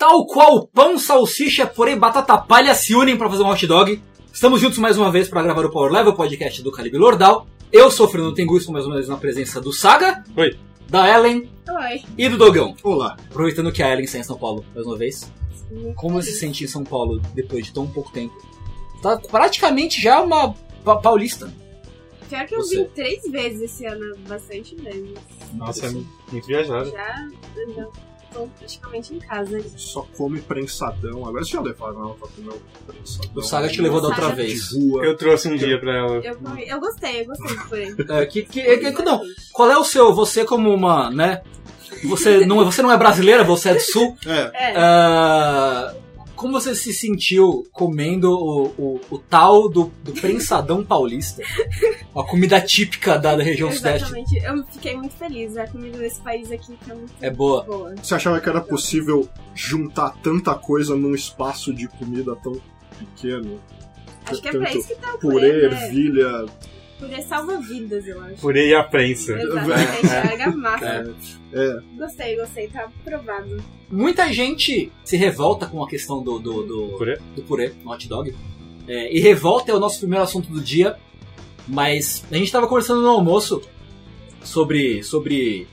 Tal qual pão, salsicha, porém batata palha se unem para fazer um hot dog. Estamos juntos mais uma vez para gravar o Power Level podcast do Calibre Lordal. Eu sou o Fernando Tengu, estou mais uma vez na presença do Saga, Oi. da Ellen Oi. e do Dogão. Olá. Aproveitando que a Ellen está em São Paulo mais uma vez. Como você se sente em São Paulo depois de tão pouco tempo? Tá praticamente já uma pa- paulista. Pior que eu Você. vim três vezes esse ano, bastante vezes. Nossa, é muito viajado. Já, já tô praticamente em casa. Só come prensadão. Agora você já levaram ela pra comer o prensadão. O Saga te levou da outra Saga. vez. Eu trouxe um dia pra ela. Eu, comi- eu gostei, eu gostei do purê. É, que, que, é que- não, qual é o seu, você como uma, né? Você não, você não é brasileira, você é do sul. É, É, Ah, como você se sentiu comendo o, o, o tal do, do prensadão paulista? Uma comida típica da, da região sudeste. exatamente. Eu fiquei muito feliz. A comida desse país aqui tá muito É boa. boa. você achava que era possível juntar tanta coisa num espaço de comida tão pequeno? Acho que é pra Tanto isso que tá o Purê, purê, né? ervilha. Purê salva vidas, eu acho. Purê e a prensa. Exatamente, argamassa. É. Gostei, gostei, tá aprovado. Muita gente se revolta com a questão do, do, do, Purê? do purê, no hot dog. É, e revolta é o nosso primeiro assunto do dia. Mas a gente estava conversando no almoço sobre. sobre.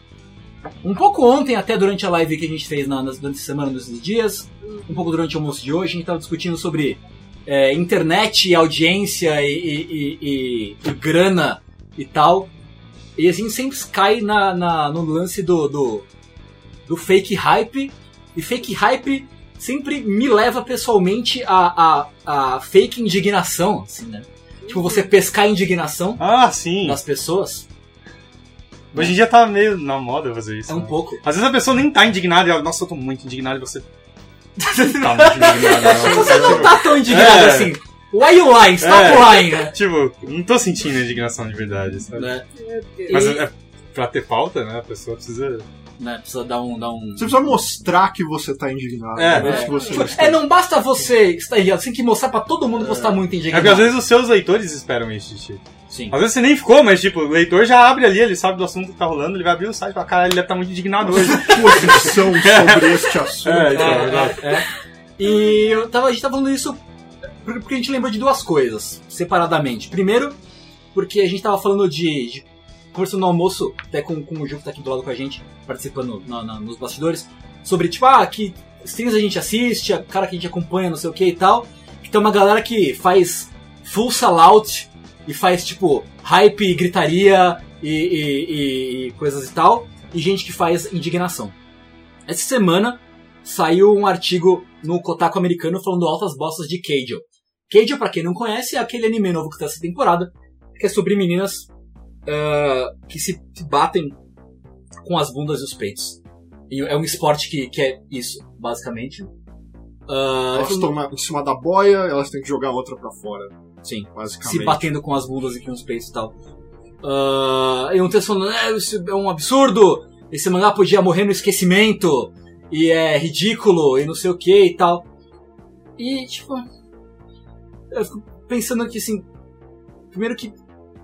Um pouco ontem, até durante a live que a gente fez na, nas- durante a semana dos dias. Um pouco durante o almoço de hoje, a gente estava discutindo sobre é, internet, audiência e, e- e- e- e grana e tal. E a gente sempre cai na, na- no lance do, do, do fake hype. E fake hype sempre me leva pessoalmente a, a, a fake indignação, assim, né? Tipo, você pescar a indignação Ah, sim. das pessoas. Hoje em dia tá meio na moda fazer isso. É um né? pouco. Às vezes a pessoa nem tá indignada e ela, nossa, eu tô muito indignado e você. Tá muito indignado. Você não tá tão indignado É. assim. Why you lying? Stop É. lying, né? Tipo, não tô sentindo indignação de verdade, sabe? né? Mas E- é, pra ter pauta, né? A pessoa precisa. né? Precisa dar um. Dar um... Você precisa mostrar que você tá indignado. É, não É, que você Tipo, é, não basta você estar indignado, você tem que mostrar pra todo mundo que você tá muito É indignado. porque às vezes os seus leitores esperam isso de ti. Sim. Às vezes você nem ficou, mas tipo, o leitor já abre ali, ele sabe do assunto que tá rolando, ele vai abrir o site e fala, caralho, ele deve estar muito indignado hoje. posição sobre este assunto. É, então, É, verdade. é, é. E eu tava, a gente tava falando isso por- porque a gente lembrou de duas coisas, separadamente. Primeiro, porque a gente tava falando de. de- conversando no almoço, até com, com o Ju que tá aqui do lado com a gente, participando na- na- nos bastidores, sobre tipo, ah, que streams a gente assiste, a cara que a gente acompanha, não sei o que e tal. Que tem uma galera que faz full sellout e faz tipo hype gritaria e, e- e- coisas e tal. E gente que faz indignação. Essa semana saiu um artigo no Kotaku americano falando altas bostas de Keijo. Keijo, pra quem não conhece, é aquele anime novo que tá essa temporada, que é sobre meninas ah, que se batem com as bundas e os peitos. E é um esporte que, que é isso, basicamente. Ah, Elas estão em cima da boia, elas têm que jogar a outra pra fora, sim, basicamente. se batendo com as bundas e com os peitos e tal. Ah, e um texto falando, "É, isso é um absurdo, esse mangá podia morrer no esquecimento, e é ridículo, e não sei o que e tal. E, tipo, eu fico pensando aqui assim, primeiro que,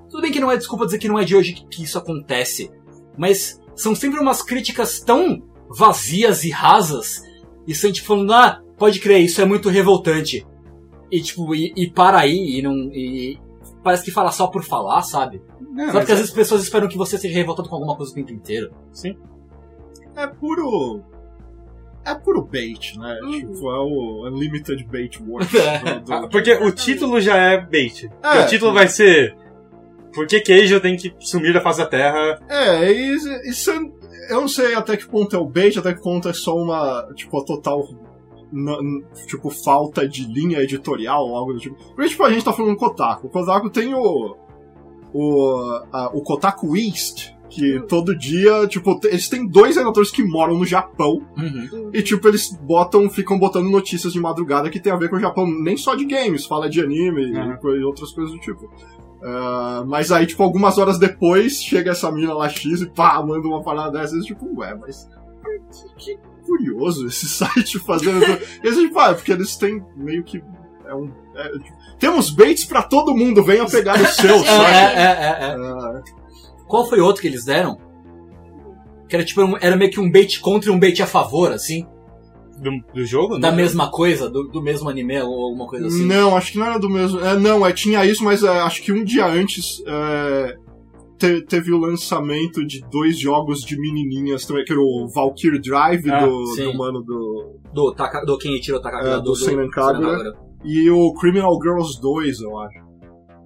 tudo bem que não é desculpa dizer que não é de hoje que, que isso acontece, mas são sempre umas críticas tão vazias e rasas, e são tipo falando, ah, pode crer, isso é muito revoltante. E tipo, e, e para aí, e não. E parece que fala só por falar, sabe? É, Sabe que às vezes as pessoas esperam que você seja revoltado com alguma coisa o tempo inteiro. É puro. É puro bait, né? Uhum. Tipo, é o Unlimited Bait Wars. É. do- do- Porque o título já é bait. É. o título vai ser. Por que Queijo tem que sumir da face da terra? É, isso, isso é- eu não sei até que ponto é o bait, até que ponto é só uma, tipo, a total, tipo, falta de linha editorial ou algo do tipo. Porque, tipo, a gente tá falando do Kotaku. O Kotaku tem o, o, a- o Kotaku East, que todo dia, tipo, eles têm dois redatores que moram no Japão, Uhum. e, tipo, eles botam, ficam botando notícias de madrugada que tem a ver com o Japão, nem só de games, fala de anime e Uhum. e outras coisas do tipo. Ah, mas aí, tipo, algumas horas depois, chega essa mina lá X e pá, manda uma parada dessas, e, tipo, ué, mas que, que curioso esse site fazendo. e eles, tipo, ah, é porque eles têm meio que. É um, é, temos baits pra todo mundo, venha pegar o seu, É, sabe? é, é, é, é. Ah, Qual foi outro que eles deram? Que era tipo, um- era meio que um bait contra e um bait a favor, assim. do, do jogo? Da Não. mesma coisa, do, do mesmo anime ou alguma coisa assim? Não, acho que não era do mesmo. É, não, é, tinha isso, mas é, acho que um dia antes é, te- teve o lançamento de dois jogos de menininhas também, que era o Valkyrie Drive Ah, do, sim. do mano do. Do, Taka, do Kenichiro Takakura, É, do Seinen Kagura. E o Criminal Girls 2, eu acho.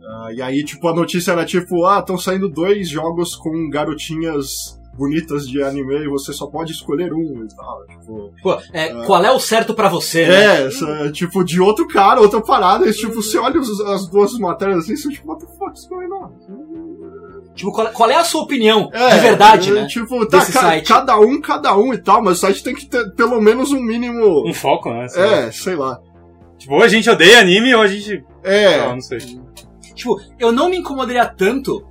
Ah, e aí, tipo, a notícia era tipo, ah, estão saindo dois jogos com garotinhas bonitas de anime e você só pode escolher um e tal. Tipo, Pô, é, qual é o certo pra você, né? é, essa, tipo, de outro cara, outra parada. E, tipo, você olha as duas matérias assim, você tipo, what the fuck is going on? Tipo, qual, qual é a sua opinião É, de verdade, é, né? Tipo, tá, Desse ca- site. cada um, cada um e tal, mas o site tem que ter pelo menos um mínimo. Um foco, né? sei lá. É, sei lá. Tipo, ou a gente odeia anime ou a gente. É, Não, não sei. Tipo, eu não me incomodaria tanto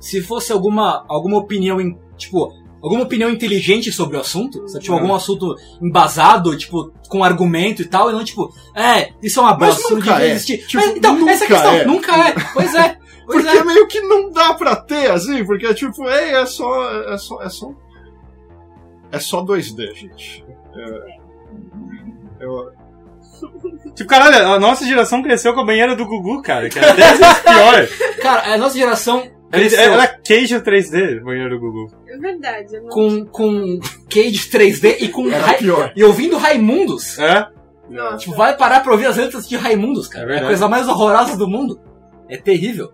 se fosse alguma, alguma opinião, em, tipo, alguma opinião inteligente sobre o assunto, sabe? Tipo, Uhum. algum assunto embasado, tipo, com argumento e tal, e não tipo, é, isso é uma bosta, isso não nunca devia é. existir. Tipo, Mas, então, essa é a nunca questão, é. nunca é. Pois é, pois porque é. meio que não dá pra ter, assim, porque, tipo, é, é só. É só. É só, é só 2D, gente. É, eu- Tipo, caralho, a nossa geração cresceu com a banheira do Gugu, cara, que era 10 vezes pior. Cara, a nossa geração cresceu Era queijo 3D, a banheira do Gugu. É verdade. Eu não... com, com Cage 3D e com Era Ra- pior. e ouvindo Raimundos. É? Nossa. Tipo, vai parar pra ouvir as letras de Raimundos, cara. É É, a coisa mais horrorosa do mundo. É terrível.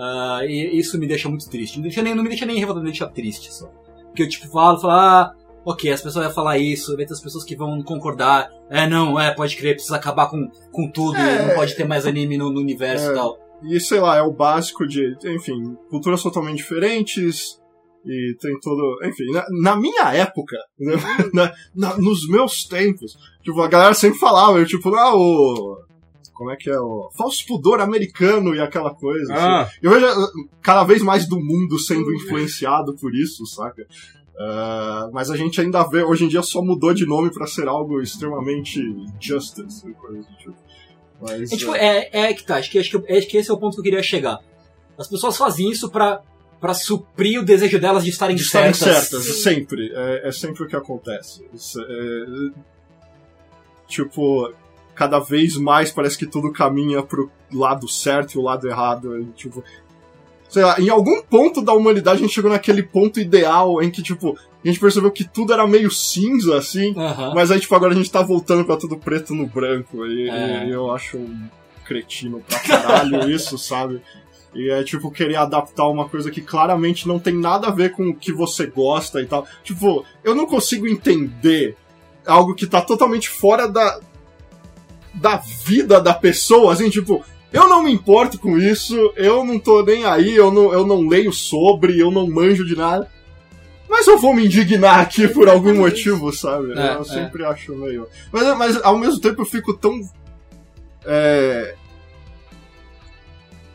Ah, e isso me deixa muito triste. Não, deixa nem, não me deixa nem revoltado, me deixa triste só. Porque eu, tipo, falo, falo, ah, ok, as pessoas vão falar isso, vai ter as pessoas que vão concordar. É, não, é, pode crer, precisa acabar com, com tudo, É. não pode ter mais anime no, no universo É. e tal. E sei lá, é o básico de, enfim, culturas totalmente diferentes. E tem todo. Enfim, na, na minha época, né, na- na- nos meus tempos, tipo, a galera sempre falava, eu, tipo, ah, o. Como é que é? O falso pudor americano e aquela coisa. assim. Ah, Eu vejo uh, cada vez mais do mundo sendo influenciado por isso, saca? Ah, mas a gente ainda vê, hoje em dia só mudou de nome pra ser algo extremamente justice e coisa do tipo. Mas, É, tipo, é, é, é que tá, acho que, acho, que, acho que esse é o ponto que eu queria chegar. As pessoas fazem isso pra, pra suprir o desejo delas de estarem de estarem certas. certas, sempre. É, é sempre o que acontece. Isso é- tipo, cada vez mais parece que tudo caminha pro lado certo e o lado errado. e, tipo, sei lá, em algum ponto da humanidade a gente chegou naquele ponto ideal em que, tipo, a gente percebeu que tudo era meio cinza, assim. Aham. Mas aí, tipo, agora a gente tá voltando pra tudo preto no branco. E, É. e eu acho um cretino pra caralho isso, sabe? E é tipo querer adaptar uma coisa que claramente não tem nada a ver com o que você gosta e tal. Tipo, eu não consigo entender algo que tá totalmente fora da da vida da pessoa, assim, tipo, eu não me importo com isso, eu não tô nem aí, eu não, eu não leio sobre, eu não manjo de nada. Mas eu vou me indignar aqui por algum motivo, sabe? É, eu é. sempre acho meio. Mas, mas ao mesmo tempo eu fico tão. É.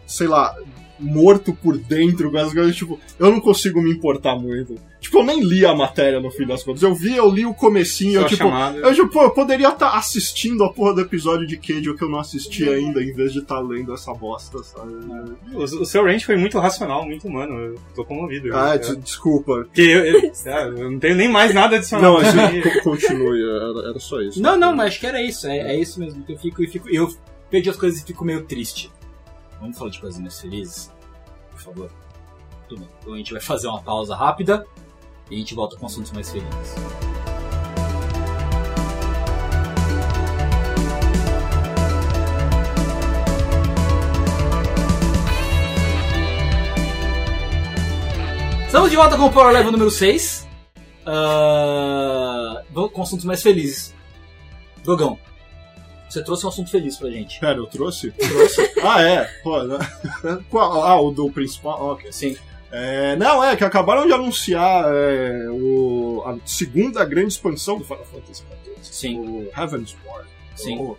Sei lá, morto por dentro com as coisas, tipo, eu não consigo me importar muito. Tipo, eu nem li a matéria no fim das contas. Eu vi, eu li o comecinho, só eu tipo. chamada. Eu, tipo, eu poderia estar assistindo a porra do episódio de Cage que eu não assisti ainda, em vez de estar lendo essa bosta, sabe? O, o seu range foi muito racional, muito humano. Eu tô comovido. Ah, eu, des- desculpa. Porque eu, eu- é, eu não tenho nem mais nada adicional. Não, assim, continue, era, era só isso. Não, não, mas acho que era isso. É, é isso mesmo. que Eu fico, eu fico. Eu vejo as coisas e fico meio triste. Vamos falar de coisas mais felizes? Favor. Tudo bem. Então a gente vai fazer uma pausa rápida e a gente volta com assuntos mais felizes. Estamos de volta com o Power Level número 6. Ah, vamos com assuntos mais felizes. Dogão, você trouxe um assunto feliz pra gente. Pera, eu trouxe? Trouxe. ah, é. Pô, né? Qual? Ah, o do principal? Ok. Sim. É, não, é que acabaram de anunciar é, o, a segunda grande expansão do Final Fantasy XIV. Sim. O Heaven's Ward. Sim. O,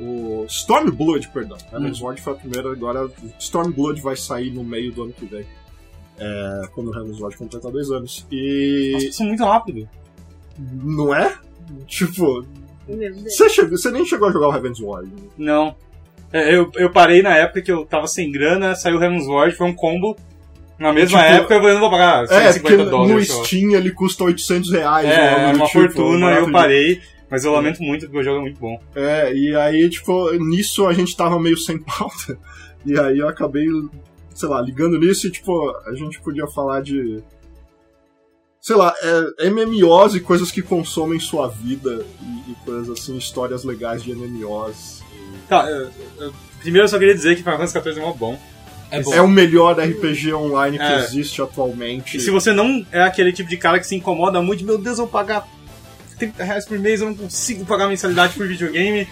o Stormblood, perdão. Heaven's Ward foi a primeira, agora Stormblood vai sair no meio do ano que vem. É, quando o Heaven's Ward completar dois anos. E. Nossa, isso é muito rápido. Não é? Tipo. Você, chegou, você nem chegou a jogar o Heaven's Ward. Não. É, eu, eu parei na época que eu tava sem grana, saiu Heaven's Ward, foi um combo. Na mesma Tipo, época eu não vou pagar É, 150 porque no dólares. só. Steam ele custa 800 reais. É, algo do uma tipo, fortuna, eu parei. Mas eu lamento muito porque o jogo é muito bom. É, e aí, tipo, nisso a gente tava meio sem pauta. E aí eu acabei, sei lá, ligando nisso e, tipo, a gente podia falar de. Sei lá, é, MMOs e coisas que consomem sua vida e, e coisas assim, histórias legais de MMOs. Tá, eu- eu- primeiro eu só queria dizer que Final Fantasy XIV é mó bom. É bom. É o melhor RPG online que É. existe atualmente. E se você não é aquele tipo de cara que se incomoda muito, meu Deus, eu vou pagar 30 reais por mês, eu não consigo pagar mensalidade por videogame.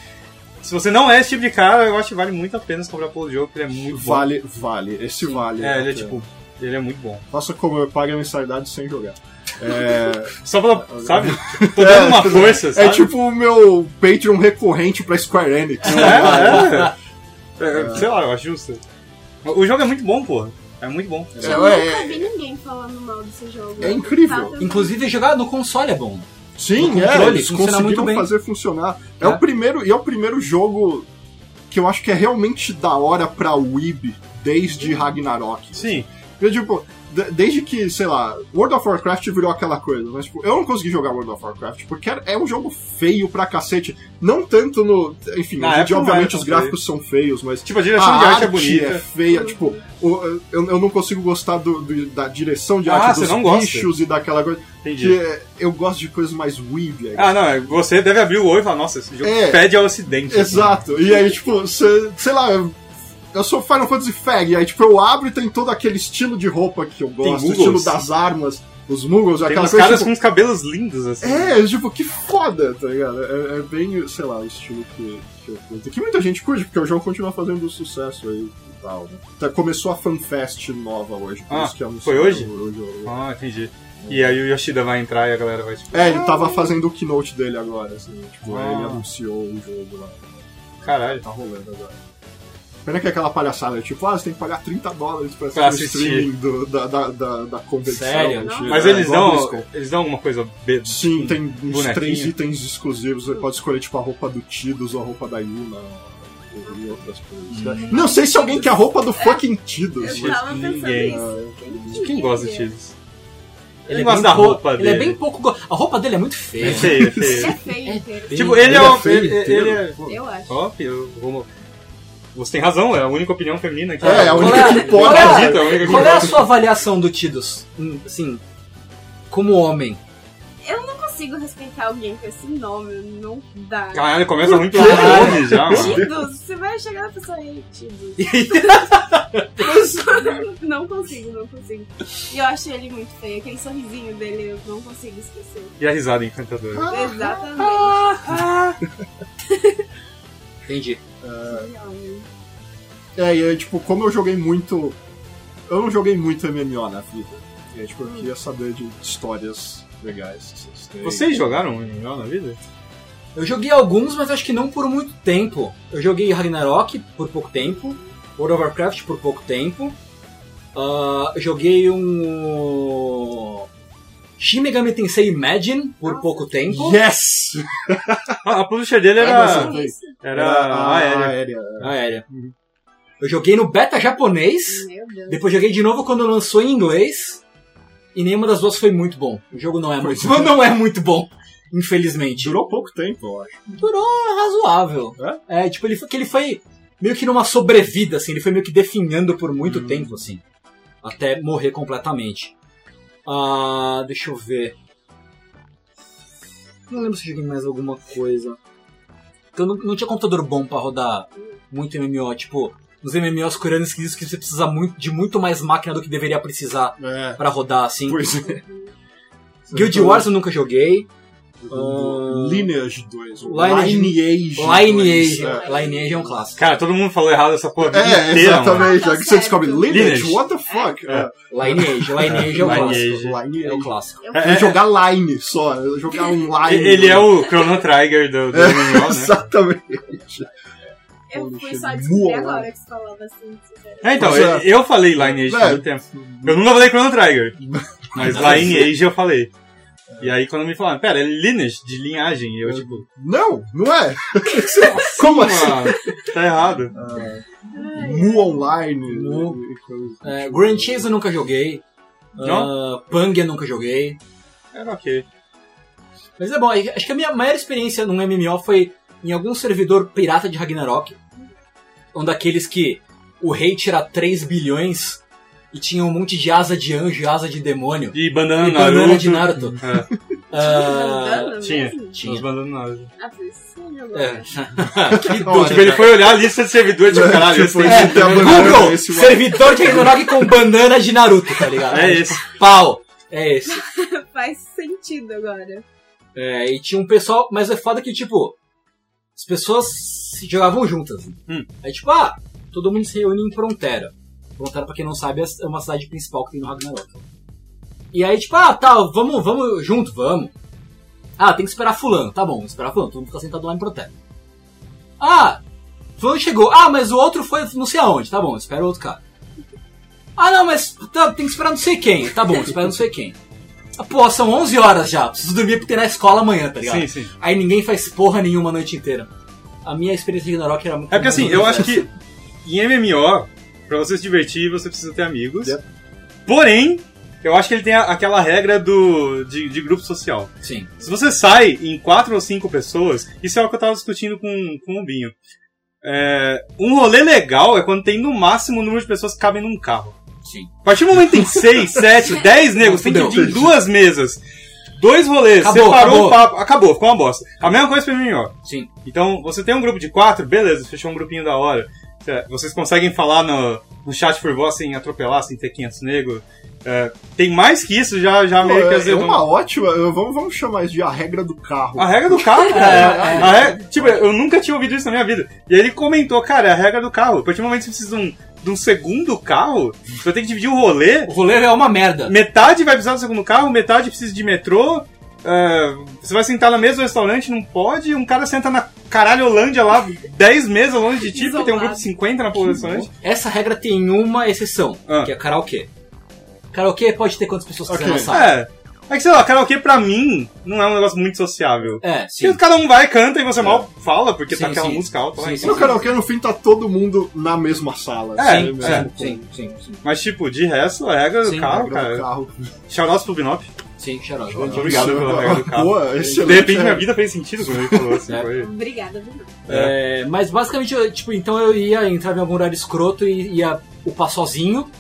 Se você não é esse tipo de cara, eu acho que vale muito a pena comprar pelo jogo, porque ele é muito bom. Vale, vale. Esse vale. É, ele é tipo, ele é muito bom. Faça como eu pago a mensalidade sem jogar. É, Só pela, sabe? Tô dando uma força, sabe? é tipo o meu Patreon recorrente pra Square Enix. É, é. É, Sei lá, eu acho justo. O jogo é muito bom, porra. É muito bom. É, Eu é, nunca vi ninguém falando mal desse jogo. É incrível. Exatamente. Inclusive, jogar no console é bom. Sim, O é, controle eles funciona muito conseguiram bem. fazer funcionar. É. É. o primeiro, e é o primeiro jogo que eu acho que é realmente da hora pra Weeb desde Ragnarok. Sim. Porque, tipo, desde que, sei lá, World of Warcraft virou aquela coisa, mas tipo, eu não consegui jogar World of Warcraft porque é um jogo feio pra cacete. Não tanto no. Enfim, Na hoje época dia, obviamente, os gráficos são feios, mas. Tipo, a direção a de arte é é bonita. feia, tipo, eu, eu não consigo gostar do- do- da direção de Ah, arte você dos não gosta? bichos e daquela coisa. Entendi. Que é- eu gosto de coisas mais weeb. Ah, não, é- você deve abrir o olho e falar, nossa, esse jogo É. pede ao ocidente. Exato. E aí, tipo, você, sei lá, eu, sou Final Fantasy Fag, aí, tipo, eu abro e tem todo aquele estilo de roupa que eu gosto, o estilo das armas, os Muggles, Tem aquela uns coisa. caras tipo, com uns cabelos lindos, assim. É, tipo, que foda, tá ligado? É, é bem, sei lá, o estilo que, que eu curto. Que muita gente curte, porque o jogo continua fazendo sucesso aí e tal, né? Tá, começou a FanFest nova hoje, por Ah, isso que é um foi hoje? hoje. Ah, entendi. E aí o Yoshida vai entrar e a galera vai, tipo, É, ele tava fazendo o keynote dele agora, assim, tipo, Ah. ele anunciou o jogo lá. caralho. Tá rolando agora. Pena que é aquela palhaçada, tipo, ah, você tem que pagar 30 dólares pra Pra assistir o streaming do- da, da, da, da convenção. Sério? tipo, Mas é, eles dão, eles dão alguma coisa... Be... Sim, tem uns bonequinho. três itens exclusivos. Você pode escolher, tipo, a roupa do Tidus ou a roupa da Yuna. E outras coisas. né? Não sei se alguém quer a roupa do fucking Tidus. Eu tava Ninguém. nisso. Quem gosta de Tidus? Ele, é bem da roupa Ele é dele. bem pouco. go- A roupa dele é muito feia. É feio, é feio. Ele é feio inteiro. bem- Tipo, ele, Ele é, é feio ele, é... Eu acho. Ó, eu vou... Você tem razão, é a única opinião feminina aqui. É, é a Qual única é- que importa. qual é única que Qual é a sua avaliação do Tidus? Hum, Assim, como homem. Eu não consigo respeitar alguém com esse nome, não dá. Caralho, começa muito longe já, mano. Tidus, você vai chegar na pessoa aí, Tidus. não consigo, não consigo. E eu acho ele muito feio, aquele sorrisinho dele eu não consigo esquecer. E a risada encantadora. Exatamente. Entendi. É, e aí, tipo, como eu joguei muito. Eu não joguei muito MMO na vida. E aí, tipo, eu queria saber de histórias legais. que Vocês, têm. Vocês jogaram MMO na vida? Eu joguei alguns, mas acho que não por muito tempo. Eu joguei Ragnarok por pouco tempo. World of Warcraft por pouco tempo. Ah, joguei um. Shin Megami Tensei Imagine por pouco tempo. Yes! Ah, a publisher dele Ah, era, mas- Isso. era a aérea. aérea. Aérea. Eu joguei no beta japonês. Depois joguei de novo quando lançou em inglês. E nenhuma das duas foi muito bom. O jogo não é Pois muito, é. não é muito bom, infelizmente. Durou pouco tempo, eu acho. Durou razoável. É, tipo, ele foi, que ele foi meio que numa sobrevida, assim, ele foi meio que definhando por muito Hum. tempo, assim. Até morrer completamente. Ah, deixa eu ver. Não lembro se eu joguei mais alguma coisa. Eu não, não tinha computador bom pra rodar muito MMO, tipo, nos MMOs coreanos que dizem que você precisa muito, de muito mais máquina do que deveria precisar É. pra rodar, assim. Pois é. Guild Wars eu nunca joguei. Ah, Lineage 2. o Lineage- Lineage. Lineage. 2, é. Lineage é um clássico. Cara, todo mundo falou errado essa porra É, inteira, exatamente. Tá Aí que você descobre certo. Lineage, Lineage. what the fuck? É. Lineage, Lineage é o Lineage. clássico. Lineage. É o clássico. Eu, É, É jogar line só, jogar um line. Ele é o Chrono Trigger do, do MMO, né? Exatamente. eu fui só descobrir né? agora que você falava assim. É, então, é. eu falei Lineage É. todo tempo. Eu nunca falei Chrono Trigger. Mas Lineage eu falei. E aí quando me falaram, pera, é lineage, de linhagem. E eu tipo, Não, não é. Como assim? mano, tá errado. Mu Online. Mu. e coisa. É, Grand Chase eu nunca joguei. Não? Ah, Pang eu nunca joguei. Era ok. Mas é bom, acho que a minha maior experiência num MMO foi em algum servidor pirata de Ragnarok. Um daqueles que o rei tira 3 bilhões e tinha um monte de asa de anjo e asa de demônio. E bandana E Naruto. bandana de Naruto. É, Ah, Bandana tinha. tinha os bandanas Naruto. Ah, é. que doido. Tipo, ele foi olhar a lista de servidores de É, caralho. tipo, É, Google, servidor de Ragnarok com bandana de Naruto, tá ligado? É esse. Pau. É esse. Faz sentido agora. É, e tinha um pessoal, mas é foda que, tipo, as pessoas se jogavam juntas. Hum. Aí, tipo, ah, todo mundo se reúne em Frontera. Frontera, pra quem não sabe, é uma cidade principal que tem no Ragnarok. E aí, tipo, ah, tá, vamos, vamos junto, vamos. Ah, tem que esperar fulano. Tá bom, esperar fulano. Todo mundo fica sentado lá em Frontera. Ah, fulano chegou. Ah, mas o outro foi não sei aonde. Tá bom, espera o outro cara. Ah, não, mas tá, tem que esperar não sei quem. Tá bom, espera não sei quem. Ah, Pô, são 11 horas já. Preciso dormir porque tem na escola amanhã, tá ligado? Sim, sim. Aí ninguém faz porra nenhuma a noite inteira. A minha experiência de Ragnarok era muito É porque assim, eu acho que em MMO, pra você se divertir, você precisa ter amigos. Yep. Porém, eu acho que ele tem a- aquela regra do de, de grupo social. Sim. Se você sai em quatro ou cinco pessoas, isso é o que eu tava discutindo com, com o Binho. É, um rolê legal é quando tem no máximo o número de pessoas que cabem num carro. Sim. A partir do momento que tem seis, sete, dez negros, tem que dividir em duas mesas. Dois rolês, Acabou, separou acabou. o papo, acabou, ficou uma bosta. A mesma coisa pra MMO. Sim. Então, você tem um grupo de quatro, beleza, fechou um grupinho da hora. É, Vocês conseguem falar no, no chat por voz sem atropelar, sem ter 500 negros. É, tem mais que isso, já, já Pô, meio que é, é azedou. uma ótima. eu- Vamos, vamos chamar isso de a regra do carro. A regra do carro, É, cara. é. Tipo, eu nunca tinha ouvido isso na minha vida. E aí ele comentou, cara, é a regra do carro. A partir do momento que você precisa de um, de um segundo carro, você tem que dividir o rolê. O rolê é uma merda. Metade vai precisar do segundo carro, metade precisa de metrô. É, você vai sentar na mesa do restaurante, não pode. Um cara senta na caralho Holândia lá, 10 mesas longe de ti, porque tem um grupo de 50 na porra do restaurante. Essa regra tem uma exceção, Ah. que é karaokê. Karaokê pode ter quantas pessoas quiser Ok. na sala. É. É que sei lá, karaokê pra mim não é um negócio muito sociável. É, sim. Porque cada um vai, canta e você mal fala, porque tá Sim, aquela sim. música alta lá. Sim, então- No karaokê, no fim, tá todo mundo na mesma sala. É, assim, sim, mesmo sim, sim, sim, Mas, tipo, de resto, a regra do Sim, carro, cara. carro. Shoutouts pro Binop. Sim, xarope. Muito obrigado pela regra do carro. Boa, excelente. De repente, minha vida fez sentido quando ele falou assim. É. Foi... Obrigada. É, mas basicamente, eu, tipo, então eu ia entrar em algum horário escroto e ia upar sozinho.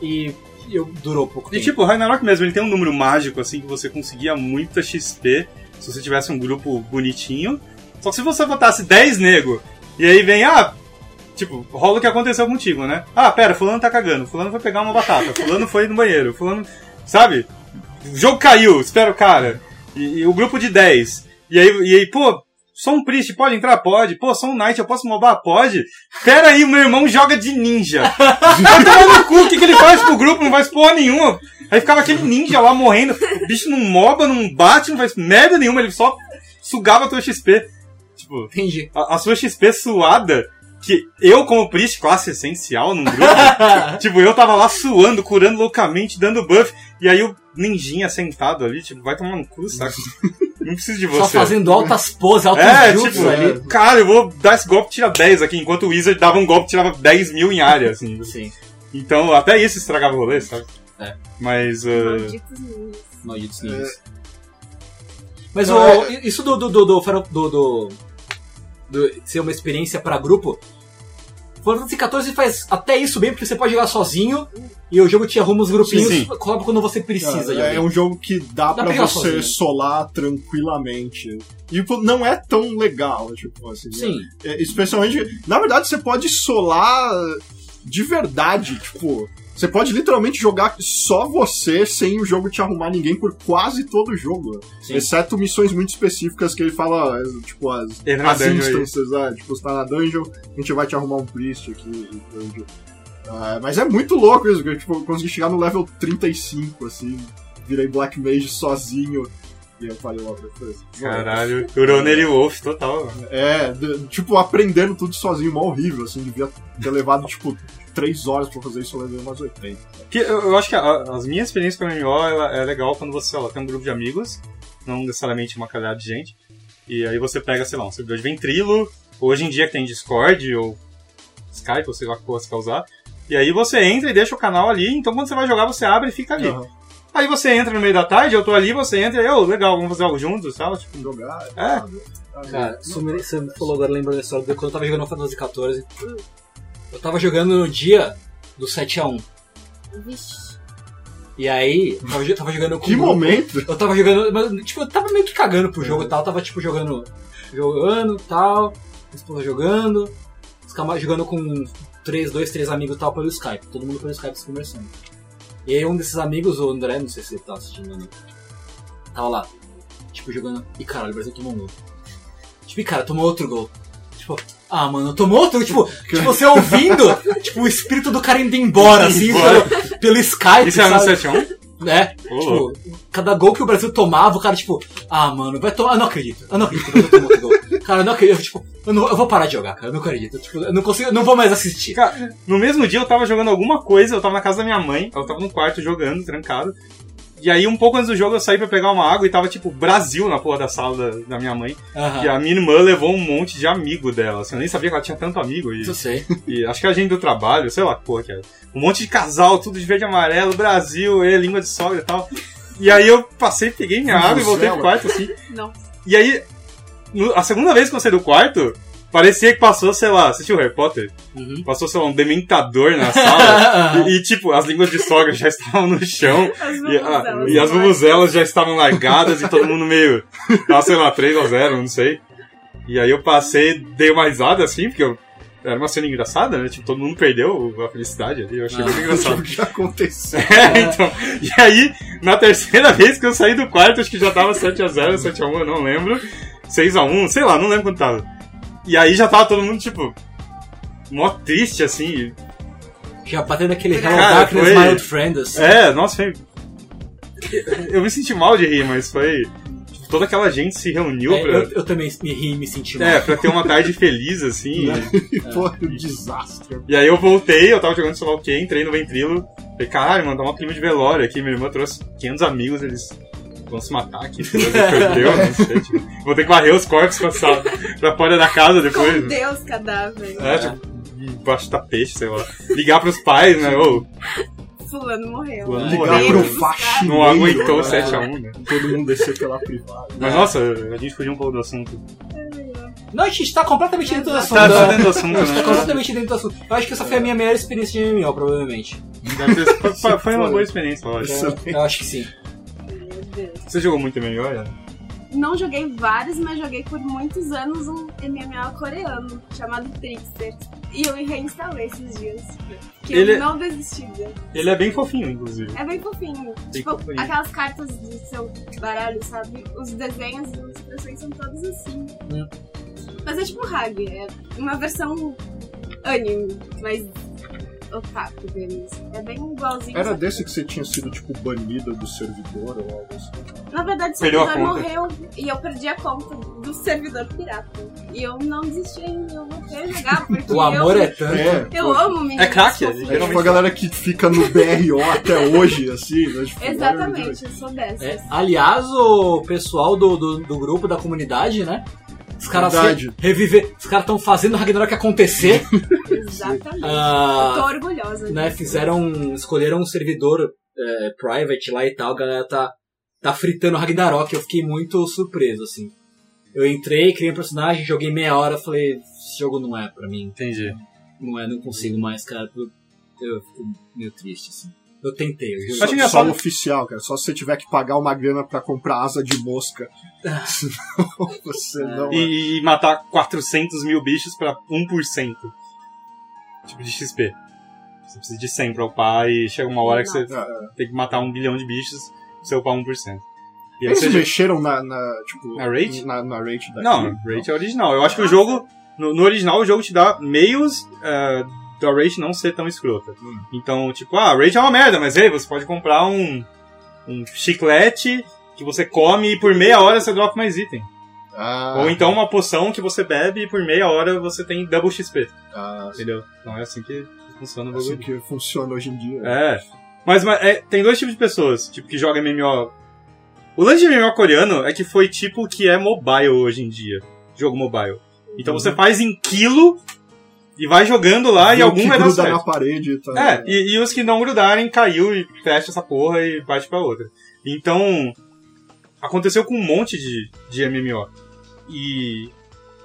E eu durou pouco E tempo. tipo, o Ragnarok mesmo, ele tem um número mágico, assim, que você conseguia muita XP se você tivesse um grupo bonitinho. Só que se você botasse 10 nego, e aí vem, ah, tipo, rola o que aconteceu contigo, né? Ah, pera, fulano tá cagando, fulano foi pegar uma batata, fulano foi no banheiro, fulano. Sabe? O jogo caiu, espera o cara. E, e o grupo de 10. E aí, e aí, pô, sou um priest, pode entrar? Pode. Pô, sou um knight, eu posso mobar? Pode. Pera aí, meu irmão joga de ninja. Vai tomar no cu, o que, que ele faz pro grupo? Não faz porra nenhuma. Aí ficava aquele ninja lá morrendo. O bicho não moba, não bate, não faz merda nenhuma, ele só sugava a tua XP. Tipo, Entendi. a, a sua XP suada, que eu, como priest, classe essencial num grupo, tipo, eu tava lá suando, curando loucamente, dando buff, e aí o ninjinha sentado ali, tipo, vai tomar no cu, saca? Não preciso de Só você. fazendo altas poses, altos É, tipo, ali. cara, eu vou dar esse golpe tira 10 aqui, enquanto o Wizard dava um golpe tirava 10 mil em área, assim. Sim, Então, até isso estragava o rolê, sabe? É. Mas, uh, Malditos ninjas. malditos ninjas. Mas Não, o, isso do do, do, do, do, do- ser uma experiência pra grupo. Final Fantasy XIV faz até isso bem, porque você pode jogar sozinho e o jogo te arruma os grupinhos Sim, sim. coloca quando você precisa É, é um jogo que dá, Dá pra pra você sozinho. solar tranquilamente. E tipo, não é tão legal, tipo assim. né? Sim, É, especialmente. Na verdade, você pode solar de verdade, tipo. Você pode literalmente jogar só você sem o jogo te arrumar ninguém por quase todo o jogo. sim. Exceto missões muito específicas que ele fala, tipo, as, Entra na as instances, é, tipo, você tá na dungeon, a gente vai te arrumar um priest aqui. dungeon. Ah, mas é muito louco isso, porque tipo, eu consegui chegar no level 35, assim, virei Black Mage sozinho. E eu falei logo depois. caralho, o Roneri Wolf total. É, de- tipo, aprendendo tudo sozinho, mó horrível, assim, devia ter levado, tipo, 3 horas pra fazer isso, eu levei umas 80. Que eu, eu acho que a- as minhas experiências com a MMO ela, é legal quando você ela, tem um grupo de amigos, não necessariamente uma caralhada de gente, e aí você pega, sei lá, um servidor de ventrilo, hoje em dia que tem Discord ou Skype, ou sei lá que você quer usar, e aí você entra e deixa o canal ali, então quando você vai jogar você abre e fica ali. Aham. Aí você entra no meio da tarde, eu tô ali, você entra e eu, legal, vamos fazer algo juntos, tal, tipo, Jogar. É. Cara, você falou agora, lembrando da história de quando eu tava jogando Final Fantasy XIV. Eu tava jogando no dia do 7x1. Vixe. E aí, eu tava, jo- tava jogando com Que grupo- momento! Eu tava jogando, mas, tipo, eu tava meio que cagando pro jogo e tal, tava tipo jogando, jogando tal, minha esposa jogando, os caras jogando com três, dois, três amigos e tal pelo Skype, todo mundo pelo Skype se conversando. E aí um desses amigos, o André, não sei se ele tá assistindo ali, tava lá, tipo, jogando, e caralho, o Brasil tomou um gol. Tipo, e cara, tomou outro gol. Tipo, ah, mano, tomou outro, tipo, tipo, você ouvindo, tipo, o espírito do cara indo embora, assim, Embora. pelo, pelo Skype, Isso era no sabe? 7x1? né? Ô, Tipo, cada gol que o Brasil tomava, o cara, tipo, ah, mano, vai tomar. Eu não acredito. Eu não acredito que o Brasil tomou outro gol. Cara, eu não acredito. Tipo, eu, não- eu vou parar de jogar, cara. Eu não acredito. Tipo, eu não consigo, eu não vou mais assistir. Cara, no mesmo dia eu tava jogando alguma coisa, eu tava na casa da minha mãe, eu tava no quarto jogando, trancado. E aí, um pouco antes do jogo, eu saí pra pegar uma água e tava, tipo, Brasil na porra da sala da, da minha mãe. Aham. E a minha irmã levou um monte de amigo dela. Assim, eu nem sabia que ela tinha tanto amigo. E, Isso eu sei. e acho que a gente do trabalho, sei lá que porra que era. Um monte de casal, tudo de verde e amarelo, Brasil, e língua de sogra e tal. E aí eu passei, peguei minha água e voltei pro quarto, assim. Não. E aí, no- a segunda vez que eu saí do quarto, parecia que passou, sei lá, assistiu Harry Potter? Uhum. Passou, sei lá, um dementador na sala. e, e, tipo, as línguas de sogra já estavam no chão. As E, a- e as vuvuzelas já estavam largadas e todo mundo meio. Tava, sei lá, 3 a 0 não sei. E aí eu passei, dei uma risada assim, porque eu, era uma cena engraçada, né? Tipo, todo mundo perdeu a felicidade ali. Eu achei Ah. muito O engraçado. jogo já aconteceu. É, então. E aí, na terceira vez que eu saí do quarto, acho que já tava 7x0, 7x1, eu não lembro. 6x1, sei lá, não lembro quanto tava. E aí já tava todo mundo, tipo, mó triste, assim. Já batendo aquele Hello Cara, Darkness, foi- My Old Friend, assim. É, nossa, foi. Eu me senti mal de rir, mas foi. tipo, toda aquela gente se reuniu É, pra. eu, eu também me ri e me senti mal. É, pra ter uma tarde feliz, assim. E, pô, um desastre. E aí eu voltei, eu tava jogando sei lá o entrei no ventrilo. Falei, caralho, mano, dá um clima de velório aqui. Minha irmã trouxe 500 amigos, eles se matar aqui. Perdeu, não sei. Tipo, vou ter que varrer os corpos pra, sala, pra fora da casa Com depois. Deus, cadáver. É, tipo, embaixo do tapete, sei lá. Ligar pros pais, né? Ô, Fulano morreu. Fulano. Ligar pro faxineiro. não aguentou né? 7x1, né? Todo mundo descer pela privada. Mas nossa, a gente fugiu um pouco do assunto. Não, a gente tá completamente dentro do assunto. Tá, tá né? dentro do assunto, A gente tá né? completamente dentro do assunto. Eu acho que essa foi a minha melhor experiência de MMO, provavelmente. Foi- foi- uma boa experiência, eu acho. Eu acho que sim. Você jogou muito MMO? Não joguei vários, mas joguei por muitos anos um MMO coreano chamado Trickster. E eu reinstalei esses dias. Que Ele- eu não desisti dele. Ele é bem fofinho, inclusive. É bem fofinho. tipo, fofinho. aquelas cartas do seu baralho, sabe? Os desenhos e as expressões são todos assim. Hum. Mas é tipo Hag, é uma versão anime, mas otaku deles. É bem igualzinho. Era desse que você tinha sido, tipo, banida do servidor ou algo assim? Na verdade, o Perdeu servidor morreu e eu perdi a conta do servidor pirata. E eu não desisti ainda, eu voltei a jogar porque O amor eu, é tanto. É, eu pô, amo meninas É crack, fofinhas. é É tipo a galera que fica no BRO até hoje, assim, né? Tipo, Exatamente, eu sou dessas. É, aliás, o pessoal do, do, do grupo, da comunidade, né? Os caras Verdade. reviver. Os caras estão fazendo o Ragnarok acontecer. Exatamente. Ah, eu tô orgulhosa. né? disso. Fizeram. Escolheram um servidor é, private lá e tal. A galera tá, tá fritando o Ragnarok. Eu fiquei muito surpreso, assim. Eu entrei, criei um personagem, joguei meia hora, falei, esse jogo não é pra mim. Entendi. Não é, não consigo mais, cara. Eu, eu fico meio triste, assim. Eu tentei, eu Só, só oficial, cara. Só se você tiver que pagar uma grana pra comprar asa de mosca. Senão você não. é. E, e matar 400 mil bichos pra 1%. Tipo de XP. Você precisa de 100 pra upar e chega uma hora que você Ah, tem que matar um bilhão de bichos pra você upar 1%. E Eles você... mexeram na, na, tipo, Na rate? Na, na rate da Não, rate é original. Eu acho que o jogo... No, no original, o jogo te dá meios eh, da rate não ser tão escrota. Hum. Então, tipo, ah, a rate é uma merda, mas ei, você pode comprar um, um chiclete que você come e por meia hora você dropa mais item. Ah, Ou então uma poção que você bebe e por meia hora você tem double XP. ah, Entendeu? Não é assim que funciona o assim bagulho. que funciona hoje em dia. É. Mas, mas, é, tem dois tipos de pessoas, tipo, que jogam MMO. O lance de MMO coreano é que foi tipo o que é mobile hoje em dia. Jogo mobile. Então você faz em quilo E vai jogando lá e o algum que vai dar certo. na parede. Tá? É, e, e os que não grudarem, caiu e fecha essa porra e bate pra outra. Então, aconteceu com um monte de, de MMO. E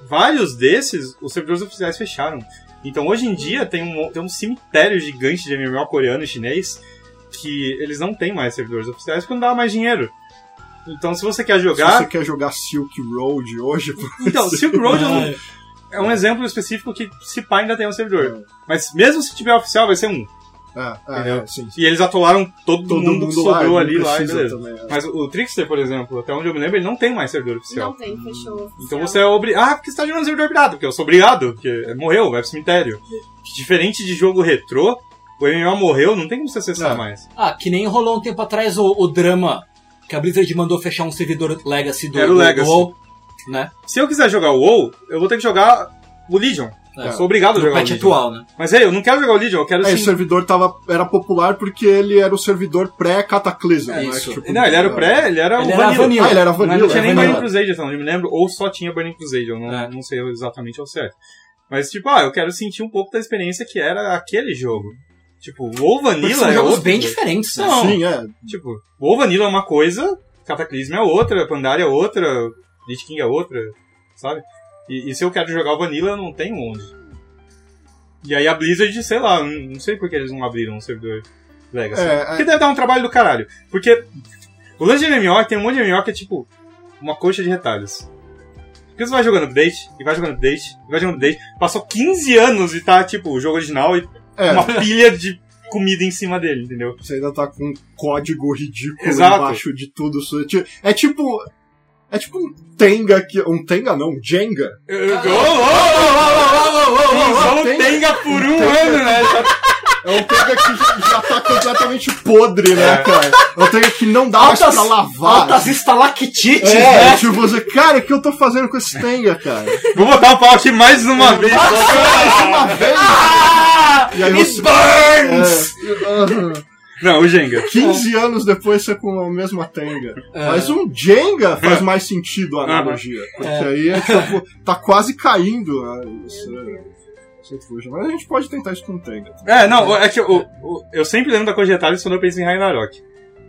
vários desses, os servidores oficiais fecharam. Então, hoje em dia, tem um, tem um cemitério gigante de MMO coreano e chinês que eles não têm mais servidores oficiais porque não dá mais dinheiro. Então, se você quer Se jogar... você quer jogar Silk Road hoje, Então, Silk Road eu não- é um exemplo específico que se pá ainda tem um servidor. Mas mesmo se tiver oficial, vai ser um. é, é, Entendeu? é, sim. E eles atolaram todo, Todo mundo, mundo que sobrou lá, ali lá e beleza. também, é. Mas o, Trickster, por exemplo, até onde eu me lembro, ele não tem mais servidor oficial. Não tem, fechou. Então você é obrigado. Ah, porque você tá jogando servidor pirata? Porque eu sou obrigado, porque morreu, vai pro cemitério. Diferente de jogo retrô, o MMO morreu, não tem como você acessar Não. mais. Ah, que nem rolou um tempo atrás o, o drama que a Blizzard mandou fechar um servidor Legacy do, Era o Legacy. Né? Se eu quiser jogar o WoW, eu vou ter que jogar o Legion. É. Eu sou obrigado a jogar o patch Legion. atual, né? Mas aí, eu não quero jogar o Legion, eu quero É, esse sim. servidor tava, era popular porque ele era o servidor pré-cataclismo. É né? isso. Tipo, Não, ele era o pré, ele era Ele o era Vanilla. vanilla. Ah, ele era Mas não vanilla. tinha nem é Burning vanilla. Crusade, então, eu me lembro, ou só tinha Burning Crusade, eu não, É. não sei exatamente ao certo. Mas, tipo, ah, eu quero sentir um pouco da experiência que era aquele jogo. Tipo, o Vanilla são é jogos outro. bem diferentes, né? Não. Sim, é. Tipo, o Vanilla é uma coisa, Cataclysm é outra, Pandaria é outra, Lich King é outra, sabe? E, e se eu quero jogar o Vanilla, não tenho onde. E aí a Blizzard, sei lá, não não sei por que eles não abriram um servidor Legacy. É, é. Porque deve dar um trabalho do caralho. Porque o lance de MMO tem um monte de MMO que é tipo uma coxa de retalhos. Porque você vai jogando update, e vai jogando update, e vai jogando update. Passou 15 anos e tá, tipo, o jogo original e É, uma pilha de comida em cima dele, entendeu? você ainda tá com um código ridículo Exato. embaixo de tudo. É É tipo. É tipo um Tenga que. Um Tenga não, um Jenga. Usou o Tenga. Tenga por um ano, né? É um Tenga que já, já tá completamente podre, né, É. cara? É um Tenga que não dá mais Altas, pra lavar. altas estalactites, É, né? tipo, você, cara, o que eu tô fazendo com esse Tenga, cara? Vou botar o pau aqui mais uma vez. Uma vez! Ah! E aí você- burns! É, aham. Não, o Jenga. 15 anos depois você com a mesma Tenga. É. Mas um Jenga faz mais sentido a analogia. Porque É. aí é tipo, tá quase caindo. né, Isso. Mas a gente pode tentar isso com o Tenga. É, não, é que eu, eu, eu sempre lembro da coisa de detalhes quando eu penso em Ragnarok.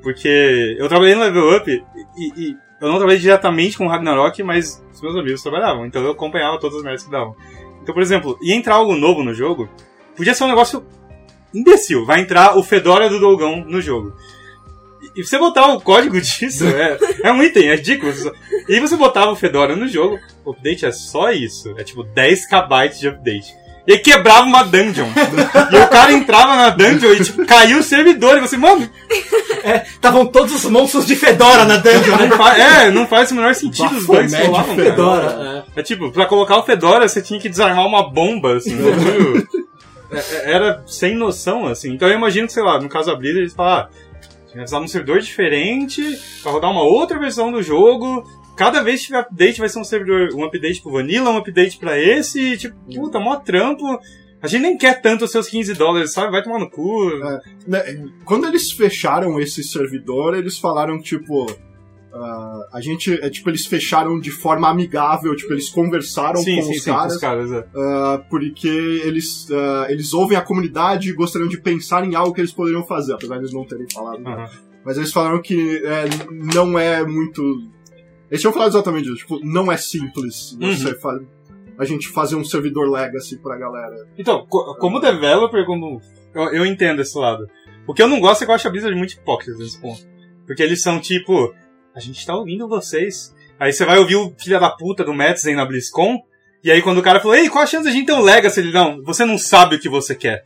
Porque eu trabalhei no Level Up e, e eu não trabalhei diretamente com o Ragnarok, mas os meus amigos trabalhavam, então eu acompanhava todas as merdas que davam. Então, por exemplo, ia entrar algo novo no jogo, podia ser um negócio imbecil. Vai entrar o Fedora do Dolgão no jogo. E você botar o código disso é, é um item, é ridículo. E você botava o Fedora no jogo, o update é só isso. É tipo 10 KB de update. E aí quebrava uma dungeon. e o cara entrava na dungeon e tipo, caiu o servidor. E você, mano, Estavam todos os monstros de Fedora na dungeon, né? não faz, é, não faz o menor sentido os bugs rolavam, cara. Fedora. É tipo, pra colocar o Fedora você tinha que desarmar uma bomba, assim. É, é, Era sem noção, assim. Então eu imagino que, sei lá, no caso da Blizzard, eles falam, ah, a gente vai precisar de um servidor diferente pra rodar uma outra versão do jogo. Cada vez que tiver update vai ser um servidor, um update pro Vanilla, um update pra esse, e, tipo, puta, mó trampo. A gente nem quer tanto os seus 15 dólares, sabe? Vai tomar no cu. Né, Quando eles fecharam esse servidor, eles falaram, tipo. Ah, a gente. É tipo, eles fecharam de forma amigável, tipo, eles conversaram sim, com sim, os sim, com caras. os caras, é. ah, porque eles, ah, eles ouvem a comunidade e gostariam de pensar em algo que eles poderiam fazer, apesar de eles não terem falado. Aham. Mas eles falaram que é, não é muito. Eles tinham falado exatamente isso, tipo, não é simples Uhum. você fa- a gente fazer um servidor legacy pra galera. Então, co- como developer, como eu, eu entendo esse lado. O que eu não gosto é que eu acho a Blizzard muito hipócrita nesse ponto. Porque eles são tipo, a gente tá ouvindo vocês. Aí você vai ouvir o filho da puta do Metzen na BlizzCon, e aí quando o cara falou, ei, qual a chance de a gente ter um Legacy? Ele, não, você não sabe o que você quer.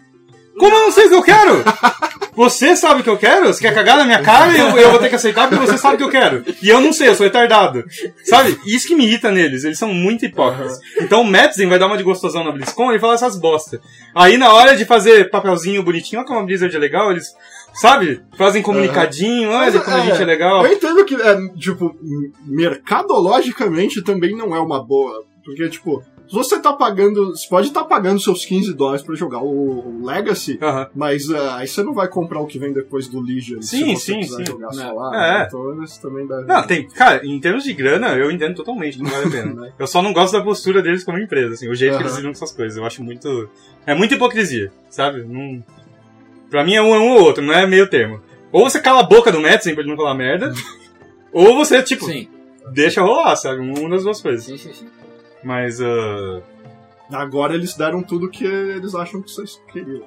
Como eu não sei o que eu quero? Você sabe o que eu quero? Você quer cagar na minha cara e eu, eu vou ter que aceitar porque você sabe o que eu quero. E eu não sei, eu sou retardado. Sabe? Isso que me irrita neles, eles são muito hipócritas. Então o Metzen vai dar uma de gostosão na BlizzCon e fala essas bosta. Aí na hora de fazer papelzinho bonitinho, olha como a Blizzard é legal, eles, sabe? Fazem comunicadinho, olha Mas, como a é, gente é legal. Eu entendo que, é, tipo, mercadologicamente também não é uma boa. Porque, tipo, Se você tá pagando. Você pode estar pagando seus 15 dólares pra jogar o, o Legacy, Aham. mas ah, aí você não vai comprar o que vem depois do Legion Sim, se sim, sim. jogar É. lá. É. Então isso também deve. Não, tem. Cara, em termos de grana, eu entendo totalmente que não vale a pena. Né? Eu só não gosto da postura deles como empresa, assim, o jeito que Aham. eles lidam com essas coisas. Eu acho muito. É muita hipocrisia, sabe? Não... Pra mim é um, é um ou outro, não é meio termo. Ou você cala a boca do Madsen pra ele não falar merda, ou você, tipo, Sim, deixa rolar, sabe? Uma das duas coisas. sim, sim. sim. Mas. ah, Agora eles deram tudo que eles acham que vocês queriam.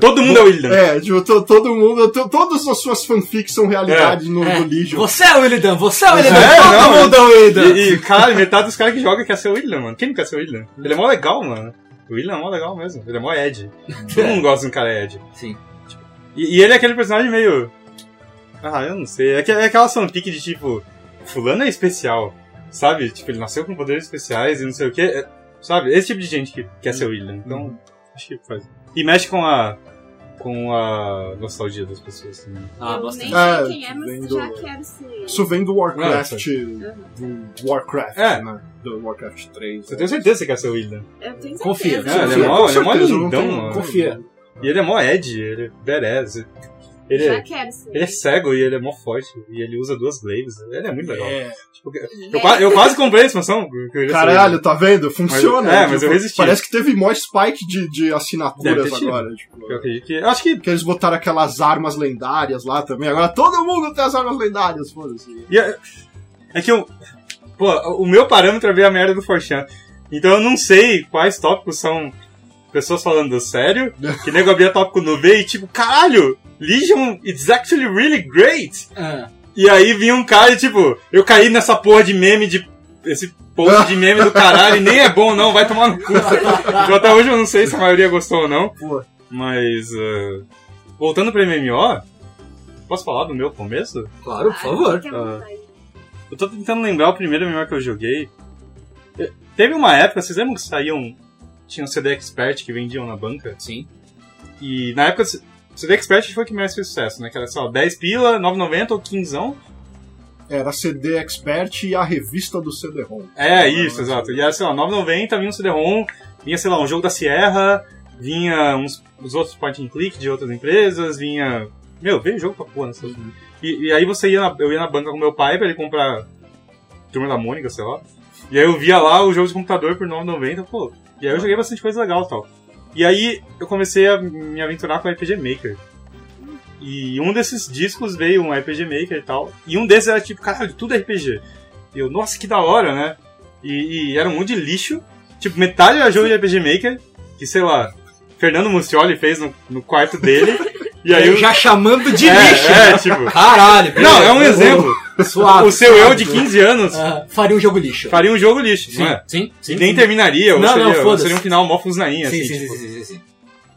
Todo mundo é o William. É, tipo, to- todo mundo. to- todas as suas fanfics são realidade no, É, no Legion. Você é o Willidan, você é o Willidan, É, todo não, mundo é o Willidan. E, e, cara, metade dos caras que jogam quer ser o William, mano. Quem não quer ser o William? Ele é mó legal, mano. O William é mó legal mesmo. Ele é mó Ed. Todo mundo gosta de um cara Ed. Sim. E, e ele é aquele personagem meio. Ah, eu não sei. É, que- é aquela fanfic de tipo. Fulano é especial. Sabe? Tipo, ele nasceu com poderes especiais e não sei o que. sabe? Esse tipo de gente que quer ser o William. Então, acho que faz. E mexe com a. Com a nostalgia das pessoas também. Ah, eu nem Ah, sei quem é, mas vem já quero ser. Isso vem do Warcraft. Uhum. Do Warcraft, É. né? Do Warcraft 3. Você tem certeza que você quer ser o William? Eu tenho certeza. Confia, É, ele é Confia, mó, ele é mó lindão, mano. Confia. E ele é mó Ed, ele é badass. Ele Já é, quero ser. ele é cego e ele é mó forte. E ele usa duas glaives. Ele é muito legal. É. Tipo, eu, qua- eu quase comprei a expansão. eu Caralho, tá vendo? Funciona. Mas- é, mas eu resisti. Parece que teve mó spike de, de assinaturas agora. Tipo. Eu acredito que. Eu acho que. que eles botaram aquelas armas lendárias lá também. Agora todo mundo tem as armas lendárias, foda-se. é, é que eu. Pô, o meu parâmetro é ver a merda do Forchan. Então eu não sei quais tópicos são pessoas falando sério. Que nego abria tópico no V e tipo, caralho! Legion, it's actually really great! Ah, E aí vinha um cara e, tipo, eu caí nessa porra de meme de. Esse post de meme do caralho e nem é bom, não, vai tomar no cu. Então, até hoje eu não sei se a maioria gostou ou não. Pô. Mas. ah, voltando pro MMO, posso falar do meu começo? claro, por favor. Vontade. Eu tô tentando lembrar o primeiro MMO que eu joguei. Eh, Teve uma época, vocês lembram que saíam. Tinha um CD Expert que vendiam na banca? Sim. E na época, o CD Expert foi o que mais fez sucesso, né? Que era, lá, 10 pila, 9,90 ou 15. Era CD Expert e a revista do CD-ROM. É, isso, exato. E era, sei lá, 9,90, vinha um CD-ROM, vinha, sei lá, um jogo da Sierra, vinha uns, os outros point and click de outras empresas, vinha... Meu, veio jogo pra porra nessa... E, e aí você ia na, eu ia na banca com meu pai pra ele comprar Turma da Mônica, sei lá. E aí eu via lá o jogo de computador por 9,90, pô. E aí eu joguei bastante coisa legal e tal. E aí eu comecei a me aventurar com RPG Maker. E um desses discos veio um RPG Maker e tal. E um desses era tipo, caralho, tudo RPG. E eu, nossa, que da hora, né? E, e era um monte de lixo. Tipo, metade era jogo de RPG Maker, que sei lá, Fernando Muccioli fez no, no quarto dele. E aí eu já chamando de é, lixo. É, tipo. Caralho. Não, é um exemplo. Suave. O seu eu de 15 anos Ah, faria um jogo lixo. faria um jogo lixo, Sim, não é? sim, sim. E nem sim. terminaria, ou Não, seria, não, ou foda-se. seria um final mó fusnainha, Sim, assim. sim, tipo, sim, sim, sim, sim.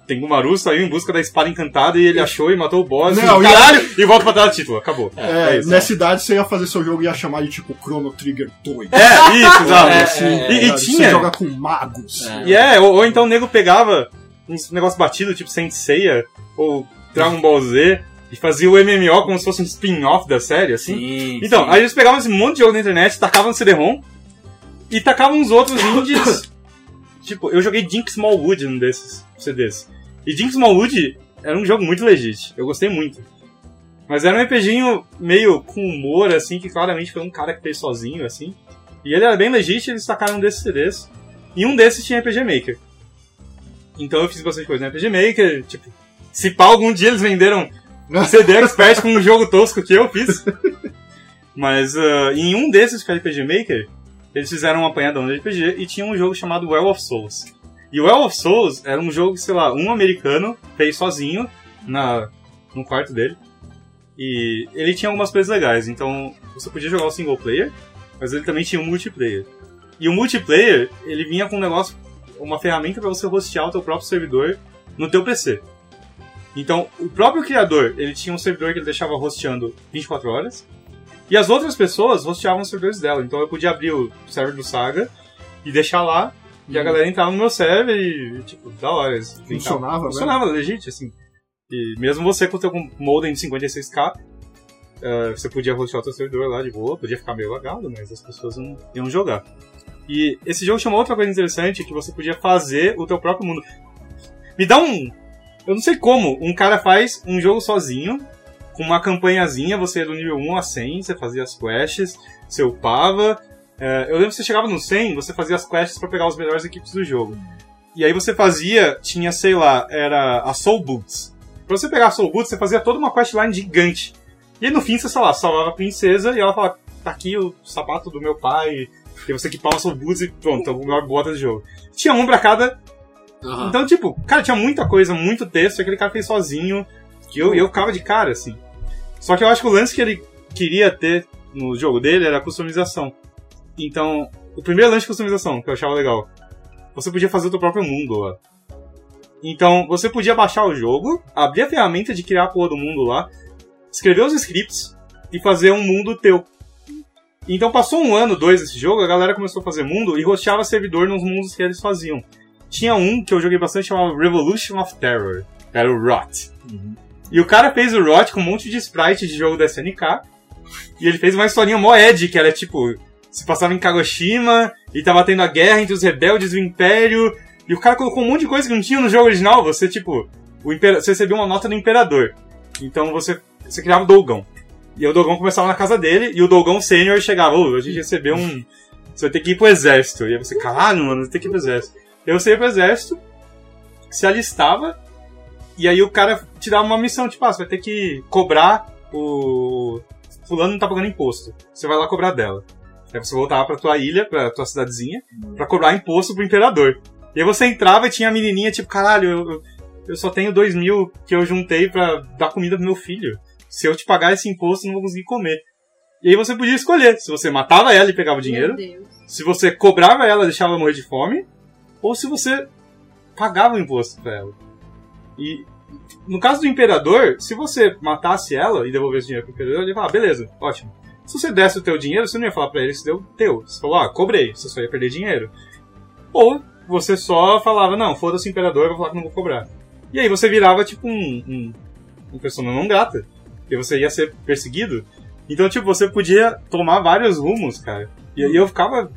Tem Gumaru saiu em busca da espada encantada e ele achou e matou o boss. Não, e, caralho, e volta pra tela do título. Acabou. É, é isso. nessa idade você ia fazer seu jogo e ia chamar de tipo Chrono Trigger 2. É, isso, exato. É, Assim, é, e- e tinha- Você joga com magos. É. E é, ou, ou então o nego pegava uns negócios batidos, tipo Saint Seiya, ou Dragon Ball Z, e fazia o MMO como se fosse um spin-off da série, assim. Sim, Então, sim. aí eles pegavam esse monte de jogo na internet, tacavam no CD-ROM, e tacavam uns outros indies. tipo, eu joguei Jink Smallwood num desses CDs. E Jink Smallwood era um jogo muito legit, eu gostei muito. Mas era um RPGinho meio com humor, assim, que claramente foi um cara que fez sozinho, assim. E ele era bem legit, e eles tacaram um desses CDs. E um desses tinha RPG Maker. Então eu fiz bastante coisa no RPG Maker, tipo, se pá, algum dia eles venderam CD Expert com um jogo tosco que eu fiz. Mas ah, em um desses que é RPG Maker, eles fizeram um apanhadão de RPG e tinha um jogo chamado Well of Souls. E o Well of Souls era um jogo que, sei lá, um americano fez sozinho na, no quarto dele. E ele tinha algumas coisas legais. Então você podia jogar o single player, mas ele também tinha um multiplayer. E o multiplayer, ele vinha com um negócio, uma ferramenta para você hostear o teu próprio servidor no teu PC. Então, o próprio criador, ele tinha um servidor que ele deixava hosteando 24 horas, e as outras pessoas hosteavam os servidores dela. Então eu podia abrir o server do Saga e deixar lá, e a galera entrava no meu server e, tipo, da hora. brincavam. Funcionava, né? Funcionava, legítimo, assim. E mesmo você com o teu modem de 56k, eh, você podia hostear o teu servidor lá de boa, podia ficar meio lagado, mas as pessoas não iam jogar. E esse jogo chamou outra coisa interessante, que você podia fazer o teu próprio mundo. Me dá um... Eu não sei como, um cara faz um jogo sozinho, com uma campanhazinha, você ia do nível 1 a 100, você fazia as quests, você upava. É, eu lembro que você chegava no 100, você fazia as quests pra pegar os melhores equipes do jogo. E aí você fazia, tinha, sei lá, era a Soul Boots. Pra você pegar a Soul Boots, você fazia toda uma questline gigante. E aí no fim você, sei lá, salvava a princesa e ela falava, tá aqui o sapato do meu pai, e você equipava a Soul Boots e pronto, é melhor bota do jogo. Tinha um pra cada. Aham. Então, tipo, cara, tinha muita coisa, muito texto, e aquele cara fez sozinho, que eu, eu ficava de cara, assim. Só que eu acho que o lance que ele queria ter no jogo dele era a customização. Então, o primeiro lance de customização que eu achava legal, você podia fazer o teu próprio mundo lá. Então, você podia baixar o jogo, abrir a ferramenta de criar a porra do mundo lá, escrever os scripts e fazer um mundo teu. Então, passou um ano, dois desse jogo, a galera começou a fazer mundo e rosteava servidor nos mundos que eles faziam. Tinha um que eu joguei bastante chamado Revolution of Terror, era o Rot. E o cara fez o Rot com um monte de sprite de jogo da SNK. E ele fez uma historinha mó Ed, que era tipo. Se passava em Kagoshima e tava tendo a guerra entre os rebeldes e o Império. E o cara colocou um monte de coisa que não tinha no jogo original. Você, tipo. O impera você recebia uma nota do Imperador. Então você, você criava o Dolgão. E o Dolgão começava na casa dele e o Dolgão Sênior chegava. Ô, a gente recebeu um. Você vai ter que ir pro exército. E aí você, caralho, mano, você tem que ir pro exército. E aí você ia pro exército, se alistava e aí o cara te dá uma missão, tipo, ah, você vai ter que cobrar o. Fulano não tá pagando imposto. Você vai lá cobrar dela. Aí você voltava pra tua ilha, pra tua cidadezinha, pra cobrar imposto pro imperador. E aí você entrava e tinha a menininha, tipo, caralho, eu, eu- eu só tenho dois mil que eu juntei pra dar comida pro meu filho. Se eu te pagar esse imposto, eu não vou conseguir comer. E aí você podia escolher se você matava ela e pegava o dinheiro, se você cobrava ela e deixava ela morrer de fome, ou se você pagava o imposto pra ela. E no caso do imperador, se você matasse ela e devolvesse o dinheiro pro imperador, ele ia falar, beleza, ótimo. Se você desse o teu dinheiro, você não ia falar pra ele que deu teu. Você falou, ah, cobrei, você só ia perder dinheiro. Ou você só falava, não, foda-se imperador, eu vou falar que não vou cobrar. E aí você virava tipo um, um, um persona não grata. E você ia ser perseguido. Então, tipo, você podia tomar vários rumos, cara. E aí eu ficava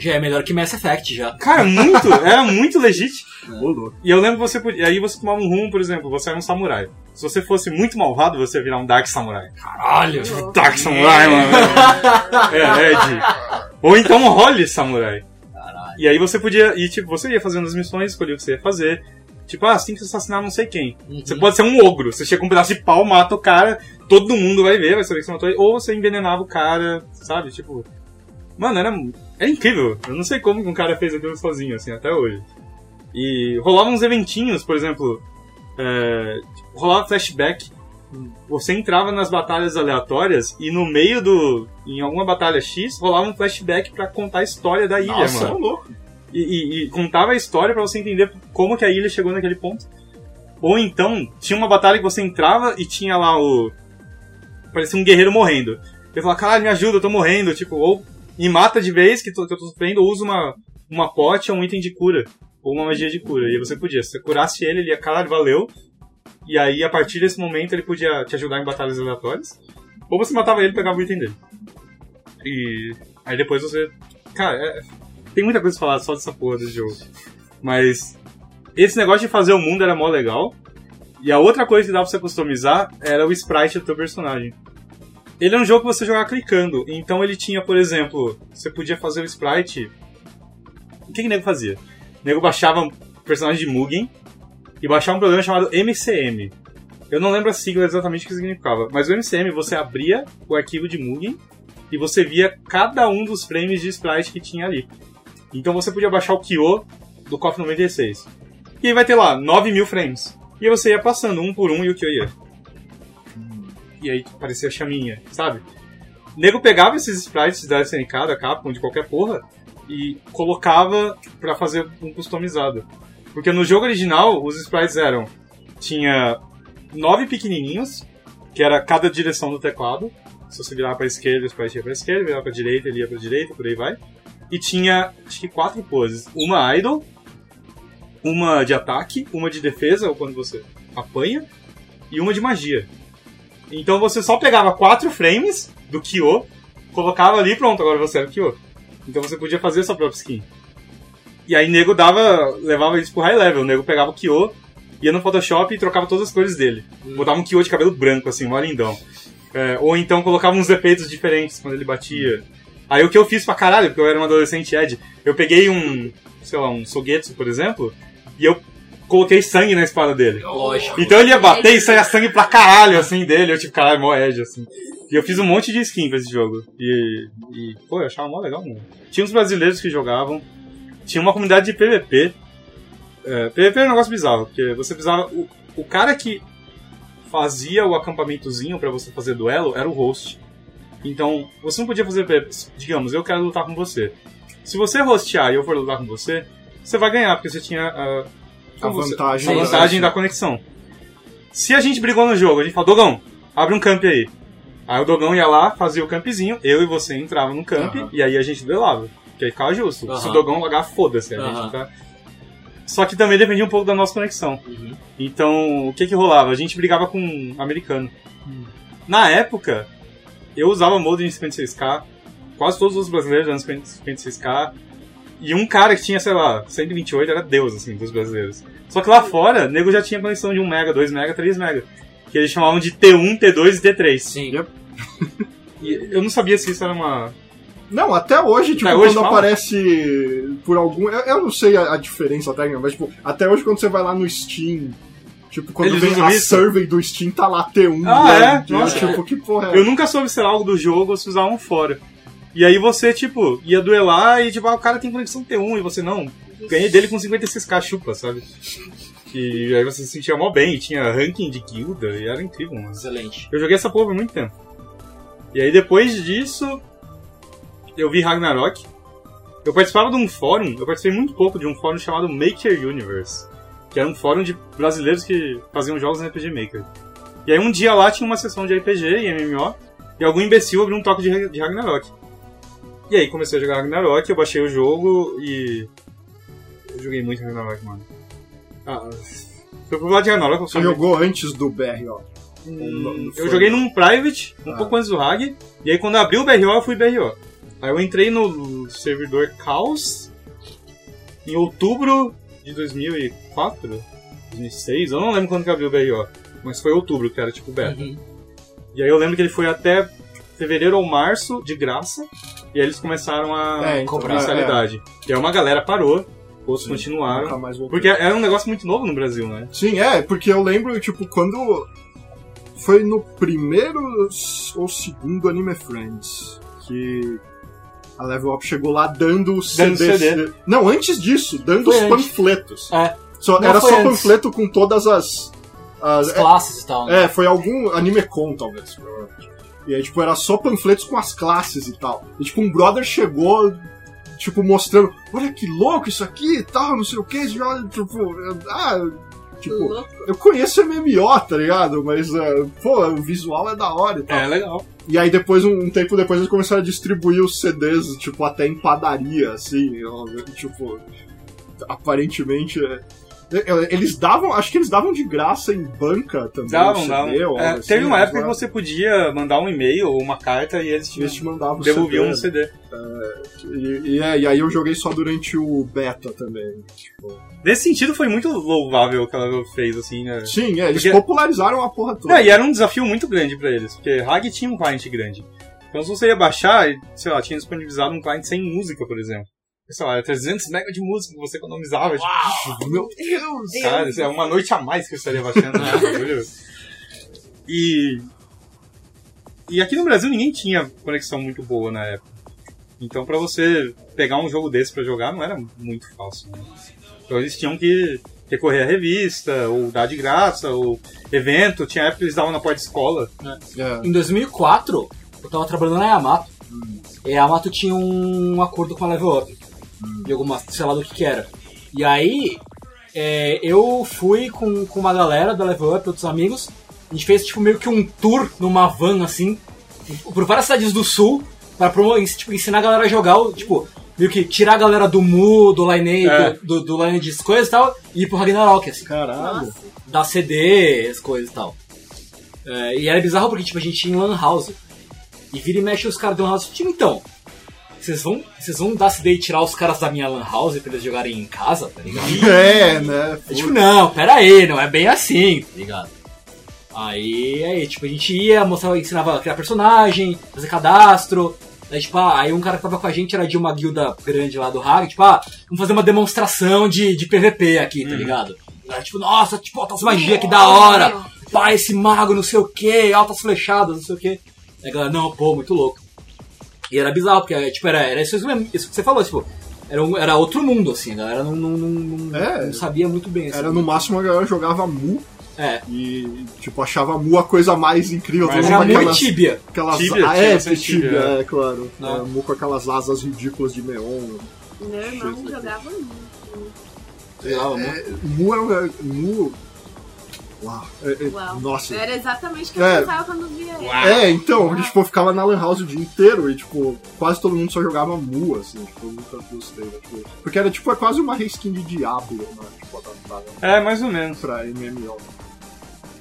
Já é melhor que Mass Effect, já. Cara, muito, era muito legítimo. Louco. E eu lembro que você podia. Aí você tomava um rumo, por exemplo, você era um samurai. Se você fosse muito malvado, você ia virar um Dark Samurai. Caralho! Dark Samurai, mano. É, Ed. Ou então um Holy Samurai. Caralho. E aí você podia. E tipo, você ia fazendo as missões, escolhia o que você ia fazer. Tipo, ah, você tem que assassinar não sei quem. Uhum. Você pode ser um ogro. Você chega com um pedaço de pau, mata o cara, todo mundo vai ver, vai saber que você matou ele. Ou você envenenava o cara, sabe? Tipo. Mano, era, era incrível. Eu não sei como um cara fez aquilo sozinho, assim, até hoje. E rolavam uns eventinhos, por exemplo. É, rolava flashback. Você entrava nas batalhas aleatórias e no meio do. Em alguma batalha X, rolava um flashback pra contar a história da ilha, Nossa, mano ô, louco. e, e- e contava a história pra você entender como que a ilha chegou naquele ponto. Ou então, tinha uma batalha que você entrava e tinha lá o. Parecia um guerreiro morrendo. Eu falava, caralho, me ajuda, eu tô morrendo. Tipo, ou me mata de vez que, tô- que eu tô sofrendo, ou usa uma, uma pote ou um item de cura. Ou uma magia de cura. E você podia. Se você curasse ele, ele ia, caralho, valeu. E aí, a partir desse momento, ele podia te ajudar em batalhas aleatórias. Ou você matava ele e pegava o item dele. E aí depois você. Cara, é- tem muita coisa pra falar só dessa porra desse jogo. Mas esse negócio de fazer o mundo era mó legal. E a outra coisa que dava pra você customizar era o sprite do teu personagem. Ele é um jogo que você jogava clicando. Então ele tinha, por exemplo, você podia fazer o sprite. O que que o nego fazia? O nego baixava um personagem de Mugen e baixava um programa chamado MCM. Eu não lembro a sigla exatamente o que significava, mas o MCM você abria o arquivo de Mugen e você via cada um dos frames de sprite que tinha ali. Então você podia baixar o Kyo do KOF 96. E aí vai ter lá 9 mil frames. E aí você ia passando um por um e o Kyo ia. E aí parecia a chaminha, sabe? O nego pegava esses sprites da SNK, da Capcom, de qualquer porra, e colocava pra fazer um customizado. Porque no jogo original, os sprites eram... Tinha nove pequenininhos, que era cada direção do teclado. Se você virava pra esquerda, o sprite ia pra esquerda, virava pra direita, ele ia pra direita, por aí vai. E tinha, acho que quatro poses. Uma idle, uma de ataque, uma de defesa, ou quando você apanha, e uma de magia. Então você só pegava quatro frames do Kyo, colocava ali e pronto, agora você era o Kyo. Então você podia fazer sua própria skin. E aí nego dava, levava isso pro high level. O nego pegava o Kyo, ia no Photoshop e trocava todas as cores dele. Botava um Kyo de cabelo branco, assim, mó lindão. É, ou então colocava uns efeitos diferentes quando ele batia. Aí o que eu fiz pra caralho, porque eu era um adolescente Ed, eu peguei um, sei lá, um Sogetsu, por exemplo, e eu coloquei sangue na espada dele. Lógico. Então ele ia bater e saia sangue pra caralho, assim, dele. Eu, tipo, caralho, mó Ed, assim. E eu fiz um monte de skin pra esse jogo. E, e pô, eu achava mó legal, mano. Tinha uns brasileiros que jogavam. Tinha uma comunidade de PVP. É, PVP é um negócio bizarro, porque você precisava... O, o cara que fazia o acampamentozinho pra você fazer duelo era o host. Então, você não podia fazer PVP. Digamos, eu quero lutar com você. Se você hostear e eu for lutar com você, você vai ganhar, porque você tinha ah, A vantagem. a vantagem da conexão. Se a gente brigou no jogo, a gente falou, Dogão, abre um camp aí. Aí o Dogão ia lá, fazia o campzinho, eu e você entrava no camp, e aí a gente duelava. Que aí ficava justo. Se o. Dogão logar, foda-se. a gente tá- Só que também dependia um pouco da nossa conexão. Uhum. Então, o que que rolava? A gente brigava com um americano. Hum. Na época, eu usava modem em 56k, quase todos os brasileiros eram 56k, e um cara que tinha, sei lá, 128 era deus, assim, dos brasileiros. Só que lá fora, o nego já tinha conexão de 1 mega, 2 mega, 3 mega. Que eles chamavam de T1, T2 e T3. Sim. Yep. E eu não sabia se isso era uma... Não, até hoje, tipo, Até hoje quando fala? aparece por algum. Eu, eu não sei a, a diferença técnica, mas, tipo, até hoje quando você vai lá no Steam. Tipo, quando Eles vem a isso? survey do Steam, tá lá T1. Ah, né? é? Nossa. Tipo, que porra é? Eu nunca soube se era algo do jogo ou se usavam fora. E aí você, tipo, ia duelar e, tipo, ah, o cara tem conexão T1 e você não. Ganhei dele com 56k chupa, sabe? E aí você se sentia mó bem, e tinha ranking de guilda e era incrível, mano. Excelente. Eu joguei essa porra por muito tempo. E aí depois disso, eu vi Ragnarok. Eu participava de um fórum, eu participei muito pouco de um fórum chamado Maker Universe. Que era um fórum de brasileiros que faziam jogos no RPG Maker. E aí um dia lá tinha uma sessão de RPG e MMO, e algum imbecil abriu um toque de, de Ragnarok. E aí comecei a jogar Ragnarok, eu baixei o jogo e. Eu joguei muito Ragnarok, mano. Ah, foi pro lado de Ragnarok, eu Você jogou antes do BRO. Hum, eu joguei num private, um Ah. pouco antes do RAG, e aí quando abriu o BRO eu fui BRO. Aí eu entrei no servidor Caos em outubro de 2004, 2006, eu não lembro quando que abriu o BRO, mas foi outubro que era tipo beta. Uhum. E aí eu lembro que ele foi até fevereiro ou março de graça, e aí eles começaram a É, então, cobrar é, mensalidade. E aí uma galera parou, outros Sim, continuaram, porque era um negócio muito novo no Brasil, né? Sim, é, porque eu lembro, tipo, quando. Foi no primeiro ou segundo Anime Friends que a Level Up chegou lá dando os Dando CDs. CD. Não, antes disso, dando Foi os antes. panfletos. É. Só, Não, era só antes. panfleto com todas as. as- As classes e tal. né? é, foi algum AnimeCon, talvez. provavelmente. E aí, tipo, era só panfletos com as classes e tal. E, tipo, um brother chegou, tipo, mostrando, olha que louco isso aqui e tal, não sei o que, tipo, ah, tipo, eu conheço MMO, tá ligado? Mas, é, pô, o visual é da hora e tal. É, legal. E aí depois, um, um tempo depois, eles começaram a distribuir os CDs, tipo, até em padaria, assim, tipo, aparentemente... é, é, Eles davam, acho que eles davam de graça em banca também. Davam, davam. É, assim, teve uma mas época que lá você podia mandar um e-mail ou uma carta e eles te Eles te mandavam devolviam um CD. CD. E, e, é, e aí eu joguei só durante o beta também. Nesse sentido, foi muito louvável o que ela fez, assim, né? Sim, é, eles Porque- popularizaram a porra toda. E era um desafio muito grande pra eles, porque Hag tinha um cliente grande. Então, se você ia baixar, sei lá, tinha disponibilizado um cliente sem música, por exemplo. Sei lá, era 300 MB de música que você economizava. Tipo, Meu Deus! cara, é uma noite a mais que eu estaria baixando. né? E. E aqui no Brasil ninguém tinha conexão muito boa na época. Então, pra você pegar um jogo desse pra jogar, não era muito fácil. Né? Então, eles tinham que recorrer à revista, ou dar de graça, ou evento. Tinha época que eles davam na porta de escola. É. Em 2004, eu tava trabalhando na Yamato. E a Yamato tinha um acordo com a Level Up. De alguma, sei lá do que que era. E aí, é, eu fui com, com uma galera da Level Up, outros amigos. A gente fez tipo meio que um tour numa van assim, por várias cidades do sul, pra tipo, ensinar a galera a jogar, tipo, meio que tirar a galera do Mu, do Line É. do, do, do Line de coisas e tal, e ir pro Ragnarok, assim Caralho. Dar CD, as coisas e tal. É, e era bizarro porque tipo, a gente ia em Lan House. E vira e mexe os caras do Lan House. Tipo, então, vocês vão, vocês vão dar ideia de tirar os caras da minha lan house pra eles jogarem em casa, tá ligado? É, né? É tipo, não, pera aí, não é bem assim, tá ligado? Aí, aí, tipo, a gente ia, mostrava, ensinava a criar personagem, fazer cadastro. Aí, tipo, ah, aí um cara que tava com a gente era de uma guilda grande lá do Hag, tipo, ah, vamos fazer uma demonstração de, de PVP aqui, tá ligado? Aí, tipo, nossa, tipo, altas magia, que da hora! Pá, esse mago, não sei o que, altas flechadas, não sei o que. Aí a galera, não, pô, muito louco. E era bizarro, porque, tipo, era, era isso, mesmo, isso que você falou, tipo, era, um- era outro mundo, assim, a galera não, não, não, não- É. não sabia muito bem, assim. Era no máximo a galera jogava Mu É, e, tipo, achava Mu a coisa mais incrível. Mas era muito aquelas, tíbia. aquelas Tíbia, ah, é, bastante tíbia, tíbia. é, claro. Não. É, Mu com aquelas asas ridículas de neon. Meu irmão jogava muito. Jogava Mu. É, Mu é um. Mu. Uau. É, é, Uau. Nossa. Era exatamente o que eu É. pensava quando via ele. Uau. É, então, a tipo, eu ficava na Lan House o dia inteiro e, tipo, quase todo mundo só jogava Mu, assim, tipo, eu nunca gostei. né, tipo, porque era, tipo, é quase uma reskin de Diablo, né? Tipo, adaptada É, mais ou menos. pra MMO.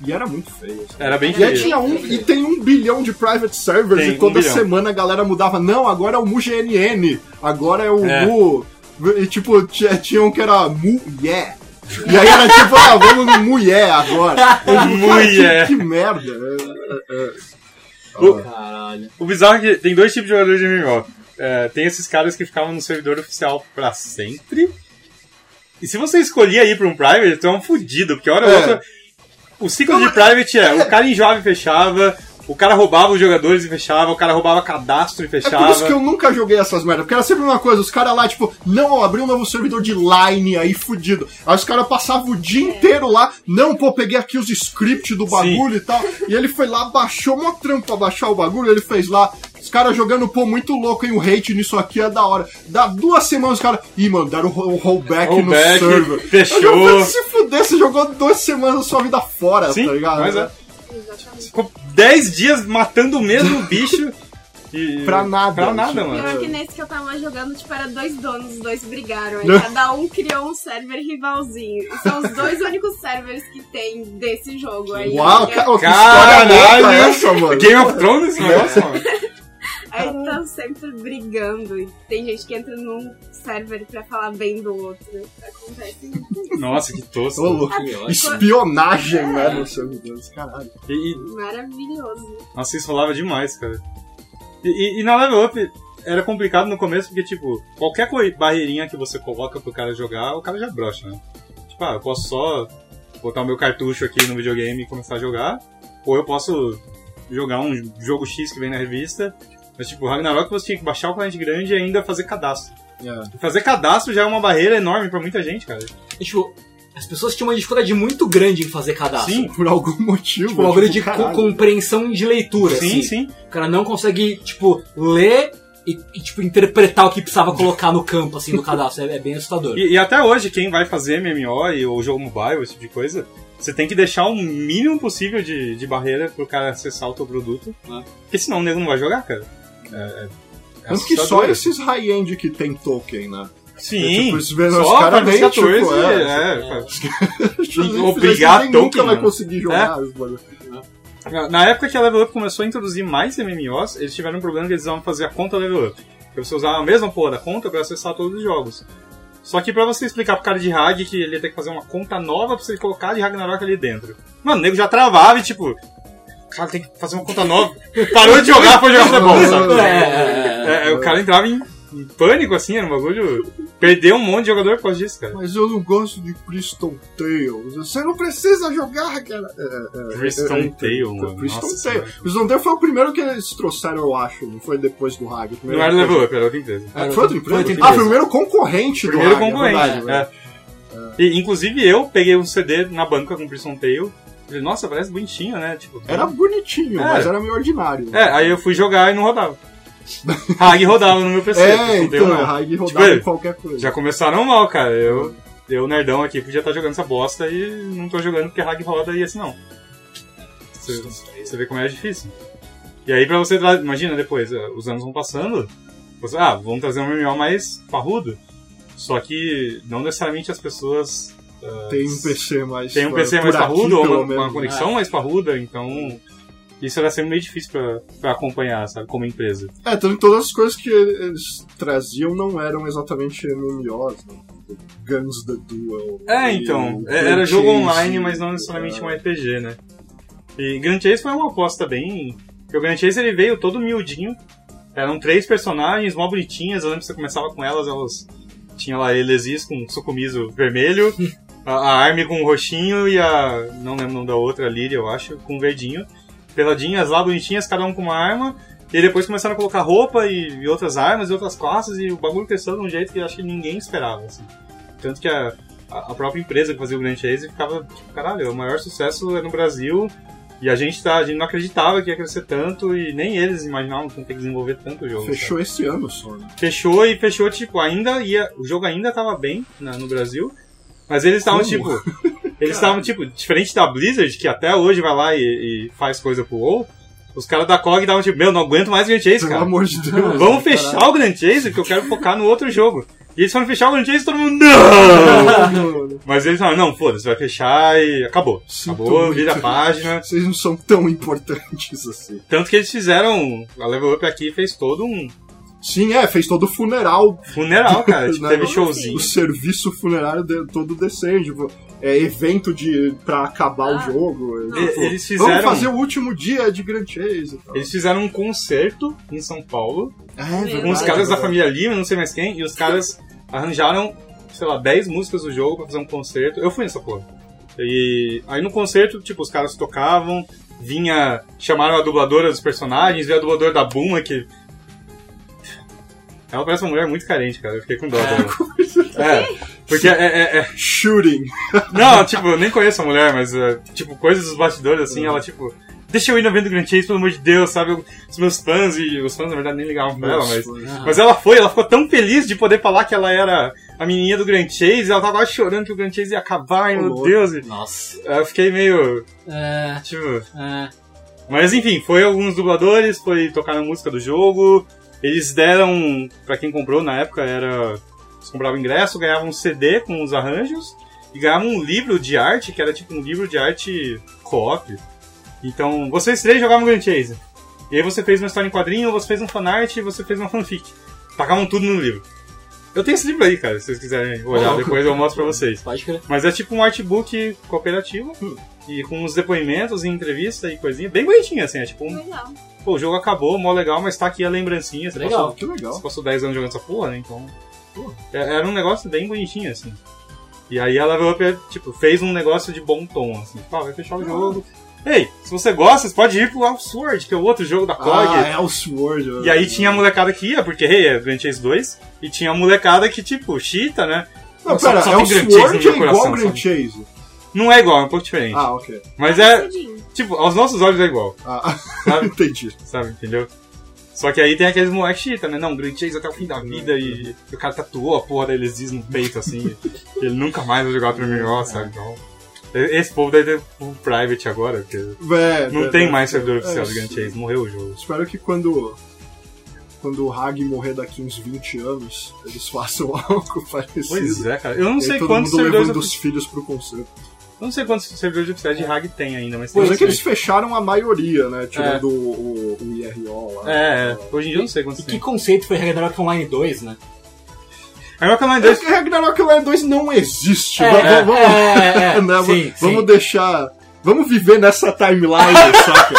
E era muito feio. Assim. Era bem E feio. tinha um, e tem um bilhão de private servers Tem, e toda um bilhão. semana a galera mudava. Não, agora é o Mu GNN, agora é o É. Mu. E tipo, tinha um que era Mu Yeah. E aí era tipo, ah, vamos no Mu Yeah agora. Eu digo, Mu cara, que-. Que, merda. É, é, é. O- Caralho. O bizarro é que tem dois tipos de jogadores de MMO. É, tem esses caras que ficavam no servidor oficial pra sempre. E se você escolhia ir pra um private, tu é um fudido, porque hora ou É. outra. O ciclo de private é, o cara enjoava e fechava, o cara roubava os jogadores e fechava, o cara roubava cadastro e É por fechava. isso que eu nunca joguei essas merdas. Porque era sempre uma coisa, os caras lá, tipo, não, abriu um novo servidor de line aí, fudido. Aí os caras passavam o dia inteiro lá, não, pô, peguei aqui os scripts do bagulho e tal. E ele foi lá, baixou uma trampa pra baixar o bagulho, ele fez lá. Os caras jogando, pô, muito louco, hein? O hate nisso aqui é da hora. Dá duas semanas os caras. Ih, mano, deram o rollback, no server. fechou. Eu se fuder, você jogou duas semanas da sua vida fora, Sim, tá ligado? mas é. Exatamente. Ficou 10 dias matando o mesmo bicho. E... Pra nada, Pra nada, tipo, mano. Pior que nesse que eu tava jogando, tipo, era dois donos, os dois brigaram. Aí cada um criou um server rivalzinho. E são os dois únicos servers que tem desse jogo. Aí, Uau, aí, ca- que história louca é essa, mano? Game of Thrones negócio, mano. Aí tá sempre brigando. E tem gente que entra num server pra falar bem do outro. Acontece muito. Nossa, que tosco. Ô. Espionagem, né, no servidores, caralho. E, e, Maravilhoso. Nossa, isso rolava demais, cara. E, e- e na Level Up era complicado no começo porque, tipo, qualquer barreirinha que você coloca pro cara jogar, o cara já brocha, né? Tipo, ah, eu posso só botar o meu cartucho aqui no videogame e começar a jogar, ou eu posso jogar um jogo X que vem na revista, mas, tipo, Ragnarok você tinha que baixar o cliente grande e ainda fazer cadastro. E fazer cadastro já é uma barreira enorme pra muita gente, cara. E, tipo, as pessoas tinham uma dificuldade muito grande em fazer cadastro. Sim. Por algum motivo. Tipo, uma bagulho de caralho. compreensão de leitura, Sim, assim. sim. O cara não consegue, tipo, ler e, e, tipo, interpretar o que precisava colocar no campo, assim, no cadastro. É, é bem assustador. E, e até hoje, quem vai fazer MMO e o jogo mobile, esse tipo de coisa, você tem que deixar o mínimo possível de, de barreira pro cara acessar o teu produto. Ah. Porque senão o nego não vai jogar, cara. É, é, é Tanto que só esses high-end que tem token, né? Sim, tipo, esses os só caras para nem, 14, tipo, é, é, é, obrigar Ninguém nunca vai mano. conseguir jogar. esse bagulho. Na- Na época que a Level Up começou a introduzir mais MMOs, eles tiveram um problema que eles precisavam fazer a conta Level Up. Porque você usava a mesma porra da conta pra acessar todos os jogos. Só que pra você explicar pro cara de Hag que ele ia ter que fazer uma conta nova pra você colocar de Ragnarok ali dentro. Mano, o nego já travava e tipo. O cara tem que fazer uma conta nova. Parou de jogar, foi jogar futebol, sabe? É, é, é. É, é, o cara entrava em, em pânico, assim, era um bagulho. Perdeu um monte de jogador por causa disso, cara. Mas eu não gosto de Crystal Tales. Você não precisa jogar, cara. É, é, Crystal é, é, Tale, mano. Crystal Nossa Tale. Crystal Tale foi o primeiro que eles trouxeram, eu acho. Não foi depois do Hag. O Não primeiro era que- Level Up, era outra empresa. É, foi outra empresa? Foi Ah, foi o primeiro concorrente Primeiro do Hag, concorrente. É verdade, é. E, inclusive eu peguei um CD na banca com Prison Tale. Falei, nossa, parece bonitinho, né? Tipo, Era bonitinho, É. mas era meio ordinário. É, aí eu fui jogar e não rodava. Hag rodava no meu PC. É, então. Hag rodava Tipo, em qualquer coisa. Já começaram mal, cara. Eu, eu nerdão aqui, podia estar jogando essa bosta e não tô jogando porque Hag roda e assim não. Você, você vê como é difícil. E aí pra você, imagina depois, eh, os anos vão passando, você, ah, vamos trazer um MMO mais parrudo. Só que não necessariamente as pessoas Tem um PC mais. tem um PC mais aqui, parrudo ou uma, uma conexão mais parruda, então Isso era sempre meio difícil pra, pra acompanhar, sabe, como empresa. É, tanto que todas as coisas que eles traziam não eram exatamente MMOs, né? Guns the Duel. É, então. é- Era jogo Chase, online, mas não necessariamente é. um RPG, né? E Grand Chase foi uma aposta bem. Porque o Grand Chase ele veio todo miudinho. Eram três personagens mó bonitinhas. Eu lembro que você começava com elas, elas. Tinha lá a Elesis com sucumiso vermelho, a, a Army com roxinho e a. Não lembro o nome da outra, a Lyria, eu acho, com verdinho. Peladinhas lá, bonitinhas, cada um com uma arma. E depois começaram a colocar roupa e, e outras armas e outras classes, e o bagulho cresceu de um jeito que eu acho que ninguém esperava, assim. Tanto que a, a própria empresa que fazia o Grand Chase ficava, tipo, caralho, o maior sucesso é no Brasil, e a gente, tá, a gente não acreditava que ia crescer tanto, e nem eles imaginavam que ia ter que desenvolver tanto o jogo. sabe? Fechou esse ano só, né? Fechou e fechou, tipo, ainda ia. O jogo ainda tava bem na- no Brasil. Mas eles estavam, tipo. Eles estavam, tipo, diferente da Blizzard, que até hoje vai lá e, e faz coisa pro WoW. Os caras da COG estavam, tipo, meu, não aguento mais o Grand Chase, Pelo cara. amor de Deus. Vamos fechar o Grand Chase, que eu quero focar no outro jogo. E eles foram fechar o Grand Chase e todo mundo, não! Mas eles falaram, não, foda-se, vai fechar e acabou. Sinto Acabou, vira a página. Vocês não são tão importantes assim. Tanto que eles fizeram, a Level Up aqui fez todo um Sim, é, fez todo o funeral, funeral, cara. Tipo, Não, teve showzinho. o serviço funerário de- todo decente. Tipo, é evento de, pra acabar o Ah. jogo. Não. Tipo, Eles fizeram- Vamos fazer o último dia de Grand Chase e tal. Eles fizeram um concerto em São Paulo É, Com verdade, com os caras da família Lima, não sei mais quem, e os caras arranjaram, sei lá, 10 músicas do jogo pra fazer um concerto. Eu fui nessa porra. E aí no concerto, tipo, os caras tocavam, vinha. chamaram a dubladora dos personagens, veio a dubladora da Buma, que. Ela parece uma mulher muito carente, cara. Eu fiquei com dó dela. É, porque é, é- é- Shooting. Não, tipo, eu nem conheço a mulher, mas, é, tipo, coisas dos bastidores, assim, ela, tipo, deixa eu ir no evento do Grand Chase, pelo amor de Deus, sabe? Eu- Os meus fãs, e os fãs, na verdade, nem ligavam pra ela, mas. Mas ela foi, ela ficou tão feliz de poder falar que ela era a menininha do Grand Chase, ela tava chorando que o Grand Chase ia acabar, Ô, meu louco. Deus. Nossa. Eu fiquei meio, É, tipo... é. Mas enfim, foi alguns dubladores, foi tocar a música do jogo, eles deram, pra quem comprou na época, era... Eles compravam ingresso, ganhavam um CD com os arranjos, e ganhavam um livro de arte, que era tipo um livro de arte co-op. Então, vocês três jogavam Grand Chase. E aí você fez uma história em quadrinho, você fez um fanart e você fez uma fanfic. Tacavam tudo no livro. Eu tenho esse livro aí, cara, se vocês quiserem olhar, depois eu mostro pra vocês. Pode crer. Mas é tipo um artbook cooperativo, e com uns depoimentos e entrevista e coisinha, bem bonitinho assim, é tipo um, Legal. Pô, o jogo acabou, mó legal, mas tá aqui a lembrancinha, você Legal. passou, Que legal. você passou 10 anos jogando essa porra, né, então... pô, é- Era um negócio bem bonitinho, assim. E aí a Level Up, tipo, fez um negócio de bom tom, assim, tipo, ah, vai fechar o jogo. Ei, se você gosta, você pode ir pro Sword, que é o outro jogo da COG. Ah, é o Sword. E aí tinha a molecada que ia, porque, hey, é Grand Chase 2, e tinha a molecada que, tipo, chita, né? Não, Só- pera, só é o Grand Chase no é meu igual coração, Grand? Chase? Não é igual, é um pouco diferente. Ah, ok. Mas é, Cedinho. tipo, aos nossos olhos é igual, Ah, sabe? entendi. sabe, entendeu? Só que aí tem aqueles moleques chita, né? Não, Grand Chase até o fim da vida e o cara tatuou a porra da Elesis no peito, assim. e ele nunca mais vai jogar outro MMO, sabe? Então, esse povo deve ter um private agora, porque É, não é, tem é, mais servidor é, oficial de Grand Chase, morreu o jogo. Espero que quando quando o Hag morrer daqui uns 20 anos, eles façam algo parecido. Pois é, cara. Eu não sei todo quantos mundo servidores levando oficiais. os filhos pro concerto. Eu não sei quantos servidores oficiais de Hag tem ainda, mas tem Mas é que eles fecharam a maioria, né? Tirando o, o, o IRO lá. É, é. Hoje em dia eu não sei quantos E que tem. conceito foi Ragnarok Online 2, né? O Online É 2 que Ragnarok Online 2 não existe. É, Va- va- é, vamos, é, é, né, sim, vamos sim. deixar. Vamos viver nessa timeline, saca?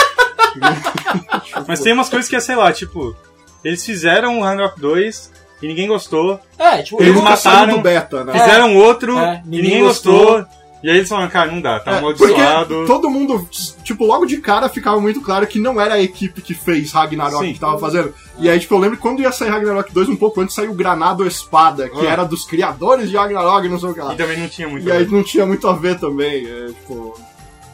Mas tem umas coisas que é, sei lá, tipo, eles fizeram o Ragnarok 2 e ninguém gostou. É, tipo, Ele Eles mataram- do beta, né? Fizeram outro é, e ninguém ninguém gostou. E aí eles falaram, cara, não dá, tá É, porque amaldiçoado. todo mundo, tipo, logo de cara ficava muito claro que não era a equipe que fez Ragnarok Sim. que tava fazendo. E aí, tipo, eu lembro quando ia sair Ragnarok 2, um pouco antes saiu Granado Espada, que Ah. era dos criadores de Ragnarok, não sei o que lá. E também não tinha muito. E aí não tinha muito a ver também, é, tipo...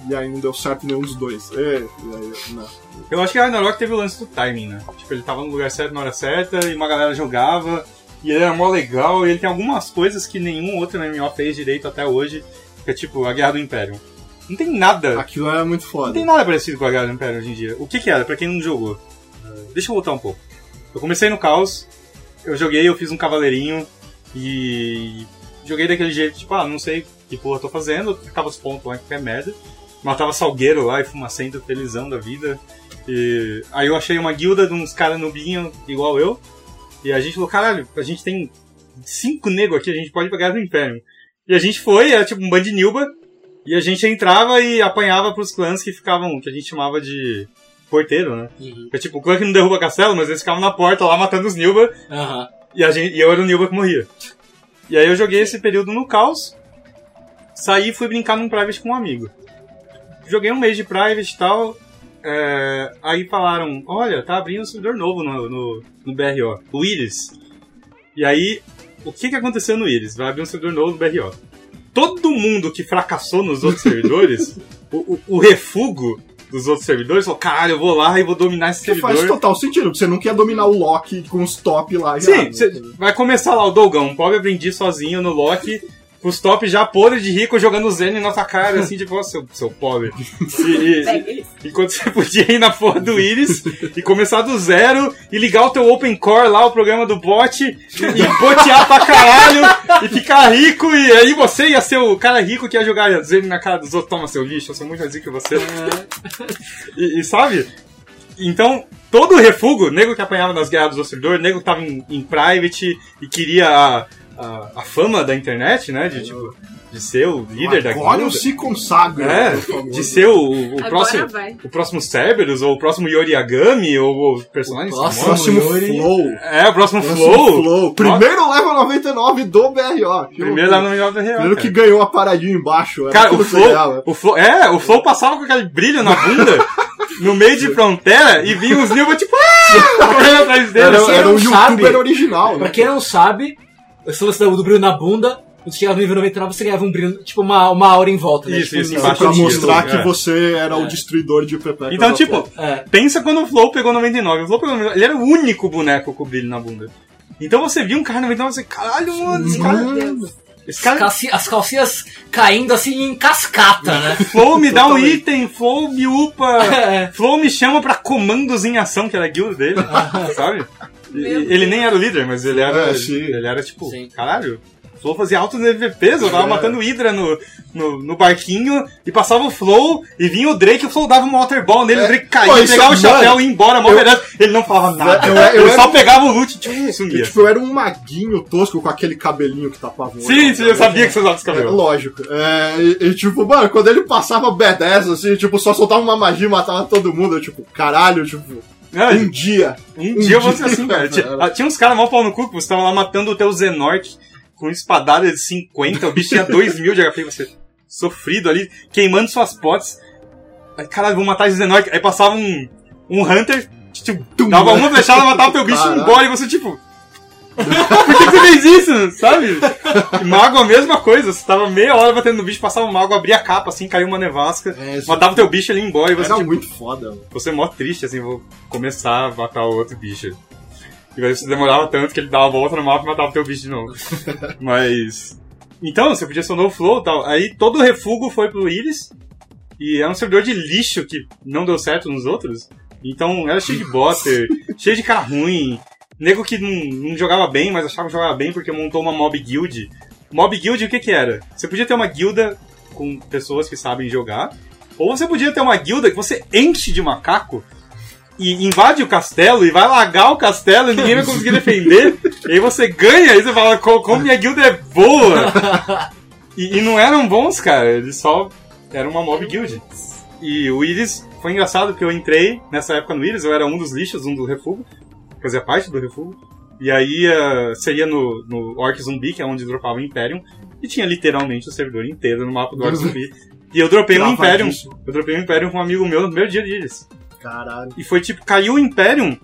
E aí não deu certo nenhum dos dois. É, e aí, não. Eu acho que o Ragnarok teve o lance do timing, né? Tipo, ele tava no lugar certo na hora certa e uma galera jogava. E ele era mó legal e ele tem algumas coisas que nenhum outro MMO fez direito até hoje. É tipo a Guerra do Império. Não tem nada. Aquilo era muito Não foda. tem nada parecido com a Guerra do Império hoje em dia. O que que era, pra quem não jogou? Uh, Deixa eu voltar um pouco. Eu comecei no caos, eu joguei, eu fiz um cavaleirinho e joguei daquele jeito, tipo, ah, não sei que porra eu tô fazendo, eu ficava os pontos lá, que é merda. matava salgueiro lá e fumacento, felizão da vida. E aí eu achei uma guilda de uns caras nubinho igual eu. E a gente falou, caralho, a gente tem cinco negros aqui, a gente pode pegar no inferno. E a gente foi, era tipo um band de Nilba, e a gente entrava e apanhava pros clãs que ficavam, que a gente chamava de porteiro, né? Uhum. É tipo, o clã que não derruba castelo, mas eles ficavam na porta lá matando os Nilba, Aham. e, a gente, e eu era o Nilba que morria. E aí eu joguei esse período no caos, saí e fui brincar num private com um amigo. Joguei um mês de private e tal, é, aí falaram, olha, tá abrindo um servidor novo no, no, no BRO, o Iris. E aí, o que que aconteceu no Iris? Vai abrir um servidor novo no BRO. Todo mundo que fracassou nos outros servidores, o, o, o refugo dos outros servidores falou, caralho, eu vou lá e vou dominar esse Que servidor. faz total sentido, porque você não quer dominar o Loki com os top lá. Sim, errado, né? vai começar lá o Dogão, um pobre aprendiz sozinho no Loki, com os top já podre de rico jogando Zen na nossa cara, assim, tipo, ó, seu, seu pobre. E, e, enquanto você podia ir na porra do Iris e começar do zero e ligar o teu Open Core lá, o programa do bot, e, botear pra caralho e ficar rico, e aí você ia ser o cara rico que ia jogar Zen na cara dos outros, toma seu lixo, eu sou muito mais rico que você. E, e sabe? Então, todo o refugo, nego que apanhava nas guerras do servidor, nego que tava em, em private e queria a, a, fama da internet, né? De, tipo, de ser o líder da Agora eu se consagra. É, de ser o, o Agora próximo. vai. O próximo Cerberus, ou o próximo Yoriagami, ou o personagem O próximo. Yuri. Flow. É, o próximo Próximo Flow. Flow. Primeiro level 99 do BRO. Primeiro no melhor da real. Primeiro que ganhou a paradinha embaixo. era Cara, o Flow, ganhava. o Flow. É, o Flow passava com aquele brilho na bunda, no meio de fronteira, e vinha os Nilva tipo, ah! correndo atrás dele. Era, assim. era um sabe. youtuber original, né? Pra quem não sabe, esse lance do do brilho na bunda, quando você chegava no nível 99, você ganhava um brilho, tipo uma, uma aura em volta, né? Isso, tipo, isso, embaixo pra mostrar que é. você era o destruidor de Pepe. Então, tipo, É. pensa quando o Flow pegou 99. O Flow pegou 99, ele era o único boneco com brilho na bunda. Então você via um cara 99 e você, caralho, mano, esse cara. Meu Deus. Esse As, cara. calci- as calcinhas caindo assim em cascata, né? Flow me dá um item, Flow me upa. É. Flow me chama pra comandos em ação, que era a guilda dele, sabe? Ele nem era o líder, mas ele era. É, sim. ele era tipo, Sim. caralho. O Flow fazia altos EVPs, eu tava É. matando Hydra no, no, no barquinho e passava o Flow e vinha o Drake e o Flow dava uma Water Ball nele, o Drake caía, Pô, pegava o chapéu mano, e ia embora, mó eu-. Ele não falava nada. eu- eu ele só um- pegava o loot tipo, e Eu, sumia. tipo, eu era um maguinho tosco com aquele cabelinho que tapava o. Sim, sim, eu sabia que você usava esse É, cabelo. lógico. É, e, e, tipo, mano, quando ele passava B10, assim, tipo, só soltava uma magia e matava todo mundo. Eu, tipo, caralho, tipo, Não, um dia. Um dia eu vou ser dia. assim, cara. Tinha, ah, tinha uns caras mal pau no cu que você tava lá matando o teu Zenorte com espadada de 50, o bicho tinha 2 mil de HP, você sofrido ali, queimando suas potes. Aí, caralho, vou matar esse Zenorte. Aí passava um, um Hunter, tipo, dava uma flechada, matava o teu bicho e Caralho. embora, e você, tipo. Por que, que você fez isso? Sabe? Mago a mesma coisa, você tava meia hora batendo no bicho, passava um mago, abria a capa assim, caiu uma nevasca, É, matava o teu bicho ia embora e você, era tipo, muito foda. mano. você é mó triste, assim, vou começar a matar o outro bicho. E aí você demorava tanto que ele dava a volta no mapa e matava o teu bicho de novo. Mas. Então, você podia ser um novo flow e tal. Aí todo o refugo foi pro Iris. E era um servidor de lixo que não deu certo nos outros. Então era cheio de botter, cheio de cara ruim. Nego que não, não jogava bem, mas achava que jogava bem porque montou uma mob guild. Mob guild o que que era? Você podia ter uma guilda com pessoas que sabem jogar. Ou você podia ter uma guilda que você enche de macaco e invade o castelo e vai largar o castelo e ninguém vai conseguir defender. e aí você ganha e você fala, "Co- como minha guilda é boa! e, e não eram bons, cara, eles só eram uma mob guild. E o Iris foi engraçado porque eu entrei nessa época no Iris, eu era um dos lixos, um do refúgio, fazia parte do refúgio. E aí uh, você ia no, no Orc Zumbi, que é onde dropava o Imperium, e tinha literalmente o servidor inteiro no mapa do Orc Zumbi. E eu dropei um Imperium. Eu dropei um Imperium com um amigo meu no primeiro dia de Iris. Caralho. E foi tipo, caiu o Imperium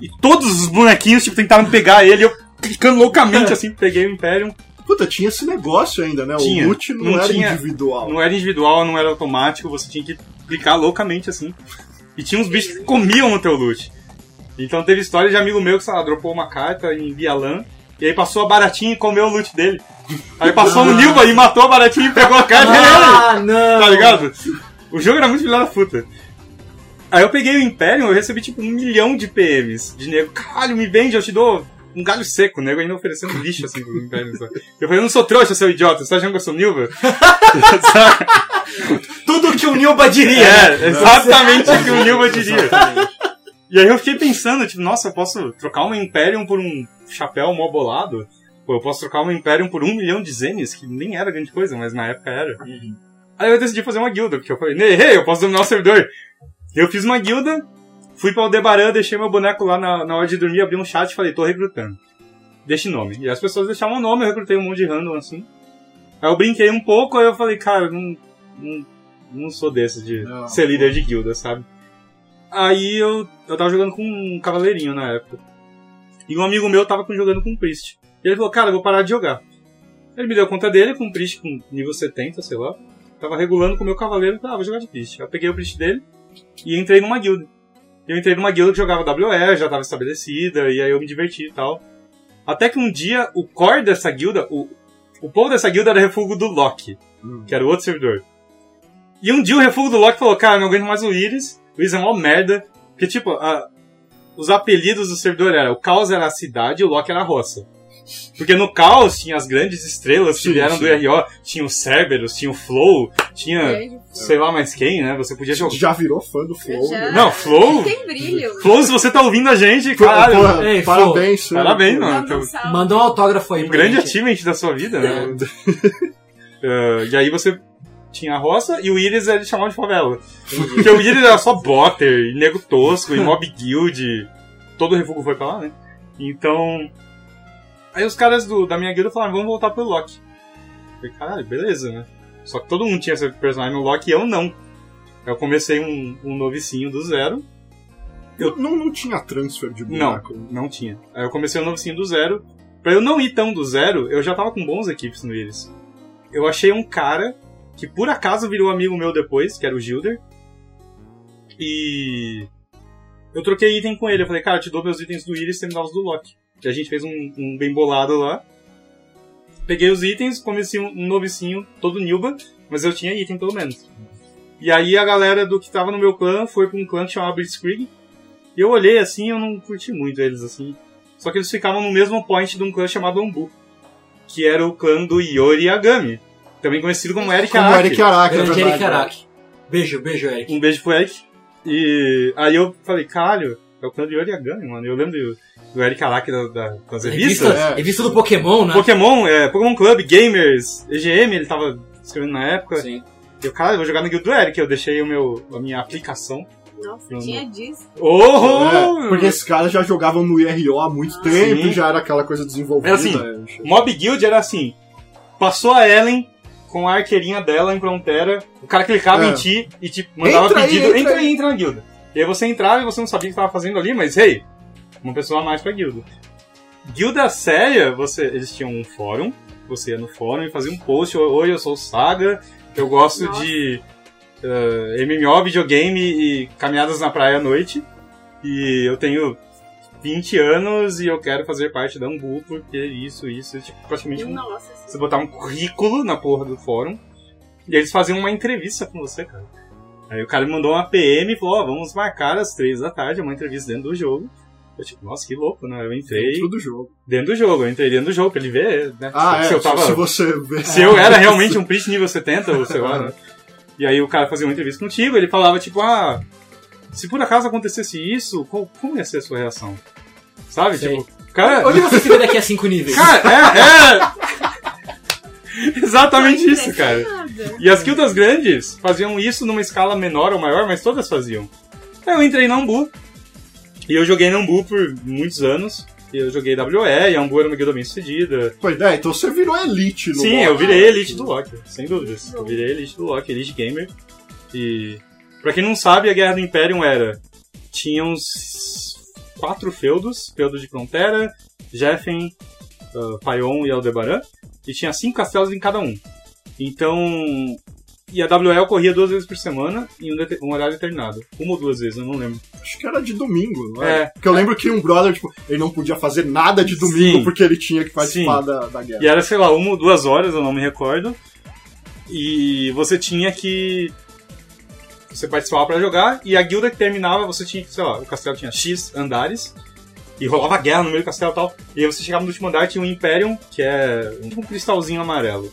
e todos os bonequinhos tipo, tentaram pegar ele. Eu clicando loucamente assim, peguei o Imperium. Puta, tinha esse negócio ainda, né? Tinha. O loot não, Não era tinha- individual. Não era individual, não era automático, você tinha que clicar loucamente assim. E tinha uns bichos que comiam no teu loot. Então teve história de amigo meu que, sei lá, dropou uma carta em Bialan. E aí passou a baratinha e comeu o loot dele. Aí passou no Nilba e matou a baratinha e pegou a carta dele. Ah, não! Tá ligado? O jogo era muito filho da puta. Aí eu peguei o Imperium, eu recebi tipo um milhão de PMs. De nego, caralho, me vende, eu te dou um galho seco, nego ainda oferecendo lixo assim pro Imperium. Sabe? Eu falei, eu não sou trouxa, seu idiota, você tá achando que eu sou Nilva? Tudo que o Nilba diria. É, exatamente o que o Nilba diria. E aí eu fiquei pensando, tipo, nossa, eu posso trocar uma Imperium por um chapéu mó bolado? Pô, eu posso trocar uma Imperium por um milhão de zenes, que nem era grande coisa, mas na época era. Aí eu decidi fazer uma guilda, porque eu falei, "Nei, hey, eu posso dominar o servidor. Eu fiz uma guilda, fui pra Aldebaran, deixei meu boneco lá na, na hora de dormir, abri um chat e falei, tô recrutando. Deixe nome. E as pessoas deixavam o nome, eu recrutei um monte de random assim. Aí eu brinquei um pouco, aí eu falei, cara, não, não, não sou desses de Não. ser líder de guilda, sabe? Aí eu, eu tava jogando com um cavaleirinho na época. E um amigo meu tava jogando com um priest. E ele falou, cara, eu vou parar de jogar. Ele me deu conta dele, com um priest com nível 70, sei lá. Tava regulando com o meu cavaleiro, ah, vou jogar de priest. Eu peguei o priest dele e entrei numa guilda. Eu entrei numa guilda que jogava WE, já tava estabelecida, e aí eu me diverti e tal. Até que um dia, o core dessa guilda, o, o povo dessa guilda era refúgio do Loki, que era o outro servidor. E um dia o refúgio do Loki falou, cara, não aguento mais o Iris, o Iris é uma merda. Porque, tipo, a- os apelidos do servidor eram, o Caos era a cidade e o Loki era a roça. Porque no Caos tinha as grandes estrelas que vieram do RO, tinha o Cerberus, tinha o Flow, tinha Beijo. sei lá mais quem, né? Você podia jogar. Já virou fã do Flow. Já. né? Não, Flow? Tem brilho. Flow, se você tá ouvindo a gente, caralho, porra, Ei, parabéns, Sam. parabéns, mano. Manda um Então. Mandou um autógrafo aí um pra grande gente. achievement da sua vida, né? Eh, e aí você tinha a roça e o Iris ele chamava de favela. Porque o Iris era só botter, e nego tosco, e mob guild. Todo o refúgio foi pra lá, né? Então. Aí os caras do- da minha guilda falaram, vamos voltar pro Loki. Eu falei, caralho, beleza, né? Só que todo mundo tinha esse personagem no Loki e eu não. Eu comecei um, um novicinho do zero. Eu- Não, não tinha transfer de Não, boneco. não tinha. Aí eu comecei um novicinho do zero. Pra eu não ir tão do zero, eu já tava com bons equipes no Iris. Eu achei um cara que por acaso virou amigo meu depois, que era o Gilder. E. Eu troquei item com ele. Eu falei, cara, eu te dou meus itens do Iris e você me dá os do Loki. E a gente fez um, um bem bolado lá. Peguei os itens, comecei um, novicinho, todo Nilba, mas eu tinha item pelo menos. E aí a galera do que tava no meu clã foi pra um clã que chamava Blitzkrieg. E eu olhei assim, eu não curti muito eles assim. Só que eles ficavam no mesmo point de um clã chamado Ambu, que era o clã do Yori Yagami, também conhecido como Eric Como Araki. Eric Araki, é Grande. Eric Araki. Beijo, beijo, Eric. Um beijo pro Eric. E aí eu falei, caralho, é o clã do Yori Yagami, mano. Eu lembro do, do Eric Araki da, da, das Revista, revistas. É. revista do Pokémon, né? Pokémon, é, Pokémon Club, Gamers, EGM, ele tava escrevendo na época. Sim. E eu, cara, eu vou jogar no guild do Eric. Eu deixei o meu, a minha aplicação. Nossa, tinha disso. Oh! É, porque esses caras já jogavam no IRO há muito tempo, Sim. já era aquela coisa desenvolvida. Era assim, né? Mob Guild era assim: passou a Ellen com a arqueirinha dela em Frontera, o cara clicava É. em ti e te mandava Entra aí, pedido: entra entra aí. aí, entra na guilda. E aí você entrava e você não sabia o que estava fazendo ali, mas hey, uma pessoa a mais pra guilda. Guilda séria, você, eles tinham um fórum, você ia no fórum e fazia um post: Oi, eu sou o Saga, eu gosto Nossa. de eh, MMO, videogame e caminhadas na praia à noite. E eu tenho 20 anos e eu quero fazer parte da Ambu porque isso, isso, tipo, praticamente um Nossa, você assim. botar um currículo na porra do fórum e eles faziam uma entrevista com você, cara. Aí o cara me mandou uma PM e falou, ó, vamos marcar às três da tarde uma entrevista dentro do jogo. Eu tipo, nossa, que louco, né? Eu entrei Dentro do jogo. dentro do jogo, eu entrei dentro do jogo pra ele ver, né? Ah, se, é. se eu tava... Se você vê. Se eu era realmente um Priest nível 70, ou sei lá, né? E aí o cara fazia uma entrevista contigo, ele falava, tipo, ah, se por acaso acontecesse isso, qual, como ia ser a sua reação? Sabe? Sei. Tipo, cara... Onde você se vê daqui a cinco níveis? Cara, é, é. Exatamente isso, cara. Impressionada. E as guildas grandes faziam isso numa escala menor ou maior, mas todas faziam. Aí eu entrei na Ambu. E eu joguei na Ambu por muitos anos. E eu joguei WE, e a Ambu era uma guilda bem sucedida. Pois é, então você virou elite no Sim, LoL. eu virei elite do Loki, sem dúvidas. Eu virei elite do Loki, elite gamer. E pra quem não sabe, a Guerra do Imperium era tinha uns quatro feudos, feudo de Frontera, Jeffen, uh, Paion e Aldebaran, e tinha cinco castelos em cada um. Então, e a WL corria duas vezes por semana em um, um horário determinado. Uma ou duas vezes, eu não lembro. Acho que era de domingo, não é? É. Porque eu lembro que um brother, tipo, ele não podia fazer nada de domingo Sim. porque ele tinha que participar Sim. da, da guerra. E era, sei lá, uma ou duas horas, eu não me recordo. E você tinha que. Você participava pra jogar, e a guilda que terminava, você tinha, sei lá, o castelo tinha X andares, e rolava guerra no meio do castelo e tal. E aí você chegava no último andar, tinha um Imperium, que é um cristalzinho amarelo.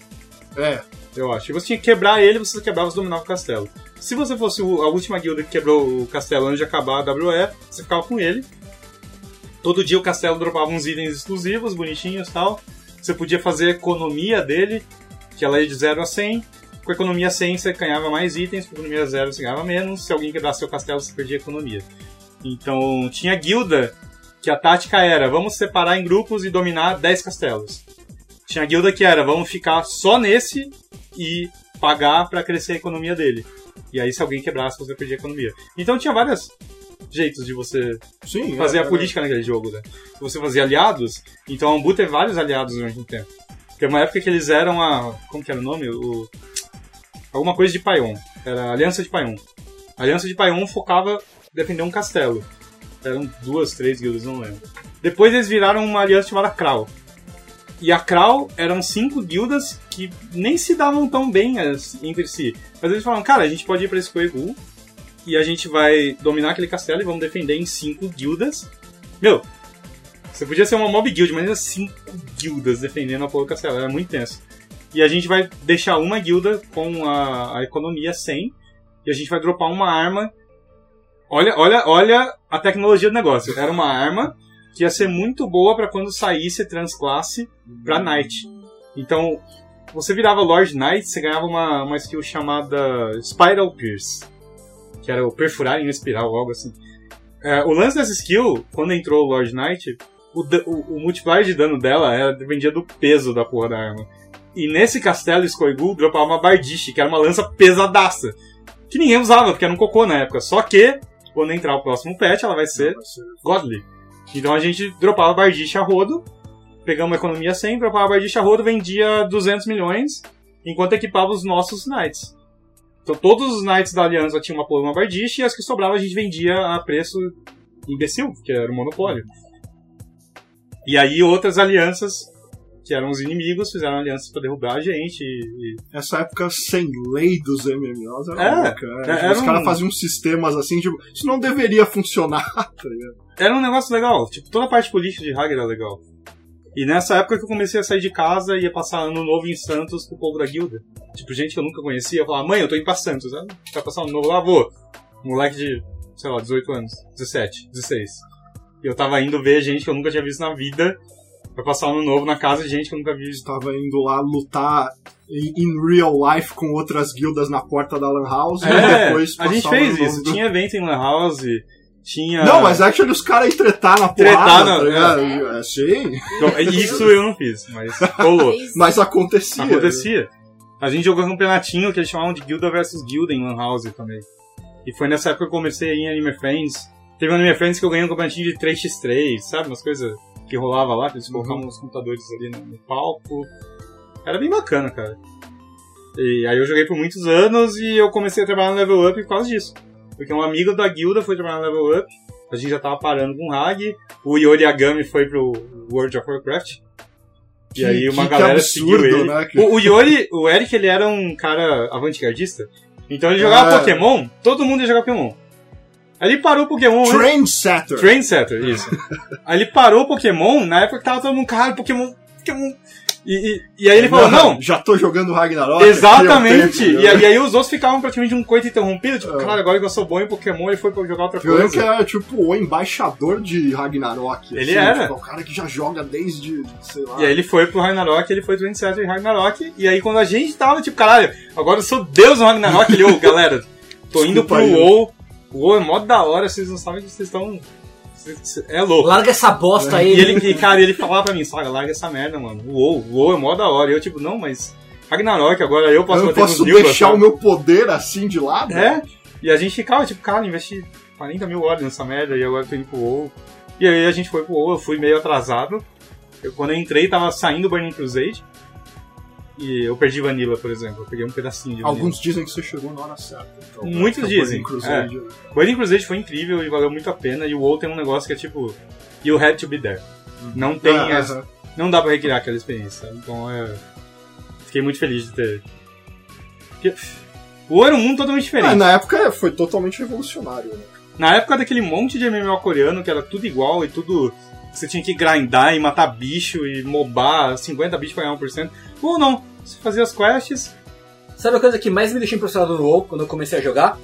É. eu acho. E você tinha que quebrar ele, você quebrava, você dominava o castelo. Se você fosse a última guilda que quebrou o castelo antes de acabar a WE, você ficava com ele. Todo dia o castelo dropava uns itens exclusivos, bonitinhos e tal. Você podia fazer a economia dele, que ela ia de 0 a 100. Com economia 100 você ganhava mais itens, com economia 0 você ganhava menos. Se alguém quebrasse seu castelo, você perdia economia. Então tinha guilda que a tática era vamos separar em grupos e dominar 10 castelos. Tinha guilda que era vamos ficar só nesse e pagar pra crescer a economia dele. E aí se alguém quebrasse você perdia a economia. Então tinha vários jeitos de você Sim, fazer é, a política naquele jogo, né? Você fazia aliados, então a Ambu teve vários aliados durante um tempo. Tem uma época que eles eram a. Como que era o nome? O, alguma coisa de Paion. Era Aliança de Paion. A Aliança de Paion focava em defender um castelo. Eram duas, três guildas, não lembro. Depois eles viraram uma aliança chamada Krau. E a Krau eram cinco guildas que nem se davam tão bem entre si. Mas eles falaram, cara, a gente pode ir pra esse Koegu e a gente vai dominar aquele castelo e vamos defender em cinco guildas. Meu, você podia ser uma mob guild, mas era cinco guildas defendendo a porra do castelo, era muito tenso. E a gente vai deixar uma guilda com a, a economia 100 e a gente vai dropar uma arma. Olha, olha, olha a tecnologia do negócio. Era uma arma que ia ser muito boa pra quando saísse transclasse pra Knight. Então, você virava Lord Knight, você ganhava uma, uma skill chamada Spiral Pierce que era o perfurar em espiral, algo assim. É, o lance dessa skill, quando entrou o Lord Knight, o, o, o multiplier de dano dela era, dependia do peso da porra da arma. E nesse castelo Skoigul dropava uma Bardiche, que era uma lança pesadaça. Que ninguém usava, porque era um cocô na época. Só que, quando entrar o próximo patch, ela vai ser Godly. Então a gente dropava Bardiche a rodo, pegamos uma economia 100, dropava Bardiche a rodo, vendia 200 milhões, enquanto equipava os nossos Knights. Então todos os Knights da Aliança tinham uma porra, uma Bardiche, e as que sobravam a gente vendia a preço imbecil, que era o monopólio. E aí outras alianças, que eram os inimigos, fizeram alianças pra derrubar a gente. E, e- Essa época sem lei dos MMOs era É, louca. né? é, era Os caras um- faziam sistemas assim, tipo, isso não deveria funcionar, tá? Era um negócio legal, tipo, toda a parte política de Hague era legal. E nessa época que eu comecei a sair de casa e ia passar ano novo em Santos com o povo da guilda. Tipo, gente que eu nunca conhecia, eu falava, mãe, eu tô indo pra Santos. Ah, Vai passar ano novo lá, vou. Moleque de, sei lá, 18 anos, 17, 16. E eu tava indo ver gente que eu nunca tinha visto na vida pra passar ano novo na casa de gente que eu nunca vi. Estava indo lá lutar em in real life com outras guildas na porta da Lan House e É, depois a gente fez isso. do- Tinha evento em Lan House, tinha... Não, mas actually os caras iam tretar na Tretar porrada, na- tá ligado? É, sim, Então, Isso eu não fiz, mas rolou. Mas acontecia. Acontecia. A gente jogou um campeonatinho que eles chamavam de Guilda versus Guilda em Lan House também. E foi nessa época que eu comecei a ir em Anime Friends. Teve um Anime Friends que eu ganhei um campeonatinho de 3x3, sabe? Umas coisas que rolava lá, que eles colocavam os computadores ali no, no palco. Era bem bacana, cara. E aí eu joguei por muitos anos e eu comecei a trabalhar no Level Up por causa disso. Porque um amigo da guilda foi trabalhar no Level Up, a gente já tava parando com o Hag, o Yori Agami foi pro World of Warcraft. E Que- aí uma que- que galera absurdo, seguiu ele. né? O, o Yori, o Eric, ele era um cara avant-gardista. Então ele jogava É. Pokémon, todo mundo ia jogar Pokémon. Aí ele parou o Pokémon. Trendsetter. Trendsetter, isso. Aí ele parou o Pokémon, na época que tava todo mundo, cara, Pokémon, Pokémon. E, e, e aí ele falou, não, Já tô jogando Ragnarok. exatamente. eu E, aí- e aí os outros ficavam praticamente um coito interrompido, tipo, É. cara, agora que eu sou bom em Pokémon, ele foi pra jogar outra Eu lembro que era tipo o embaixador de Ragnarok. Ele era. Tipo, o cara que já joga desde, sei lá. E aí ele foi pro Ragnarok, ele foi Trendsetter em Ragnarok, e aí quando a gente tava, tipo, caralho, agora eu sou Deus no Ragnarok, ele, ô, galera, tô indo Desculpa pro aí. WoW, o WoW é mó da hora, vocês não sabem que vocês estão... É louco. Larga essa bosta aí. E ele, e, cara, ele falava pra mim, saga, larga essa merda, mano. O WoW é mó da hora. E eu, tipo, não, mas Ragnarok, agora eu posso eu posso deixar o meu poder assim de lado? É, e a gente ficava, tipo, cara, investi 40 mil horas nessa merda e agora eu tô indo pro WoW. E aí a gente foi pro WoW, eu fui meio atrasado. Eu, quando eu entrei, tava saindo o Burning Crusade. E eu perdi Vanilla, por exemplo. Eu peguei um pedacinho de Vanilla. Alguns dizem que você chegou na hora certa. Então, Muitos então, dizem, Crusade, né? Burning Crusade foi incrível e valeu muito a pena. E o WoW tem um negócio que é tipo, you had to be there. Não tem Ah, as- não dá pra recriar aquela experiência. Então é. Fiquei muito feliz de ter. Porque o WoW era um mundo totalmente diferente. Ah, na época foi totalmente revolucionário, né? Na época daquele monte de MMO coreano que era tudo igual e tudo. Você tinha que grindar e matar bicho e mobar 50 bichos pra ganhar 1%. Ou não, você fazia as quests, Sabe a coisa que mais me deixou impressionado no WoW quando eu comecei a jogar?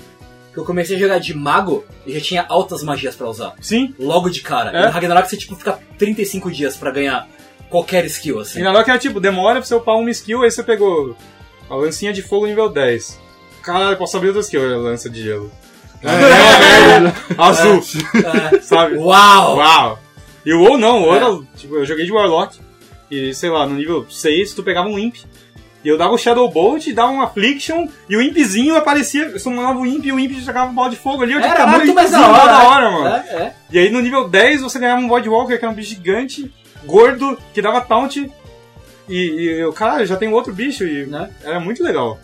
Que eu comecei a jogar de mago e já tinha altas magias pra usar. Sim. Logo de cara. É? E no Ragnarok você tipo fica 35 dias pra ganhar qualquer skill, assim. E na que era tipo, demora pra você upar uma skill, aí você pegou a lancinha de fogo nível 10. Caralho, posso abrir outra skill, a lança de gelo. É, azul, É. sabe? Uau! Uau! E o WoW não, o WoW É. era, tipo, eu joguei de Warlock, e sei lá, no nível 6 tu pegava um Imp, e eu dava o Shadow Bolt, dava um Affliction, e o Impzinho aparecia, eu summonava o Imp e o Imp jogava bola de fogo ali, eu Era muito mais da hora. da hora, mano. É, é. E aí no nível 10 você ganhava um Voidwalker, que era um bicho gigante, gordo, que dava taunt, e, e eu, caralho, já tem outro bicho, e Né? era muito legal.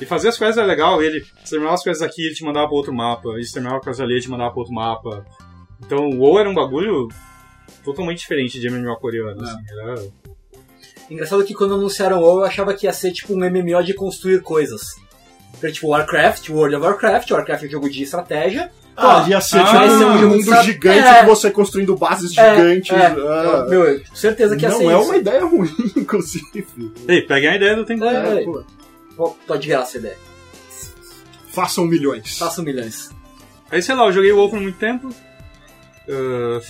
E fazer as quests era legal, ele terminava as quests aqui, ele te mandava pra outro mapa, e você terminava as quests ali, ele te mandava pra outro mapa. Então o WoW era um bagulho totalmente diferente de MMO coreano, É. assim, era... Engraçado que quando anunciaram o WoW eu achava que ia ser tipo um MMO de construir coisas. Porque, tipo, Warcraft, World of Warcraft, Warcraft é um jogo de estratégia. Ah, ia ser Ah, tipo é um um mundo gigante É. com você construindo bases É, gigantes. é. ah. Meu, eu- certeza que ia não ser é isso. uma ideia ruim, inclusive. Ei, peguem a ideia do tempo. É, é. pô. Pô, Tô de graça a ideia. Façam milhões. Façam milhões. Aí sei lá, eu joguei o WoW por muito tempo. Ah,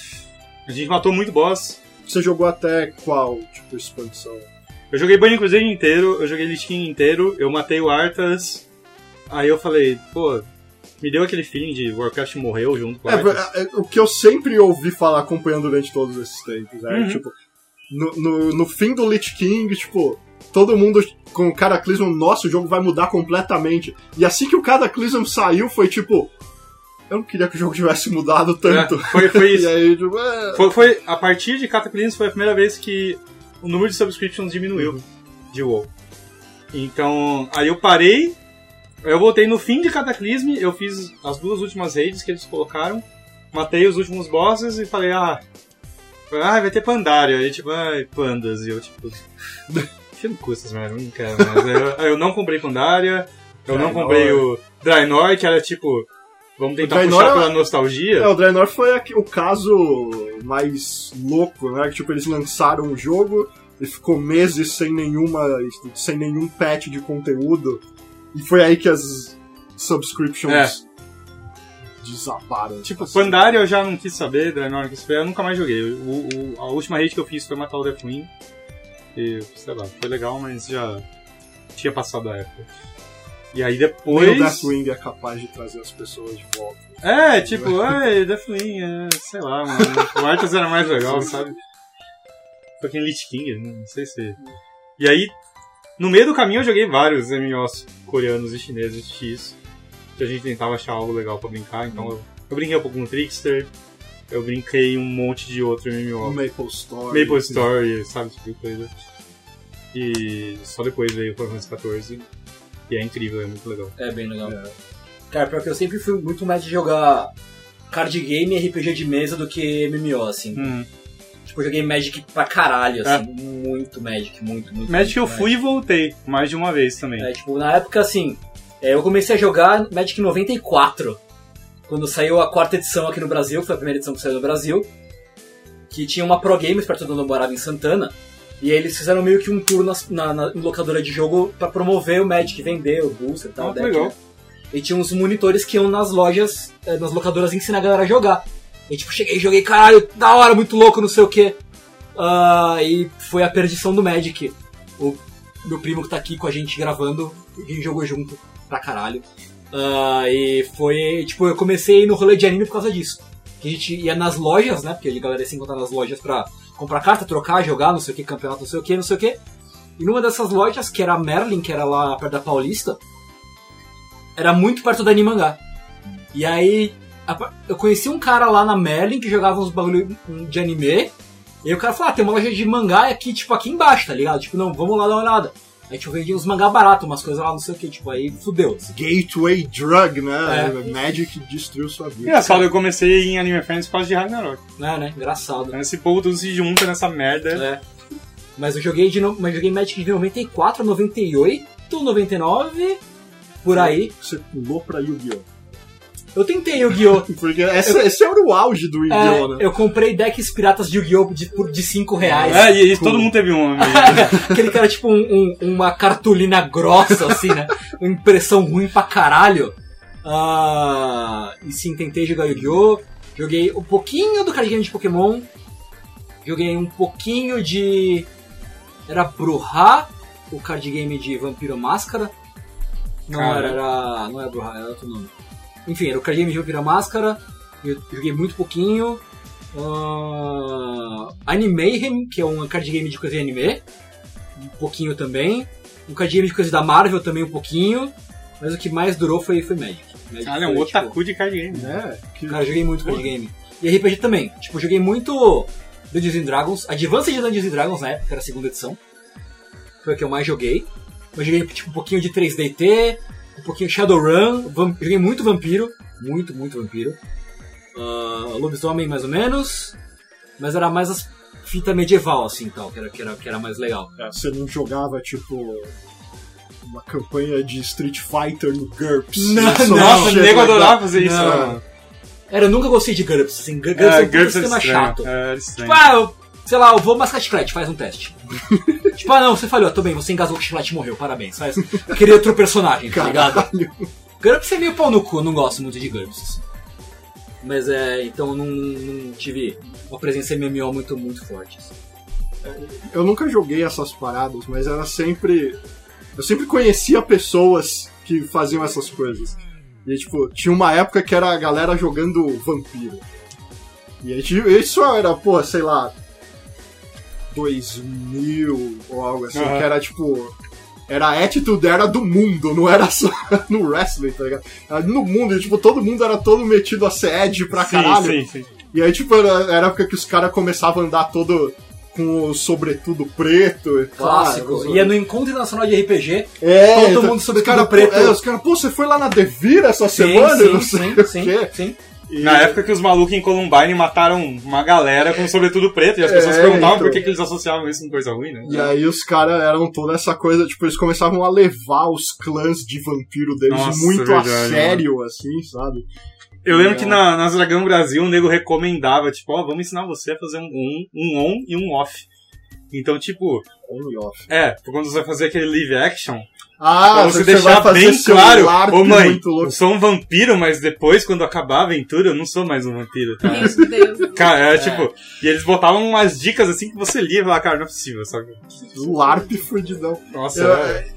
a gente matou muito boss. Você jogou até qual, tipo, expansão? Eu joguei Burning Crusade inteiro, eu joguei Lich King inteiro, eu matei o Arthas. Aí eu falei, pô, me deu aquele feeling de Warcraft morreu junto com o É, Arthas. é, o que eu sempre ouvi falar acompanhando durante todos esses tempos, é, Uhum. tipo, no, no, no fim do Lich King, tipo, todo mundo com o Cataclysm, nossa, o jogo vai mudar completamente. E assim que o Cataclysm saiu, foi tipo, eu não queria que o jogo tivesse mudado tanto. É, foi, foi isso. aí, tipo, é... Foi, foi- a partir de Cataclysm foi a primeira vez que o número de subscriptions diminuiu de WoW. Então, aí eu parei, eu voltei no fim de Cataclysm, eu fiz as duas últimas raids que eles colocaram, matei os últimos bosses e falei, ah, ah vai ter Pandaria. Aí tipo, ai, pandas. E eu tipo, enfia no cu essas não quero mais. Aí eu, eu não comprei Pandaria, eu não comprei o Draenor, que era tipo, vamos tentar Draenor puxar é- pela nostalgia. É, o Draenor foi aqui- o caso mais louco, né? Que, tipo, eles lançaram o jogo e ficou meses sem nenhuma. sem nenhum patch de conteúdo. E foi aí que as subscriptions desabaram. Tipo, assim. Pandaria eu já não quis saber, Draenor não quis saber, eu nunca mais joguei. O, o- a última raid que eu fiz foi matar o Deathwing. E, sei lá, foi legal, mas já tinha passado a época. E aí Nem depois. o Deathwing é capaz de trazer as pessoas de volta. É, tipo, ai, Deathwing, é, sei lá, mano. O Arthas era mais legal, sabe? Foi aquele Lich King, não sei se. E aí, no meio do caminho eu joguei vários MMOs coreanos e chineses X. Que a gente tentava achar algo legal pra brincar, então eu, eu brinquei um pouco no Trickster, eu brinquei um monte de outro O MMO. Maple Story. Maple Story, sabe, tipo coisa. E só depois veio o Final Fantasy XIV. E é incrível, é muito legal. É bem legal. É. Cara, pior que eu sempre fui muito mais de jogar card game e RPG de mesa do que MMO, assim. Hum. Tipo, eu joguei Magic pra caralho, assim. Muito Magic, muito, muito. Magic eu muito fui e voltei, mais de uma vez também. É, tipo, na época, assim, é, eu comecei a jogar Magic em 94, quando saiu a quarta edição aqui no Brasil, foi a primeira edição que saiu no Brasil, que tinha uma Pro Games perto de onde eu morava em Santana, e eles fizeram meio que um tour nas- na, na- em locadora de jogo pra promover o Magic, vender o booster e tal. Ah, deck, legal. né? E tinha uns monitores que iam nas lojas, eh, nas locadoras ensinar a galera a jogar. E tipo, cheguei, joguei, caralho, da hora, muito louco, não sei o que. e foi a perdição do Magic. O meu primo que tá aqui com a gente gravando, a gente jogou junto pra caralho. Ah, e foi, tipo, eu comecei a ir no rolê de anime por causa disso. Que a gente ia nas lojas, né? Porque a galera ia se encontrar nas lojas pra comprar carta, trocar, jogar, não sei o que, campeonato, não sei o que, não sei o que. E numa dessas lojas, que era a Merlin, que era lá perto da Paulista, era muito perto da Animangá. E aí, eu conheci um cara lá na Merlin que jogava uns bagulho de anime. E aí o cara falou, ah, tem uma loja de mangá aqui, tipo, aqui embaixo, tá ligado? Tipo, não, vamos lá dar uma olhada. Aí, tipo, vendia uns mangá barato, umas coisas lá, não sei o que, tipo, aí fudeu. assim. Gateway Drug, né? É. Magic destruiu sua vida. Engraçado, eu comecei em Anime Friends por causa de Ragnarok. Né, né? Engraçado. Então esse povo tudo se junta nessa merda. É. Mas eu joguei de no... mas eu joguei Magic de 94, 98, 99, por aí. Você pulou pra Yu-Gi-Oh! Eu tentei Yu-Gi-Oh! Porque essa, esse era o auge do Yu-Gi-Oh! É, né? eu comprei decks piratas de Yu-Gi-Oh! de, por- de 5 reais. É, e isso todo mundo teve um. amigo. Aquele cara, tipo, um- um- uma cartolina grossa, assim, né? Uma impressão ruim pra caralho. Ah, e sim, tentei jogar Yu-Gi-Oh! Joguei um pouquinho do card game de Pokémon. Joguei um pouquinho de. Era Bruhá, o card game de Vampiro Máscara. Não Cara. era, era. Não é Bruhá, era outro nome. Enfim, era o card game de Vampiro Máscara. Eu joguei muito pouquinho. Ah, Animeihem, que é um card game de coisa de anime. Um pouquinho também. Um card game de coisa da Marvel também um pouquinho. Mas o que mais durou foi, foi Magic. Magic Ah, é um otaku de card game. É, que- Cara, eu joguei muito card game. E RPG também. Tipo, eu joguei muito Dungeons and Dragons. Advanced de Dungeons and Dragons na época, era a segunda edição. Foi a que eu mais joguei. Eu joguei tipo, um pouquinho de 3DT, um pouquinho Shadowrun. Joguei muito Vampiro. Muito, muito Vampiro. Ah, lobisomem, mais ou menos. Mas era mais as fita medieval, assim, tal, que era, que era, que era mais legal. É, você não jogava, tipo, uma campanha de Street Fighter no GURPS. Não, Nossa, o nego adorava fazer isso. Não. mano. Era, eu nunca gostei de GURPS, assim. GURPS é É, um GURPS é sistema estranho. chato. É. Tipo, ah, eu, sei lá, eu vou mascar chiclete, faz um teste. tipo, ah, não, você falhou, tô bem, você engasgou com o chiclete e morreu, parabéns. Faz, eu queria outro personagem, tá ligado? GURPS é meio pau no cu, eu não gosto muito de GURPS. assim. Mas é, então eu não, não tive uma presença MMO muito, muito forte. assim. Eu nunca joguei essas paradas, mas era sempre. Eu sempre conhecia pessoas que faziam essas coisas. E tipo, tinha uma época que era a galera jogando vampiro. E aí, isso era, pô, sei lá, 2000 ou algo assim, Aham. que era tipo. Era a attitude era do mundo, não era só no wrestling, tá ligado? Era no mundo, e tipo, todo mundo era todo metido a ser edge pra Sim, caralho. sim, sim. E aí, tipo, era, era a época que os caras começavam a andar todo com o sobretudo preto e tal. Clássico. Os- Ia no Encontro Internacional de RPG. É, todo então, mundo os sobretudo cara, preto. É, os caras, pô, você foi lá na Devir essa Sim, semana? sim, não sei sim, o sim, quê. sim. E- Na época que os malucos em Columbine mataram uma galera com sobretudo preto, e as É, pessoas perguntavam então. por que, que eles associavam isso com coisa ruim, né? E aí os caras eram toda essa coisa, tipo, eles começavam a levar os clãs de vampiro deles Nossa, muito a verdade, sério, assim, sabe? Eu lembro É. que na, nas Dragão Brasil o nego recomendava, tipo, ó, vamos ensinar você a fazer um on, um on e um off. Então, tipo, On e off. é, quando você vai fazer aquele live action, Ah, pra você vai deixar fazer bem claro, LARP ô mãe, muito louco. eu sou um vampiro, mas depois, quando acabar a aventura, eu não sou mais um vampiro, tá? Meu Deus. Cara, era tipo, e eles botavam umas dicas assim que você lia e falava, cara, não é possível, sabe? LARP fudidão. Nossa, Eu- é-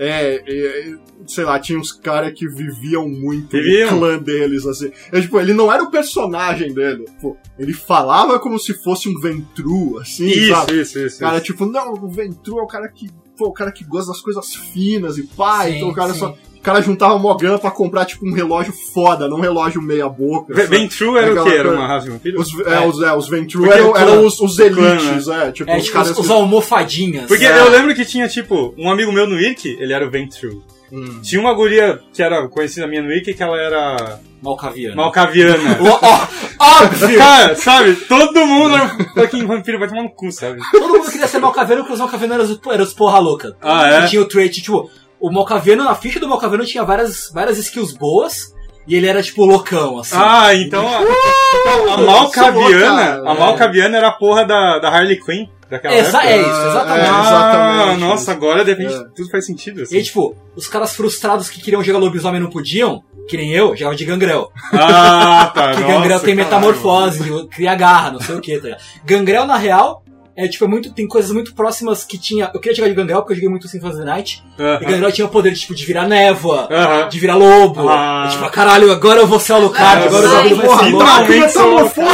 É, é, sei lá, tinha uns caras que viviam muito Viviam. no clã deles, assim. Eu, tipo, ele não era o personagem dele. Pô, ele falava como se fosse um Ventru, assim, isso, sabe? isso, isso. O cara, isso. tipo, não, o Ventru é o cara que. Pô, o cara que gosta das coisas finas e pá, Sim, então o cara sim. só. O cara juntava mó grana pra comprar, tipo, um relógio foda, não um relógio meia boca. Ve- sabe? Bem true era o Aquela quê? Era uma raça de vampiro? Os, é, os, é, os Ventru Porque eram, o eram os, os clã, elites, é, tipo, É, os tipo, caras os, os que- almofadinhas. Porque É. eu lembro que tinha, tipo, um amigo meu no Irk, ele era o Ventru. Hum. Tinha uma guria que era conhecida minha no Irk, que ela era Malcaviano. malcaviana. Ó, ó, óbvio! Cara, sabe? Todo mundo era um fucking vampiro, vai tomar no cu, sabe? Todo mundo queria ser Malcaviano porque os Malcavianos eram, os- eram os porra louca. Ah, é? E tinha o trait, tipo, o Malcaviano, na ficha do Malcaviano tinha várias, várias skills boas e ele era, tipo, loucão, assim. Ah, então a, a malcaviana, cara, a malcaviana era a porra da, da Harley Quinn daquela Exa- época. é isso, exatamente. É, Ah, exatamente. nossa, agora de repente É. tudo faz sentido. E Assim. aí, tipo, os caras frustrados que queriam jogar lobisomem não podiam, que nem eu, jogavam de gangrel. Ah, tá. Que nossa, gangrel tem caralho. metamorfose, cria garra, não sei o que, tá ligado? Gangrel, na real, é tipo, é muito, tem coisas muito próximas que tinha. Eu queria jogar de gangrel porque eu joguei muito Symphony of the Night. E Aham. gangrel tinha o poder tipo, de virar névoa, Aham. de virar lobo. Ah. E, tipo, caralho, agora eu vou ser o Alucard, agora o Ai, bagulho vai ser porra, louco. finalmente sou-!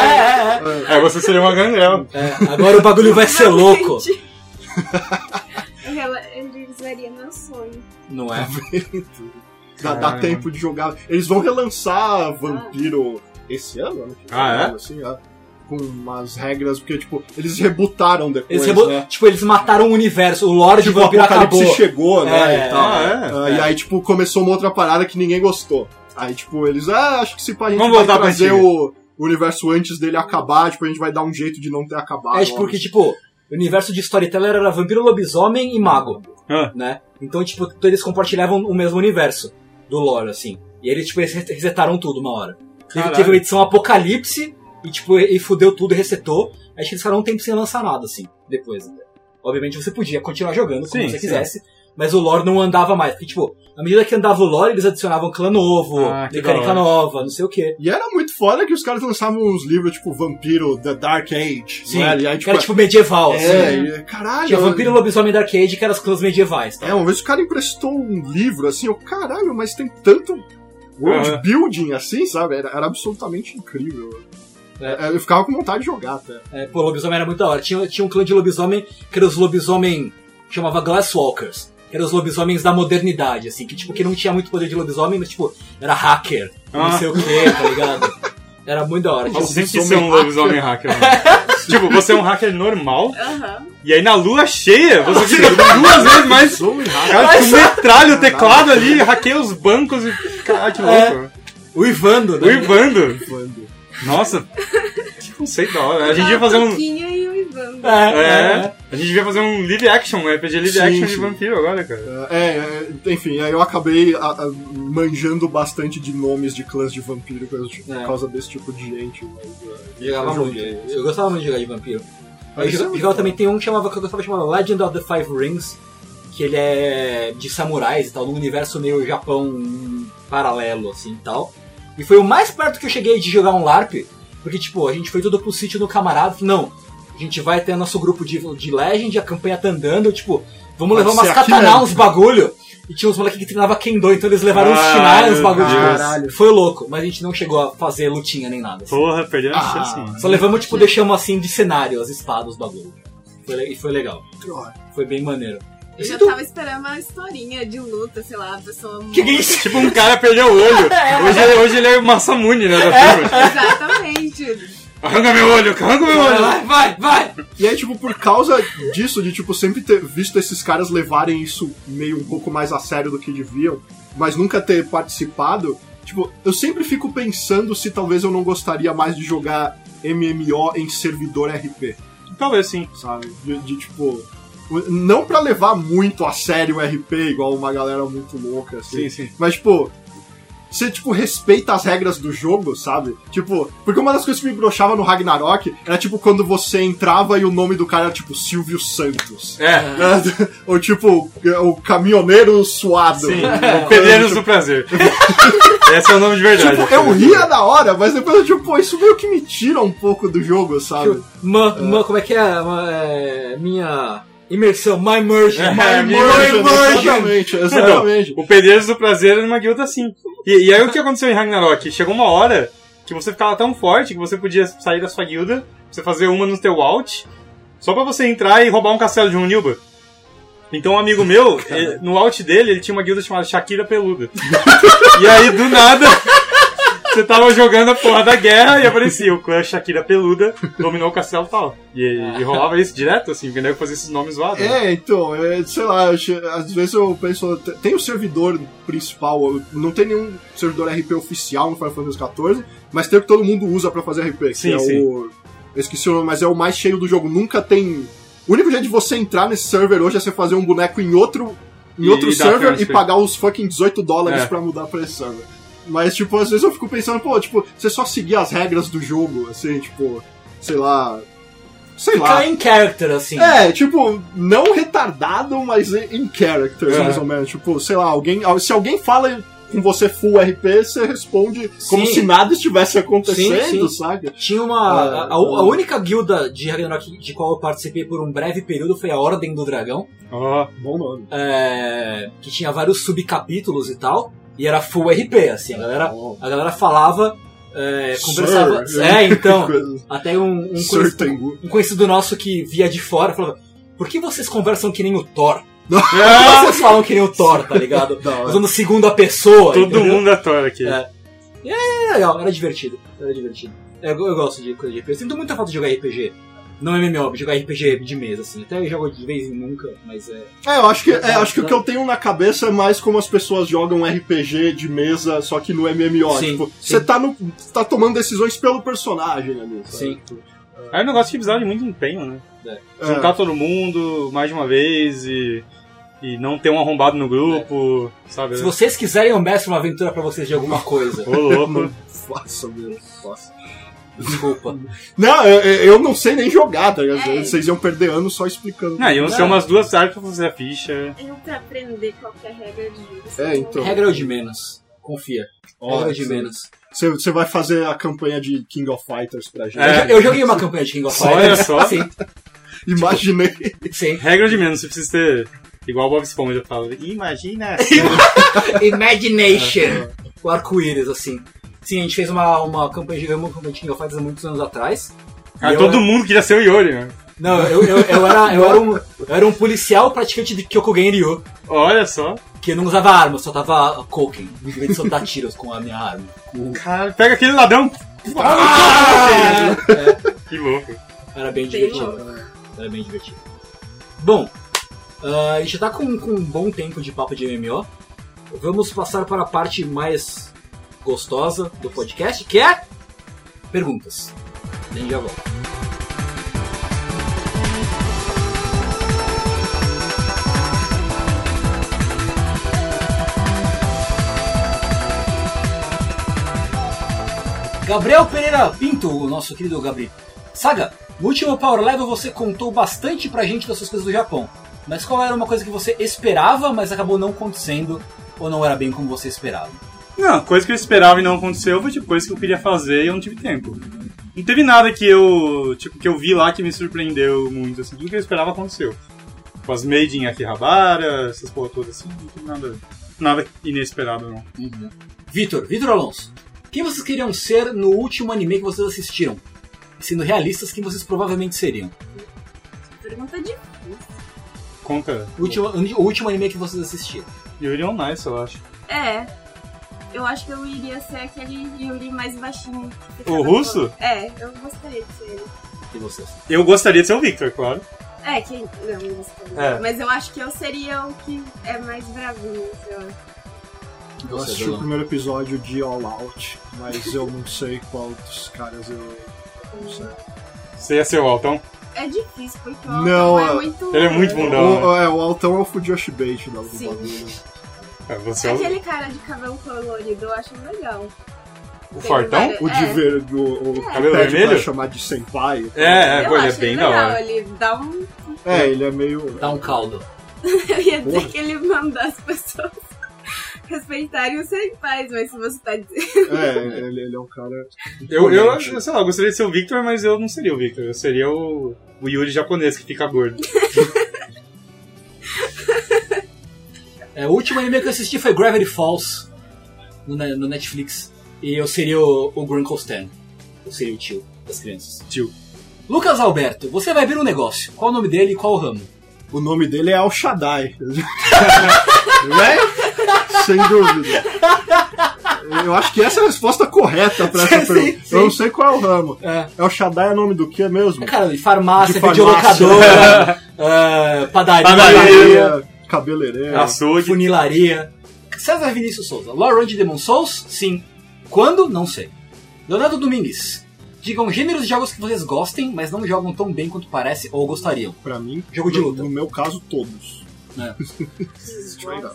É, é, É, você seria uma gangrel. é. É, agora o bagulho vai ser louco. Eu Eu realizaria meu sonho. Não é? Dá, dá tempo de jogar. Eles vão relançar Vampiro esse ano, né? Ah, é? Assim, é. Com umas regras, porque, tipo, eles rebutaram depois, Eles, rebo- né? Tipo, eles mataram o universo, o lore de Tipo, o vampiro Apocalipse acabou. chegou, né? É, e tal. É? Ah, E aí, tipo, começou uma outra parada que ninguém gostou. Aí, tipo, eles, ah, acho que se pá, a gente Vamos vai pra trazer antiga. o universo antes dele acabar, tipo, a gente vai dar um jeito de não ter acabado. É, tipo, porque, tipo, o universo de Storyteller era vampiro, lobisomem e mago, Ah. né? Então, tipo, eles compartilhavam o mesmo universo do lore, assim. E eles, tipo, eles resetaram tudo uma hora. Teve, Caralho. teve uma edição Apocalipse e, tipo, e fudeu tudo e resetou. Acho que eles ficaram um tempo sem lançar nada, assim, depois. até. Obviamente você podia continuar jogando como Sim, você sim. quisesse, mas o lore não andava mais. Porque, tipo, à medida que andava o lore, eles adicionavam clã novo, Ah, mecânica nova, não sei o quê. E era muito foda que os caras lançavam uns livros tipo Vampiro, The Dark Age. Sim, é? E aí, que tipo, era tipo medieval, assim. é, caralho. Tinha Vampiro e Lobisomem Dark Age, que eram as clãs medievais. Tá? É, uma vez o cara emprestou um livro assim, eu, caralho, mas tem tanto world building assim, sabe? Era, era absolutamente incrível. É. É, Eu ficava com vontade de jogar até. É, pô, lobisomem era muito da hora. Tinha, tinha um clã de lobisomem que era os lobisomem. que chamava Glasswalkers. Que eram os lobisomens da modernidade, assim. Que, tipo, que não tinha muito poder de lobisomem, mas, tipo, era hacker. Não Ah. sei o que, tá ligado? Era muito da hora. Nossa, um- sempre ser um lobisomem hacker, mano. tipo, você é um hacker normal, Aham. e aí na lua cheia, você fica duas vezes mais. Cara, tipo, metralha o teclado ali, hackeia os bancos e. Caralho, que louco. O Ivando, né? O Ivando. Nossa, que conceito da hora. A gente ia fazer um. Pouquinho e o Ivan. É, É, é. a gente devia fazer um live action, um RPG live Sim, action de sim. vampiro agora, cara. É, é, enfim, aí eu acabei a- a- manjando bastante de nomes de clãs de vampiro por causa- por É. causa desse tipo de gente. Mas, é, Jogava eu muito. Eu gostava muito de jogar de vampiro. Mas Eu isso é jogava, muito jogava também tem um que chamava que eu gostava chamado Legend of the Five Rings, que ele é de samurais e tal, num universo meio Japão paralelo assim e tal. E foi o mais perto que eu cheguei de jogar um LARP, porque tipo, a gente foi tudo pro sítio do camarada, não. A gente vai ter nosso grupo de, de Legend, a campanha tá andando, tipo, vamos levar umas katana, uns bagulho. E tinha uns moleques que treinavam Kendo, então eles levaram uns shinai, uns meu bagulho. tipo. Foi louco, mas a gente não chegou a fazer lutinha nem nada. assim. Porra, perdeu a Ah. chance. Só levamos, tipo, deixamos assim de cenário, as espadas, os bagulho. Foi, le- e foi legal. Foi bem maneiro. Eu já tava esperando uma historinha de luta, sei lá, a pessoa. Que que é isso? Tipo, um cara perdeu o olho. Hoje, ele- hoje ele é o Massamune, né, da turma. Exatamente. Arranca meu olho, arranca meu olho. Vai, vai, vai! E aí, tipo, por causa disso, de, tipo, sempre ter visto esses caras levarem isso meio um pouco mais a sério do que deviam, mas nunca ter participado, tipo, eu sempre fico pensando se talvez eu não gostaria mais de jogar MMO em servidor RP, Talvez sim. sabe? De, de, tipo, não pra levar muito a sério o RP, igual uma galera muito louca, assim. Sim, sim. Mas, tipo, você, tipo, respeita as regras do jogo, sabe? Tipo, porque uma das coisas que me broxava no Ragnarok era, tipo, quando você entrava e o nome do cara era, tipo, Silvio Santos. É. Ou, tipo, o caminhoneiro suado. Sim, o Pedreiros do Prazer. Esse é o nome de verdade. Tipo, eu ria da hora, mas depois eu, tipo, pô, isso meio que me tira um pouco do jogo, sabe? Ma, ma, como é que é? Ma- é, Minha imersão, my immersion. É, my immersion. Exatamente, exatamente. O Pedreiros do Prazer era uma guilda assim. E, e aí o que aconteceu em Ragnarok? Chegou uma hora que você ficava tão forte que você podia sair da sua guilda, você fazer uma no teu alt, só pra você entrar e roubar um castelo de um Nilba. Então um amigo meu, eh, no alt dele, ele tinha uma guilda chamada Shakira Peluda. e aí, do nada, você tava jogando a porra da guerra e aparecia o clã Shakira Peluda, dominou o castelo tal. E, e rolava isso direto, assim, porque nego fazia esses nomes zoados. né? É, então, é, sei lá, eu às vezes eu penso, te- tem o servidor principal, não tem nenhum servidor RP oficial no Final Fantasy XIV, mas tem o que todo mundo usa pra fazer RP, que Sim, é sim. o... Eu esqueci o nome, mas é o mais cheio do jogo, nunca tem... O único jeito de você entrar nesse server hoje é você fazer um boneco em outro, em outro e server e pagar os fucking 18 dólares É. pra mudar pra esse server. Mas, tipo, às vezes eu fico pensando, pô, tipo, você só seguir as regras do jogo, assim, tipo, sei lá... Sei lá. Ficar em character, assim. É, tipo, não retardado, mas em characters, É. mais ou menos. Tipo, sei lá, alguém. Se alguém fala com você full RP, você responde como Sim. se nada estivesse acontecendo, Sim, sim. sabe? Tinha uma. É, a, a- a única guilda de Ragnarok de qual eu participei por um breve período foi a Ordem do Dragão. Ó, Bom nome. é, que tinha vários subcapítulos e tal. E era full RP, assim. A galera, a galera falava. é, conversava. Sir. É, então. Até um, um, conhecido, um conhecido nosso que via de fora falava: Por que vocês conversam que nem o Thor? Por que vocês falam que nem o Thor, tá ligado? Hora. Usando segunda pessoa. todo entendeu? mundo atora aqui. É. Era legal, era divertido. Era divertido. Eu, eu gosto de coisa de RPG. Eu sinto muita falta de jogar RPG. Não MMO, jogar RPG de mesa, assim. Até eu jogo de vez em nunca, mas é. É, eu acho que, é, acho que o que eu tenho na cabeça é mais como as pessoas jogam RPG de mesa, só que no MMO. Sim, tipo, sim. você tá, no, tá tomando decisões pelo personagem ali. sabe? Sim. Aí o negócio que precisava de muito empenho, né? É. Juntar todo mundo mais de uma vez e. E não ter um arrombado no grupo, sabe? Se vocês quiserem, eu mestro uma aventura pra vocês de alguma coisa. Ô, louco. Faça mesmo. Faça. Desculpa. Não, eu, eu não sei nem jogar, tá ligado? É. Vocês iam perder anos só explicando. Não, iam ser umas duas tardes pra fazer a ficha. Eu pra aprender qualquer regra de jogo. É, então. Regra é o de menos. Confia. Regra de menos. Você, vai fazer a campanha de King of Fighters pra gente. É. Eu, jo- eu joguei uma campanha de King of Olha Fighters. só. Sim, Imaginei. sim. Regra de menos, você precisa ter. Igual o Bob Esponja fala. Imagina! Imagination. O arco-íris, assim. Sim, a gente fez uma, uma campanha de uma campanha de King of Fighters há muitos anos atrás. Ah, todo era- mundo queria ser o Yori, né? Não, eu, eu, eu, era, eu, era um, eu era um policial praticante de Kyokugen Ryu. Olha só. Que eu não usava arma, eu só tava Koken. Em vez de soltar tiros com a minha arma. Cara, pega aquele ladrão. Ah! Que louco. Era bem Bem divertido. Era bem divertido. Bom, ah, a gente já tá com, com um bom tempo de papo de MMO. Vamos passar para a parte mais gostosa do podcast, que é perguntas. A já volta. Gabriel Pereira Pinto, o nosso querido Gabriel. Saga, no último Power Level você contou bastante pra gente das suas coisas do Japão. Mas qual era uma coisa que você esperava, mas acabou não acontecendo, ou não era bem como você esperava? Não, coisa que eu esperava e não aconteceu foi tipo coisa que eu queria fazer e eu não tive tempo. Não teve nada que eu, tipo, que eu vi lá que me surpreendeu muito, assim, tudo que eu esperava aconteceu. Tipo, as made in Akihabara, essas porra todas assim, não teve nada, nada inesperado não. Vitor, Vitor Alonso, quem vocês queriam ser no último anime que vocês assistiram? Sendo realistas, quem vocês provavelmente seriam? Pergunta difícil. Conta. O último, o último anime que vocês assistiram. Yuri on Nice, eu acho. É. Eu acho que eu iria ser aquele Yuri mais baixinho. que O russo? todo- É, eu gostaria de ser ele. E vocês? Eu gostaria de ser o Victor, claro. É, quem. Não, não gostaria. É. Mas eu acho que eu seria o que é mais bravinho, sei lá. Eu assisti o primeiro episódio de All Out, mas eu não sei qual dos caras eu. Não sei. Você ia ser o Altão? É difícil, porque o Não, Altão é é- muito. ele é muito bundão. O, é, o Altão é o Fujoshi Bait Sim. bagulho. É, Você é Aquele cara de cabelo colorido, eu acho legal. o Fortão? O de É. ver, o, o Cabelo pede vermelho? pra chamar de senpai. É, é, eu pô, ele é acho bem legal, da hora. ele dá um. É, ele é meio. Dá um caldo. Eu ia dizer Porra. que ele manda as pessoas respeitarem os senpais, mas se você tá dizendo. É, ele, ele é um cara. Eu, eu, eu, sei lá, eu gostaria de ser o Victor, mas eu não seria o Victor. Eu seria o, o Yuri japonês que fica gordo. É, o último anime que eu assisti foi Gravity Falls no, no Netflix. E eu seria o, o Grunkle Stan. Eu seria o tio das crianças. Tio. Lucas Alberto, você vai abrir um negócio. Qual o nome dele e qual o ramo? O nome dele é Al Shaddai. né? Sem dúvida. Eu acho que essa é a resposta correta pra essa Sim, pergunta. sim. Eu não sei qual é o ramo. É, El Shaddai é nome do que mesmo? é cara, de farmácia, De videolocadora, é, padaria, Padaria. Cabeleireiro. Açougue. funilaria. César Vinícius Souza, de Demon Souls? Sim. Quando? Não sei. Leonardo Domingues, digam gêneros de jogos que vocês gostem, mas não jogam tão bem quanto parece ou gostariam. Pra mim, Jogo de no- luta. No meu caso, todos. É. Straight up.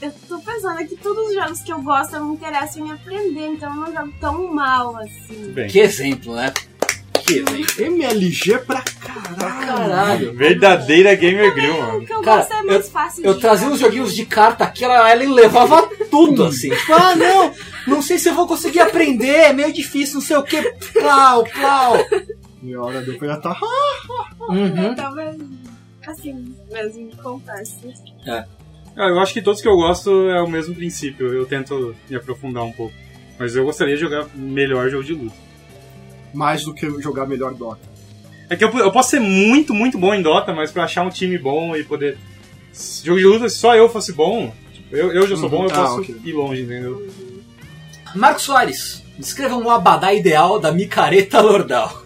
Eu tô pensando que todos os jogos que eu gosto eu me interesso em aprender, então eu não jogo tão mal assim. Bem, Que exemplo, né? Que exemplo. MLG pra caralho. Caralho. verdadeira Gamer Grill, mano. que eu Cara, gosto é mais fácil Eu de trazia jogar. uns joguinhos de carta aqui, ela, ela levava tudo, assim. Tipo, ah, não, não sei se eu vou conseguir aprender, é meio difícil, não sei o que. Plau, plau. Meia hora depois já tá. Uhum. Eu tava assim, mesmo, confesso. Ah, eu acho que todos que eu gosto é o mesmo princípio. Eu tento me aprofundar um pouco. Mas eu gostaria de jogar melhor jogo de luta. Mais do que jogar melhor Dota. É que eu, eu posso ser muito, muito bom em Dota, mas pra achar um time bom e poder. Jogo de luta, se só eu fosse bom, tipo, eu, eu já sou Uhum. bom, eu Ah, posso ok. ir longe, entendeu? Marcos Soares, descreva um abadá ideal da micareta Lordal.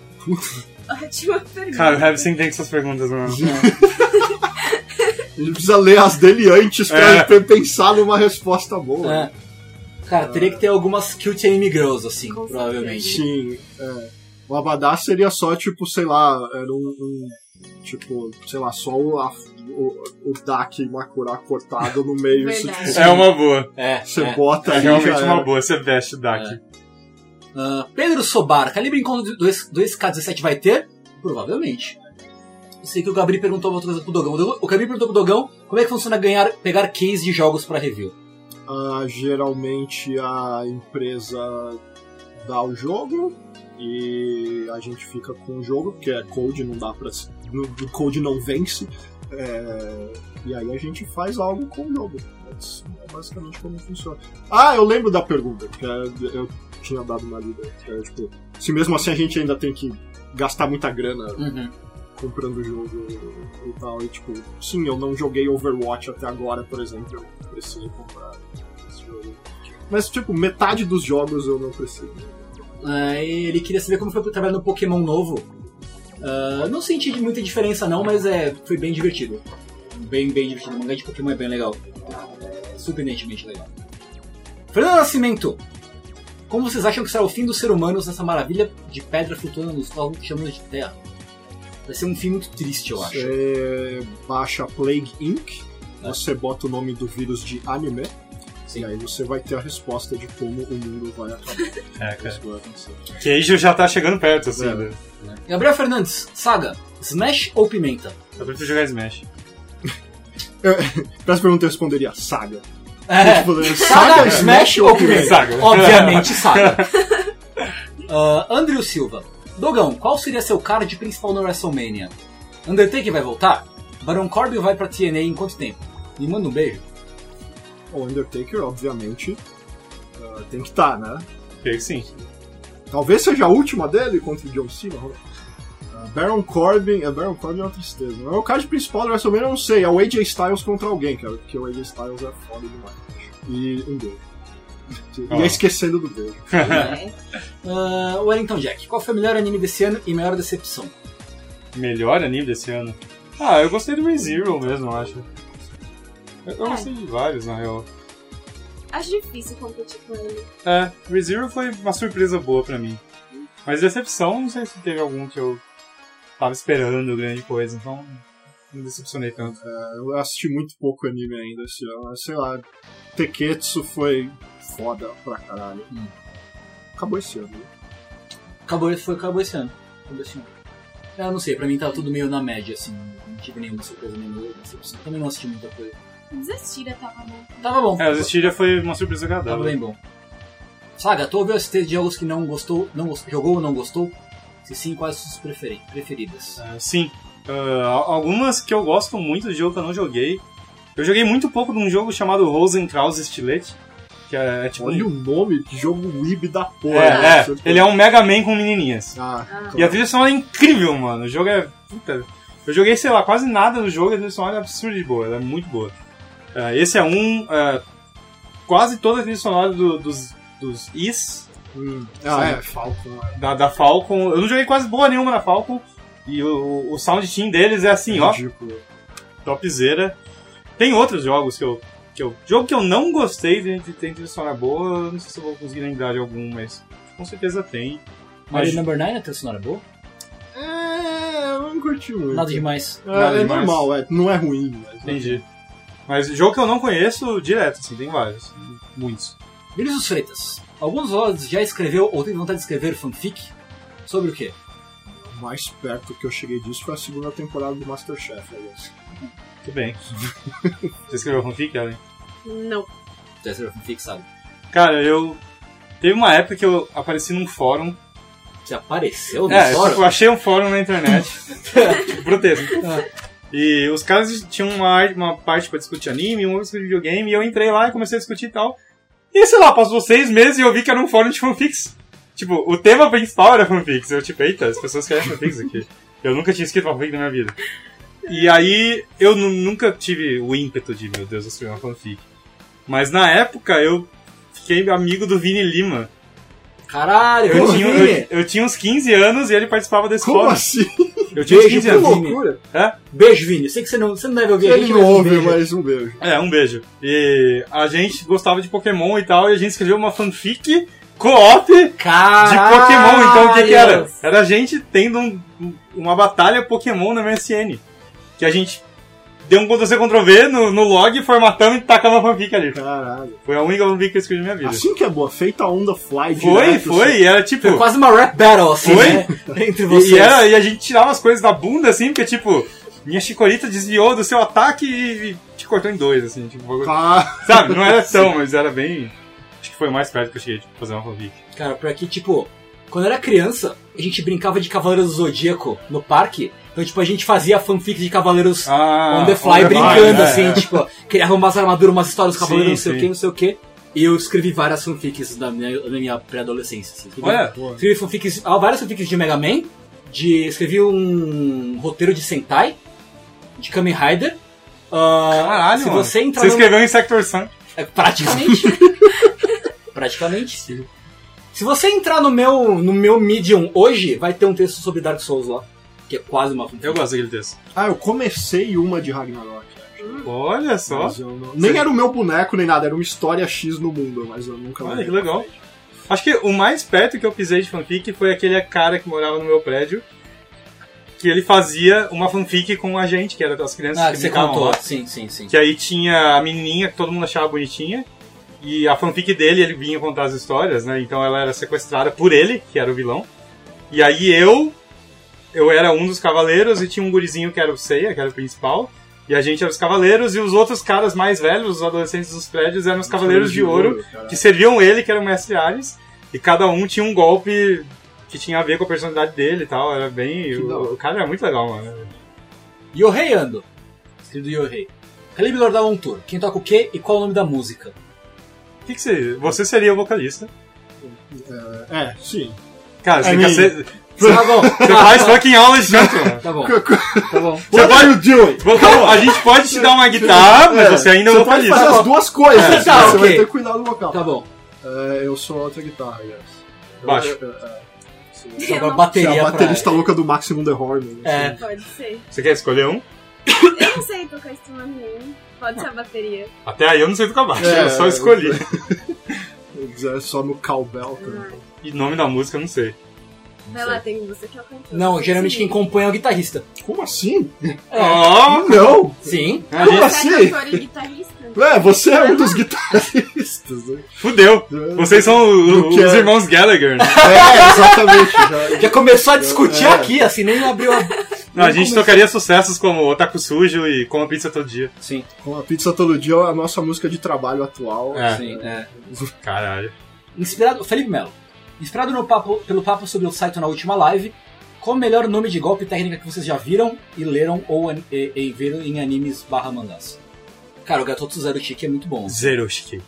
Ótima pergunta. Cara, o Heavy tem essas perguntas, mano. Ele precisa ler as dele antes pra, É. pensar numa resposta boa. É. Cara, teria que ter algumas cute anime girls, assim, Com provavelmente. Sim, é. O Abadá seria só, tipo, sei lá, era um, um Tipo, sei lá, só o, a, o, o Dak Makura cortado no meio. isso, tipo, É uma boa. É, Você é. bota É ali, realmente uma boa. Você veste o Dak. Ah, Pedro Sobar, calibre encontro 2, 2K17 vai ter? Provavelmente. Eu sei que o Gabriel perguntou uma outra coisa pro Dogão. O Dogão- O Gabriel perguntou pro Dogão como é que funciona ganhar, pegar case de jogos pra review. Ah, geralmente a empresa dá o jogo e a gente fica com o jogo, porque é code, não dá pra. O code não vence. é, e aí a gente faz algo com o jogo. É basicamente como funciona. Ah, eu lembro da pergunta, que é- eu tinha dado uma lida. é, tipo, se mesmo assim a gente ainda tem que gastar muita grana Uhum. Comprando o jogo e tal. E tipo, sim, eu não joguei Overwatch até agora, por exemplo, eu precisei comprar esse jogo. Mas, tipo, metade dos jogos eu não preciso. E ele queria saber como foi trabalhar no Pokémon novo. Ah, não senti muita diferença não, mas é, foi bem divertido. Bem, bem divertido. O mangá de Pokémon é bem legal. É surpreendentemente legal. Fernando Nascimento! Como vocês acham que será o fim dos seres humanos nessa maravilha de pedra flutuando nos povos que chamamos de Terra? Vai ser um fim muito triste, eu acho. Você baixa Plague Inc., É. você bota o nome do vírus de anime, Sim. e aí você vai ter a resposta de como o mundo vai acabar. É, cara. Vai acontecer. Queijo já tá chegando perto, assim. É. né? Gabriel Fernandes, Saga, Smash ou Pimenta? Eu prefiro jogar Smash. Pra essa pergunta eu responderia Saga. É, Tipo, Saga, Smash ou Pimenta? Saga. Obviamente, Saga. Ah, Andrew Silva. Dogão, qual seria seu card principal no WrestleMania? Undertaker vai voltar? Baron Corbin vai pra TNA em quanto tempo? Me manda um beijo. O Undertaker, obviamente, ah, tem que estar, né? Creio que sim. Talvez seja a última dele contra o John Cena. Uh, Baron Corbin. É, Baron Corbin é uma tristeza. Mas o card principal do WrestleMania eu não sei. É o AJ Styles contra alguém, cara. Porque o AJ Styles é foda demais. E um beijo. Oh. Ia esquecendo do beijo. É. Ah, Wellington Jack, qual foi o melhor anime desse ano e maior decepção? Melhor anime desse ano? Ah, eu gostei do ReZero mesmo, eu acho. Eu, eu É. gostei de vários, na real. Acho difícil competir com ele. É, ReZero foi uma surpresa boa pra mim. Mas decepção, não sei se teve algum que eu tava esperando grande coisa, então não me decepcionei tanto. É, eu assisti muito pouco anime ainda esse ano. Sei lá. Teketsu foi foda pra caralho. Hum. Acabou esse ano. né? Acabou, foi, acabou esse ano. Acabou esse ano. Eu não sei, pra mim tava tudo meio na média, assim. Não tive nenhuma surpresa, nenhuma decepção. Também não assisti muita coisa. Desistira tava bom. Tava bom. É, o foi uma surpresa Tava agradável. bem bom. Saga, tu ouviu a lista de jogos que não gostou, não gostou, jogou ou não gostou? Se sim, quais suas preferi- preferidas? É, sim. Ah, algumas que eu gosto muito de jogo que eu não joguei. Eu joguei muito pouco de um jogo chamado Rosenkraus Stilete. Que é, é tipo. Olha o nome, que jogo weeb da porra. é, né? é, ele é um Mega Man com menininhas. Ah, Ah. E a trilha sonora é incrível, mano. O jogo é. Puta. Eu joguei, sei lá, quase nada do jogo e a trilha sonora é absurda de boa, ela é muito boa. É, esse é um. é, quase toda a trilha sonora do- dos, dos Is, hum. ah é, Falcon. é da, da Falcon. Eu não joguei quase boa nenhuma na Falcon. E o, o sound team deles é assim, ó, ridículo. topzera. Tem outros jogos que eu. Que eu jogo que eu não gostei de, de ter trilha sonora boa, eu não sei se eu vou conseguir lembrar de algum, mas com certeza tem. Mario Mas, Number 9, a trilha sonora é boa? É, eu não curti muito. Nada demais. É, Nada é demais. normal, é, não é ruim. Mas entendi. Mas jogo que eu não conheço direto, assim, tem vários. Muitos. Vinícius Freitas, alguns olhos já escreveu ou tem vontade de escrever fanfic? Sobre o quê? O mais perto que eu cheguei disso foi a segunda temporada do Masterchef, aliás. Tudo bem. Você escreveu fanfic, Ellen? Não. Já escreveu fanfic, sabe? Cara, eu. Teve uma época que eu apareci num fórum. Você apareceu no É, tipo, fórum? eu achei um fórum na internet. tipo, protesto. E os caras tinham uma, uma parte pra discutir anime, uma discutir videogame, e eu entrei lá e comecei a discutir e tal. E sei lá, passou seis meses e eu vi que era um fórum de fanfics. Tipo, o tema principal era fanfics. Eu, tipo, eita, as pessoas querem fanfics aqui. Eu nunca tinha escrito fanfic na minha vida. E aí, eu nu- nunca tive o ímpeto de, meu Deus, eu escrevi uma fanfic. Mas na época, eu fiquei amigo do Vini Lima. Caralho, Eu tinha, Vini! eu, eu tinha uns 15 anos e ele participava desse Como fórum. assim? Eu tinha uns Beijo 15 pro anos. Vini. loucura. Beijo, Vini. Eu sei que você não, você não deve ouvir a Ele gente, não um ouve, beijo. mas um beijo. É, um beijo. E a gente gostava de Pokémon e tal, e a gente escreveu uma fanfic co-op de! Pokémon. Então o que, que era? Era a gente tendo um- uma batalha Pokémon na MSN. Que a gente deu um Ctrl-C, Ctrl-V no, no log, formatamos e tacamos a fanfic ali. Caralho. Foi a única fanfic que eu escrevi na minha vida. Assim que é boa, feita on the fly foi, direto, foi. E era tipo... Foi quase uma rap battle, assim, Foi? né? Entre vocês. E, era, e a gente tirava as coisas da bunda, assim, porque, tipo, minha chicorita desviou do seu ataque e, e te cortou em dois, assim, tipo, Ah, sabe? Não era tão, mas era bem. Acho que foi mais perto que eu cheguei de fazer uma fanfic. Cara, pra que, tipo, quando eu era criança, a gente brincava de Cavaleiros do Zodíaco no parque. Então, tipo, a gente fazia fanfic de Cavaleiros Ah, on the fly, on the brincando, fly, é, assim, é. tipo, criava umas armaduras, umas histórias dos Sim, Cavaleiros, não sei sim. o que, não sei o que. E eu escrevi várias fanfics na minha, na minha pré-adolescência. Assim. Escrevi- Olha, Escrevi fanfics, ah, várias fanfics de Mega Man, de, escrevi um roteiro de Sentai, de Kamen Rider. ah, caralho, se mano. você entrar Você no- escreveu em Sector Sun. é, praticamente. praticamente. Se você entrar no meu, no meu Medium hoje, vai ter um texto sobre Dark Souls lá. Que é quase uma fanfic. Eu gosto daquele texto. ah, eu comecei uma de Ragnarok. Olha só. Não- Nem era o meu boneco nem nada, era uma história X no mundo, mas eu nunca Olha que legal. frente. Acho que o mais perto que eu pisei de fanfic foi aquele cara que morava no meu prédio. Que ele fazia uma fanfic com a gente, que era das crianças Ah, que você contou. lá. Sim, sim, sim. Que aí tinha a menininha que todo mundo achava bonitinha. E a fanfic dele, ele vinha contar as histórias, né? Então ela era sequestrada por ele, que era o vilão. E aí eu. Eu era um dos cavaleiros e tinha um gurizinho que era o Seiya, que era o principal. E a gente era os cavaleiros e os outros caras mais velhos, os adolescentes dos prédios, eram os cavaleiros de ouro, cara. que serviam ele, que era o mestre Ares. E cada um tinha um golpe que tinha a ver com a personalidade dele e tal. Era bem. Da. O, o cara era muito legal, mano. Yohei Ando. Escrito Yohei. Calibre Lord Alan Tour. Quem toca o quê e qual o nome da música? O que, que você. Você seria o vocalista. É, sim. Cara, você I tem que mean- ser. Tá bom. Você faz fucking aula de canto, mano. Tá bom, tá bom. Você What pode- you doing? Você- a gente pode te dar uma guitarra, mas É, você ainda é você pode vocalista. fazer as duas coisas, É, você tá, vai ter que cuidar do vocal. Tá bom. É, eu sou outra guitarra, yes. Eu- Baixo. eu- eu- é, Eu pra não- Você é bateria a baterista pra... louca do Maximum The Horn. É. Pode ser. Você quer escolher um? Eu não sei tocar instrumento nenhum. Pode ser a bateria. Até aí eu não sei tocar baixo, É, eu só escolhi. Se quiser só no cowbell também. Ah, E nome da música eu não sei. Vai lá, tem você que é o cantor. Não, geralmente quem compõe é o guitarrista. Como assim? Ó! Não! Sim. a Como gente- Você é assim? cantor e guitarrista? É, você é um dos guitarristas. né? Fudeu! Vocês são o- que os é- irmãos Gallagher, né? É, exatamente. Já, Já começou a discutir É. aqui, assim, nem abriu a... Não, a gente tocaria sucessos como Otaku Sujo e Como Pizza Todo Dia. Sim, com a pizza todo dia é a nossa música de trabalho atual. É. sim, é. Caralho. Inspirado... Felipe Melo. Inspirado no papo, pelo papo sobre o Saito na última live, qual o melhor nome de golpe técnica que vocês já viram e leram ou an- e, e viram em animes barra mangás? Cara, o Gatotsu Zero Chiki é muito bom. Zeroshiki.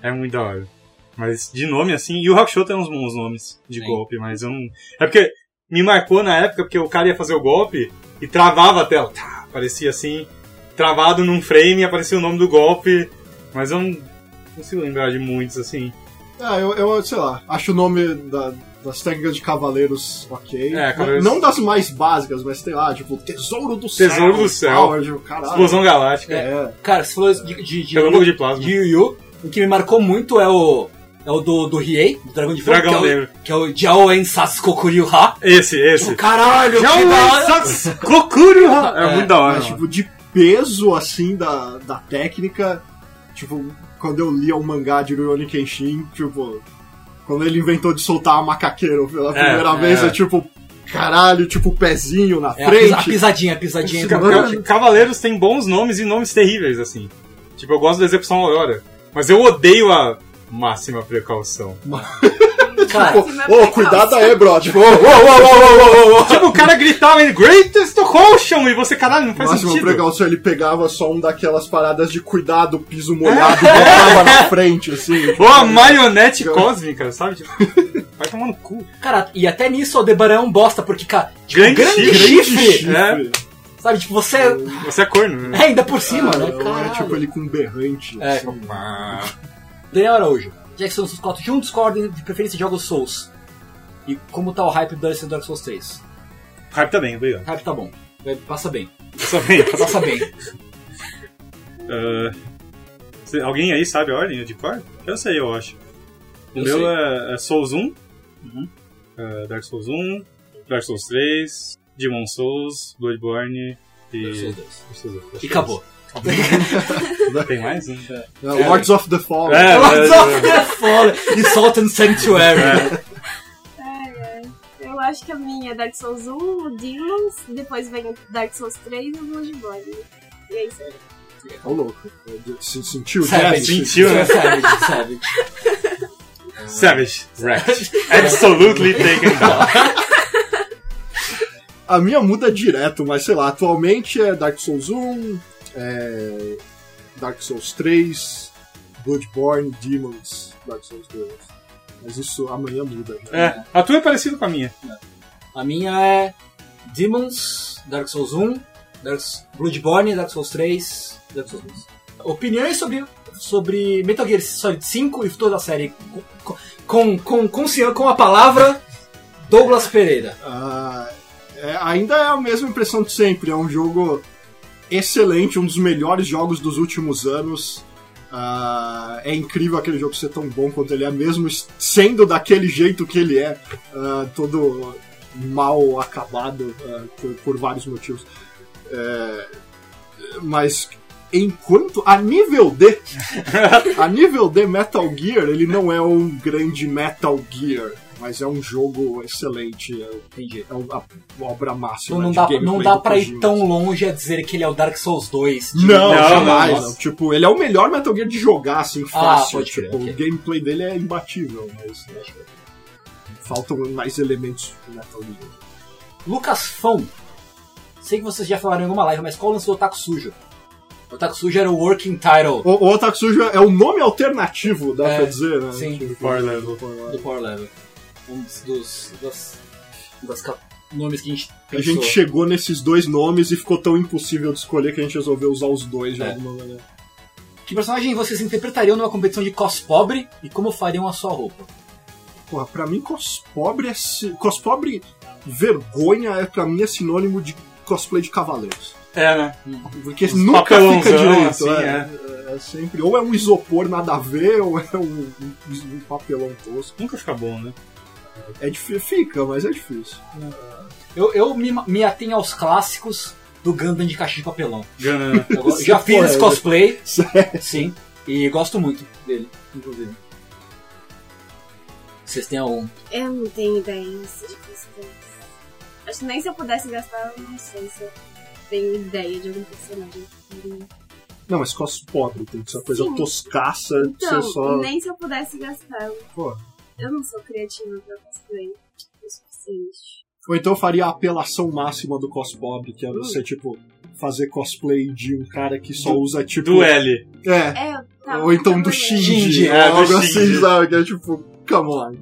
É muito da hora. Mas de nome assim, e o Hakusho tem uns bons nomes de Sim. golpe, mas eu não. É porque me marcou na época porque o cara ia fazer o golpe e travava a tela. Tá, aparecia assim, travado num frame e aparecia o nome do golpe, mas eu não consigo lembrar de muitos assim. Ah, eu, eu, sei lá, acho o nome da- das técnicas de cavaleiros ok. É, cavaleiros- Não das mais básicas, mas sei lá, tipo, Tesouro do Céu. Tesouro do Céu. Power, tipo, caralho. Explosão Galáctica. É, Cara, você falou de, de, de, Relâmpago de plasma. de Yu Yu, o que me marcou muito é o... É o do, do Riei, do Dragão de Fogo, Dragão que, é o, que é o Jiaoen Sasukokuryu Ha. Esse, esse. Caralho, Já que da hora! o Kokuru! É, É, muito da hora. mas, mano. tipo, de peso, assim, da, da técnica, tipo, quando eu lia o mangá de Rurouni Kenshin, tipo, quando ele inventou de soltar a macaqueiro pela É, primeira vez, é. é tipo, caralho, tipo, pezinho na É, a, pisa- a frente. pisadinha, a pisadinha. Ca- Cavaleiros tem bons nomes e nomes terríveis, assim. Tipo, eu gosto da execução Aurora. Mas eu odeio a máxima precaução. Cara, Ô, ô, cuidado aí, bro. Tipo, ô, ô, ô, ô, ô, ô, ô. tipo, o cara gritava ele, Greatest Ocean! E você, caralho, não faz Máximo sentido. precaução, ele pegava só um daquelas paradas de cuidado, piso molhado, e botava na frente, assim. Ou a marionete cósmica, sabe? Tipo, vai tomar no cu. cara, e até nisso o Aldebaran é um bosta, porque, cara, tipo, Grande grande, chifre. chifre, É. sabe? Tipo, você... Você é corno, né? É, ainda por cima, né? Ah, é tipo ele com um berrante. É. assim. Daniel Araújo. Já que são os quatro juntos, qual a ordem de preferência de jogos Souls? E como tá o hype do DLC Dark Souls 3? Hype tá bem, obrigado. O hype tá bom. Vai- Passa bem. Só bem. Passa bem. Ah, você- alguém aí sabe a ordem de cor? Eu sei, eu acho. O Eu meu é, é Souls 1, Uhum. é, Dark Souls 1, Dark Souls 3, Demon Souls, Bloodborne e. Dark Souls 2. Dark Souls 2. E acabou. Tem mais um? É, Lords of the Fallen. É, Lords é, of the Fallen e Sultan Sanctuary. É. Eu acho que a minha é Dark Souls 1, o Demons, depois vem o Dark Souls 3 e o Bloodborne. E é isso aí. Ô, louco. Se sentiu Savage. Sentiu, né? Savage, Savage. Savage. Wrecked. Absolutely taken down. A minha muda direto, mas sei lá, atualmente é Dark Souls 1, é Dark Souls 3, Bloodborne, Demons, Dark Souls 2. Mas isso amanhã muda. já. É, a tua é parecida com a minha. A minha é Demons, Dark Souls 1, Dark Bloodborne, Dark Souls 3, Dark Souls 2. Opiniões sobre, sobre Metal Gear Solid 5 e toda a série com, com, com, com, com a palavra Douglas Pereira. Ah, é, ainda é a mesma impressão de sempre. É um jogo excelente, um dos melhores jogos dos últimos anos. Ah, é incrível aquele jogo ser tão bom quanto ele é, mesmo sendo daquele jeito que ele é, ah, todo mal acabado ah, por, por vários motivos. É, mas enquanto a nível de a nível de Metal Gear, ele não é um grande Metal Gear, mas é um jogo excelente. É, Entendi. é a obra máxima. Não, não de dá, gameplay não dá do pra ir tão longe a dizer que ele é o Dark Souls 2. tipo, Não, Não, jamais. não. Tipo, ele é o melhor Metal Gear de jogar, assim, fácil. pode crer, tipo. O gameplay dele é imbatível, mas faltam mais elementos do Metal Gear. Lucas Fão. Sei que vocês já falaram em alguma live, mas qual o lance do Otaku Sujo? O Otaku Sujo era o working title O, o Otaku Sujo é o nome alternativo, dá É, pra dizer, né? sim. Tipo, Power Level. Power Level. do Power Level. Um dos, dos das, das ca- nomes que a gente A pensou. gente chegou nesses dois nomes e ficou tão impossível de escolher que a gente resolveu usar os dois de É. alguma maneira. Que personagem vocês interpretariam numa competição de cos pobre e como fariam a sua roupa? Porra, pra mim, cospobre é. si- Cospobre vergonha é pra mim é sinônimo de cosplay de cavaleiros. É, né? Porque Uns nunca fica direito. assim, é, é sempre. Ou é um isopor nada a ver, ou é um, um- um papelão tosco. Nunca fica bom, né? É difícil, fica, mas é difícil. Eu, eu me, me atenho aos clássicos do Gundam de caixa de papelão. Né? Eu já fiz esse é- cosplay, Sério. sim, e gosto muito dele, inclusive. Vocês têm algum? Eu não tenho ideias de cosplays. Acho que nem se eu pudesse gastar, eu não sei se eu tenho ideia de algum personagem. Não, mas cospobre tem que ser uma coisa Sim. toscaça, Então, você só. nem se eu pudesse gastar. Pô. Eu não sou criativa pra cosplay o suficiente. Ou então eu faria a apelação máxima do cospobre, que é Hum. você, tipo, fazer cosplay de um cara que só Do- usa, tipo. Do L. É. É, tava Ou então do Shinji, Shinji, ou é, do algo assim, sabe? Que é tipo, come on.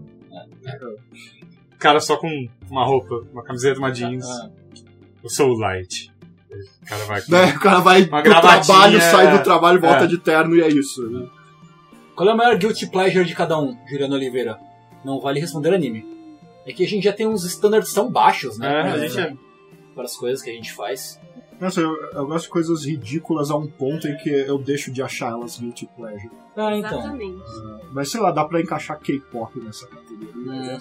O cara só com uma roupa, uma camiseta, uma jeans. Ah, O Soul Light. O cara vai com... Né? O cara vai gravatinha, trabalho, sai do trabalho, volta é. de terno e é isso. Né? Qual é o maior guilty pleasure de cada um, Juliano Oliveira? Não vale responder anime. É que a gente já tem uns standards tão baixos, né? É, pra- a gente é... Para as coisas que a gente faz. Nossa, eu, eu gosto de coisas ridículas a um ponto em que eu deixo de achar elas guilty pleasure. Ah, então. Exatamente. Mas sei lá, dá pra encaixar K-pop nessa categoria. Né?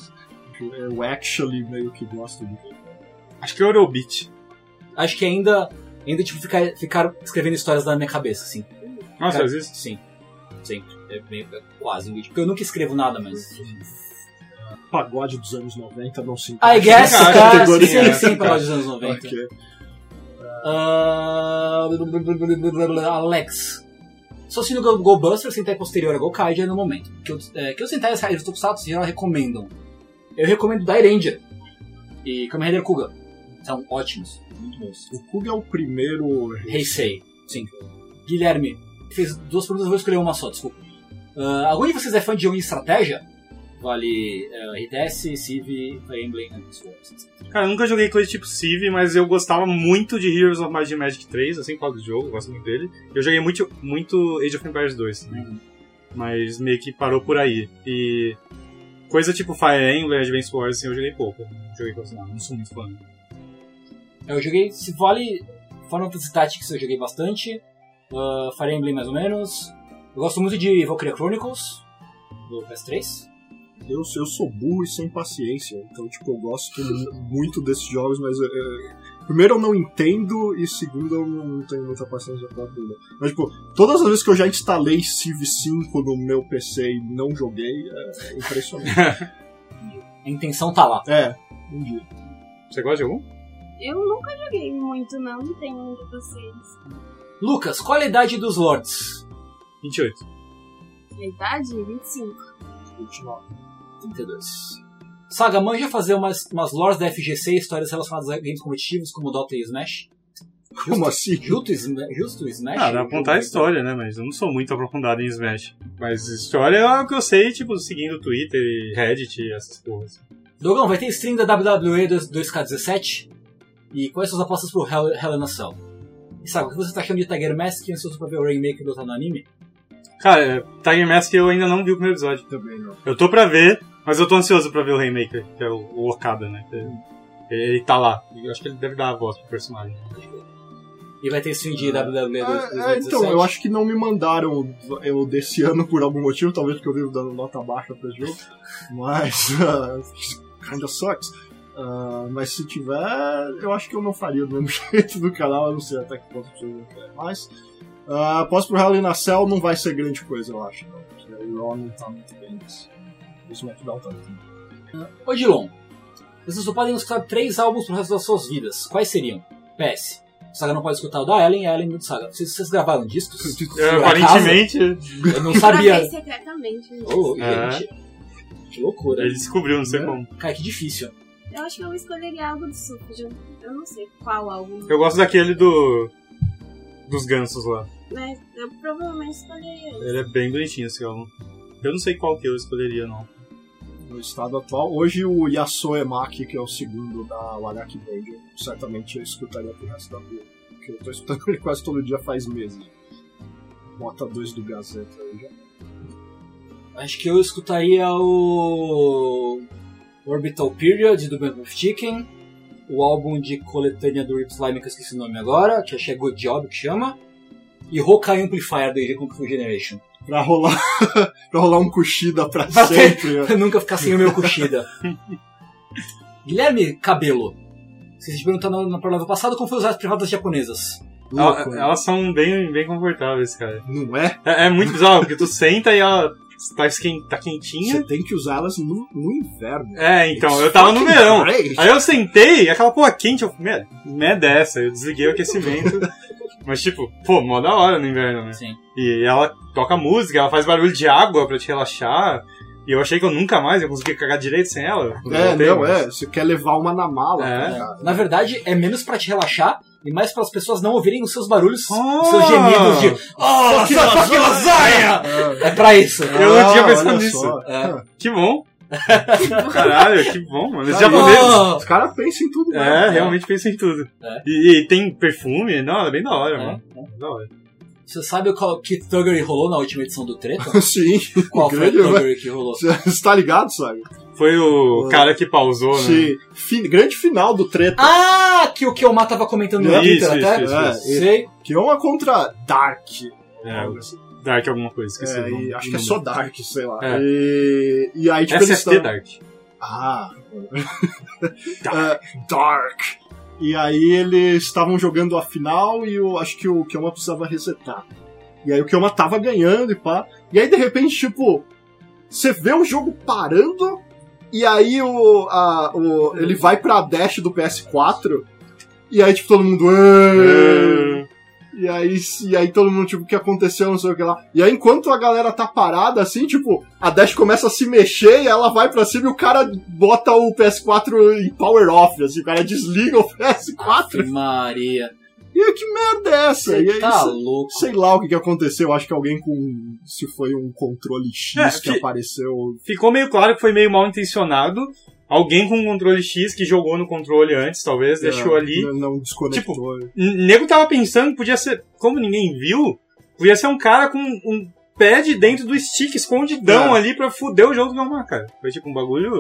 Eu actually meio que gosto de Acho que é Eurobeat. Acho que ainda, ainda tipo, ficar, ficar escrevendo histórias na minha cabeça, assim. Nossa, Cara, às vezes... Sim. Sim. É, meio, é quase um. Porque eu nunca escrevo nada, mas. pagode dos anos 90, não se I guess, cara. categoria. Sim, sim, para dos anos 90. Ok. Ah, Alex. Só assistindo Go Go Buster, Sentai posterior a Gokaiger no momento. Que, eu, é, que os Sentais dos Tokusatsu em geral recomendam. Eu recomendo Die Ranger e Kamen Rider Kuga. São ótimos, muito bons. O Kuga é o primeiro. Heisei, sim. Guilherme, fez duas perguntas, eu vou escolher uma só, desculpa. Ah, algum de vocês é fã de jogo de estratégia? Vale uh, RTS, Civ, Fire Emblem, Swords. Cara, eu nunca joguei coisa tipo Civ, mas eu gostava muito de Heroes of Might and Magic 3, assim, por causa do jogo, eu gosto muito dele. Eu joguei muito, muito Age of Empires 2 também. Mas meio que parou por aí. E coisa tipo Fire Emblem, Advance Wars, assim, eu joguei pouco. Não joguei quase nada, não sou muito fã. Eu joguei, se vale Final Fantasy Tactics, eu joguei bastante. Uh, Fire Emblem, mais ou menos. Eu gosto muito de Valkyria Chronicles, do PS3. Eu, eu sou burro e sem paciência, então, tipo, eu gosto mu- muito desses jogos, mas. é, é, primeiro, eu não entendo, e segundo, eu não tenho muita paciência pra tudo. Mas, tipo, todas as vezes que eu já instalei Civ 5 no meu PC e não joguei, é impressionante. A intenção tá lá. é, um dia. Você gosta de algum? Eu nunca joguei muito, não. Não tenho um de vocês. Lucas, qual a idade dos Lords? 28. A idade? 25. 29. 32. Saga, manja fazer umas, umas lores da FGC, histórias relacionadas a games competitivos como Dota e Smash? Como assim? Justo, justo Smash? Ah, dá pra contar a história, né? Mas eu não sou muito aprofundado em Smash. Mas história é o que eu sei, tipo, seguindo Twitter e Reddit e essas coisas. Dogão, vai ter stream da WWE 2- 2K17? E quais são as apostas pro Hell, Hell in a Cell? E sabe, o que você tá achando de Tiger Mask e ansioso pra ver o Rainmaker lutar no anime? Cara, Tiger Mask eu ainda não vi o primeiro episódio. Também não. Eu tô pra ver, mas eu tô ansioso pra ver o Rainmaker, que é o, o Okada, né? Ele, ele tá lá. Eu acho que ele deve dar a voz pro personagem. E vai ter stream de WWE 2K17? É, é, então, eu acho que não me mandaram eu desse ano por algum motivo, talvez porque eu vivo dando nota baixa pra esse jogo. Mas. Uh, kinda sucks. Uh, mas se tiver, eu acho que eu não faria do mesmo jeito do canal, eu não sei até que ponto querer. Mas. Uh, após pro Hell in a Cell não vai ser grande coisa, eu acho. Não, porque o Raw não tá muito bem nisso. O SmackDown tá muito Ô Dilon, vocês só podem escutar três álbuns pro resto das suas vidas. Quais seriam? PS. O Saga não pode escutar o da Ellen e a Ellen do Saga. Vocês, vocês gravaram discos? É, acaso? aparentemente, Eu não sabia. Gravei secretamente. né? Ô, É. gente. Que loucura. ele descobriu, não sei É. como. Cara, que difícil. Eu acho que eu escolheria algo do Super. Eu não sei qual álbum. Eu gosto daquele do. dos gansos lá. Mas eu provavelmente escolheria esse. Ele é bem bonitinho esse álbum. Eu não sei qual que eu escolheria, não. no estado atual. Hoje o Yasuo Emaki, que é o segundo da Waraki Band, eu certamente eu escutaria pro resto da vida. Porque eu tô escutando ele quase todo dia faz meses. Bota dois do Gazeta aí já. Acho que eu escutaria o Orbital Period do Band of Chicken, o álbum de coletânea do Rip Slime, que eu esqueci o nome agora, que acho que é Good Job que chama, e Hokai Amplifier do AJ Kung Fu Generation. Pra rolar, pra rolar um Kushida pra Pra ter- sempre. né? Pra nunca ficar sem o meu Kushida. Guilherme Cabelo. Vocês perguntaram na, na prova passada como foi usar as privadas japonesas. Ela- né? elas são bem, bem confortáveis, cara. Não é? É, é muito bizarro, porque tu senta e ela tá, tá quentinha. Você tem que usar elas no, no inverno. É, então, eu tava no verão. great. Aí eu sentei, e aquela porra quente, eu falei, né dessa, eu desliguei o aquecimento. Mas tipo, pô, mó da hora no inverno, né? Sim. E ela toca música, ela faz barulho de água pra te relaxar. E eu achei que eu nunca mais ia conseguir cagar direito sem ela. É, Voltei, não, mas- é. Você quer levar uma na mala, É. tá? Na verdade, é menos pra te relaxar e mais para as pessoas não ouvirem os seus barulhos, Ah! os seus gemidos de Oh, fucking lasanha! É. É pra isso. Eu não tinha Ah, pensado olha nisso. É. Que bom. Caralho, que bom, mano. Os japoneses. Os caras pensam em tudo. É, mesmo. realmente pensam em tudo. É. E, e tem perfume, não, é bem da hora, É, mano. Da hora. Você sabe qual que Thuggery rolou na última edição do Treta? Sim. Qual foi o Thuggery que rolou? Você tá ligado, sabe? Foi o É. cara que pausou, né? Sim. Fin- grande final do treta. Ah, que o Kioma tava comentando no É, Twitter isso, até? isso, É, isso. Sei. Que é uma contra Dark. É, Algo assim. Dark alguma coisa, esqueci. É, e acho que é só Dark, sei lá. É. E, e aí, tipo, eles SFT estão... Dark. Ah. É, Dark. E aí eles estavam jogando a final e eu acho que o Kioma precisava resetar. E aí o Kioma tava ganhando e pá. E aí de repente, tipo, você vê o jogo parando e aí o, a, o ele vai pra dash do PS4 e aí tipo todo mundo "Êêê". E aí, e aí todo mundo, tipo, o que aconteceu, não sei o que lá. E aí, enquanto a galera tá parada, assim, tipo, a Dash começa a se mexer e ela vai pra cima e o cara bota o PS4 em power off, assim, o cara desliga o PS4. Ave Maria. E aí, que merda é essa? e aí, tá sei- louco. sei lá o que, que aconteceu, acho que alguém com. Se foi um controle X É, que fi- apareceu. Ficou meio claro que foi meio mal intencionado. Alguém com um controle X que jogou no controle antes, talvez, deixou é, ali. Não, não desconectou. N- Nego tava pensando que podia ser, como ninguém viu, podia ser um cara com um pad dentro do stick escondidão É. ali pra fuder o jogo do Gamar, cara. Foi tipo um bagulho.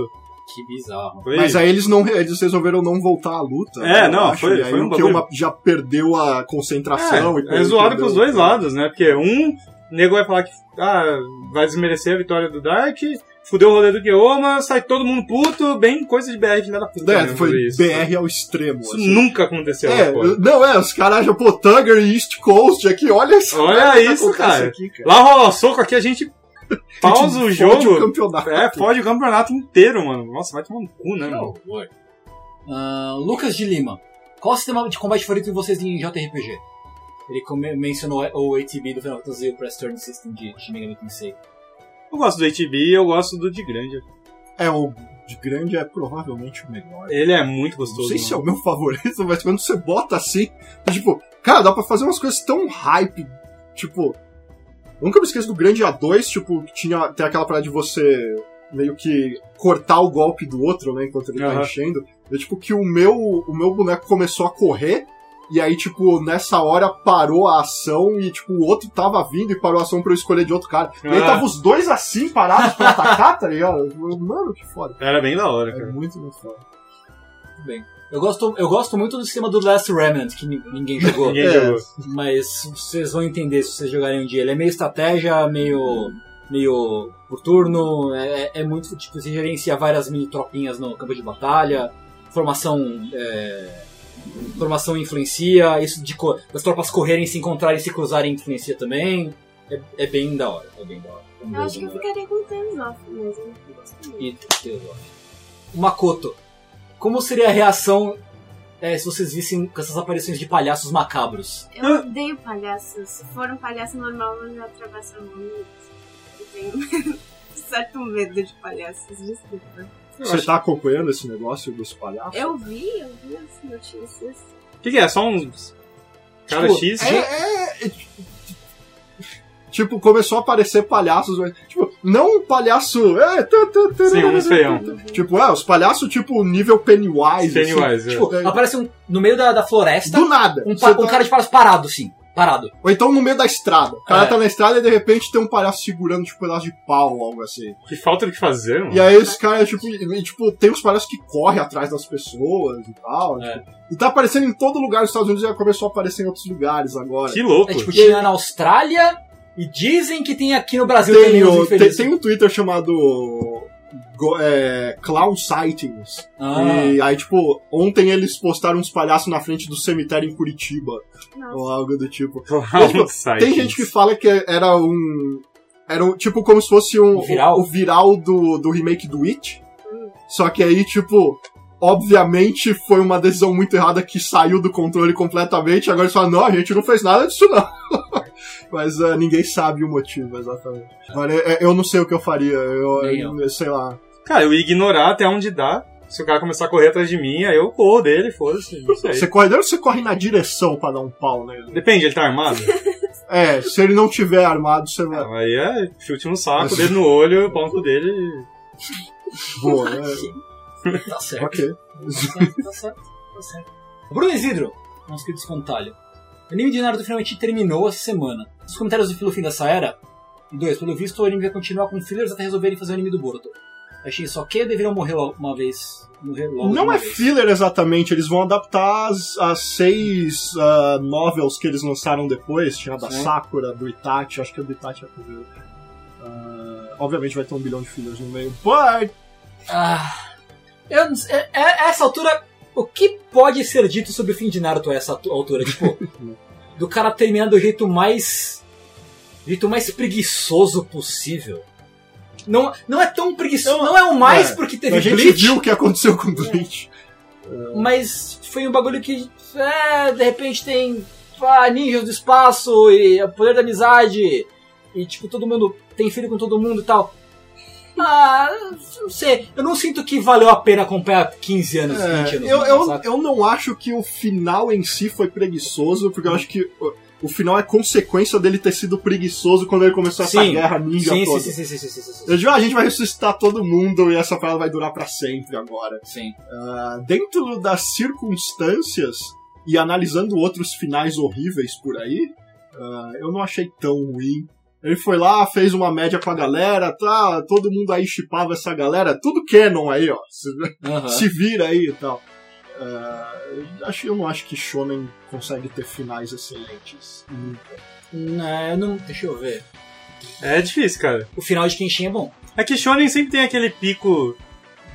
Que bizarro. Foi... Mas aí eles não eles resolveram não voltar à luta. É, eu não, acho, foi- e aí foi um bagulho- já perdeu a concentração. e é, é zoado pros dois lados, né? Porque um, o nego vai falar que ah, vai desmerecer a vitória do Dark, fudeu o rolê do Guioma, sai todo mundo puto, bem coisa de BR, filha da puta. É, foi isso. BR ao extremo. Isso assim. nunca aconteceu É, não, é, os caras já, pô, Tugger e East Coast aqui, olha isso. Olha isso, cara. Aqui, cara. Lá rola soco, aqui a gente pausa o Fode jogo. o campeonato. É, fode o campeonato inteiro, mano. Nossa, vai tomar no cu, né, mano? Ah, Lucas de Lima. Qual o sistema de combate favorito de vocês em JRPG? Ele mencionou o ATB do Final Fantasy e o Press Turn System de Shin Megami Tensei. Eu gosto do HB e eu gosto do de grande. É, o de grande é provavelmente o melhor. Ele é muito Não gostoso. sei se é o meu favorito, mas quando você bota assim, é tipo, cara, dá pra fazer umas coisas tão hype. Tipo, nunca me esqueço do grande A2, tipo, que tinha tem aquela parada de você meio que cortar o golpe do outro, né, enquanto ele tá Aham. enchendo. É tipo que o meu, o meu boneco começou a correr. E aí, tipo, nessa hora parou a ação e, tipo, o outro tava vindo e parou a ação pra eu escolher de outro cara. E aí Ah. tava os dois assim, parados pra atacar, tá ligado? Mano, que foda. Era bem da hora, É cara. muito, muito foda. Bem, eu gosto, eu gosto muito do sistema do Last Remnant, que ni- ninguém jogou. Ninguém É. jogou. mas vocês vão entender se vocês jogarem um dia. Ele é meio estratégia, meio. meio por turno, é, é muito. Tipo, você gerencia várias mini tropinhas no campo de batalha, formação. é, formação influencia, isso de co- das tropas correrem, se encontrarem, se cruzarem influencia também. É, é bem da hora, é bem da hora. É um Eu acho que eu ficaria com Tales of mesmo. eu gosto muito. Teosófico. Makoto, como seria a reação é, se vocês vissem com essas aparições de palhaços macabros? Eu odeio palhaços. Se for um palhaço normal, eu já atravesso a mão. Eu tenho certo medo de palhaços, desculpa. Você tá acompanhando esse negócio dos palhaços? Eu vi, eu vi as notícias. O que, que é? Só uns. Cara Tipo, X? É, é, é, Tipo, começou a aparecer palhaços, mas, tipo, não um palhaço. É, tu, tu, tu, Sim, uns feião. Tipo, é, os palhaços, tipo, nível Pennywise. Pennywise, é. Tipo, É. aparece um, no meio da, da assim. floresta Do nada. um, pa- tá- um cara de palhaço parado, sim. Parado. Ou então no meio da estrada. O cara É. tá na estrada e de repente tem um palhaço segurando, tipo, um pedaço de pau ou algo assim. Que falta do que fazer, mano. E aí esse cara, tipo, e, tipo, tem uns palhaços que correm atrás das pessoas e tal. É. tipo, e tá aparecendo em todo lugar nos Estados Unidos e já começou a aparecer em outros lugares agora. Que louco. É tipo, tinha na Austrália e dizem que tem aqui no Brasil Tem, também os o- tem, tem um Twitter chamado é, Clown Sightings. Ah, E aí, tipo, ontem eles postaram uns palhaços na frente do cemitério em Curitiba, Nossa. ou algo do tipo. Clown tipo. Tem gente que fala que era um. Era um, tipo como se fosse um. O viral? O, viral do, do remake do It. Só que aí, tipo. Obviamente foi uma decisão muito errada que saiu do controle completamente. Agora eles falam, não, a gente não fez nada disso, não. Mas ah, ninguém sabe o motivo exatamente. Agora, é- eu não sei o que eu faria. Eu, Nem eu sei lá. Cara, eu ia ignorar até onde dá. Se o cara começar a correr atrás de mim, aí eu corro dele, foda-se. Não sei. Você corre dele ou você corre na direção pra dar um pau nele? Depende, ele tá armado? É, se ele não tiver armado, você vai. Não, aí é chute no saco, dedo no olho, cu dele e... Boa, né? tá certo. Ok. Tá certo, tá certo, tá certo. Bruno Isidro, nosso querido espantalho. O anime de Naruto finalmente terminou essa semana. Os comentários do fim dessa era. Dois, pelo visto o anime vai continuar com fillers até resolverem fazer o anime do Boruto. Achei só que deveriam morrer logo uma vez. Morrer logo Não é vez. filler exatamente, eles vão adaptar as, as seis ah, novels que eles lançaram depois. Tinha a da Sim. Sakura, do Itachi, acho que a do Itachi é a primeira. Ah, obviamente vai ter um bilhão de fillers no meio. But, Ah, eu, é, é- essa altura, o que pode ser dito sobre o fim de Naruto a essa altura? Tipo, do cara terminar do jeito mais. do jeito mais preguiçoso possível. Não, não é tão preguiçoso, não é o mais É, porque teve a gente Bleach, viu o que aconteceu com Bleach. mas foi um bagulho que, é, de repente tem ah, ninjas do espaço e o poder da amizade e tipo todo mundo tem filho com todo mundo e tal. Ah, não sei. Eu não sinto que valeu a pena acompanhar 15 anos, 20 É, anos. eu, eu, saca? eu não acho que o final em si foi preguiçoso, porque eu acho que o, final é consequência dele ter sido preguiçoso quando ele começou essa guerra ninja sim, toda. sim, sim, sim, sim, sim. Eu digo, ah, a gente vai ressuscitar todo mundo e essa parada vai durar pra sempre agora. Sim. Ah, dentro das circunstâncias e analisando outros finais horríveis por aí, ah, eu não achei tão ruim. Ele foi lá, fez uma média com a galera, tá? Todo mundo aí chipava essa galera, tudo canon aí, ó. Se, Aham. se vira aí e tal. Eu acho, eu não acho que Shonen consegue ter finais excelentes. Nunca. Não, não. Deixa eu ver. É difícil, cara. O final de Kenshin é bom. É que Shonen sempre tem aquele pico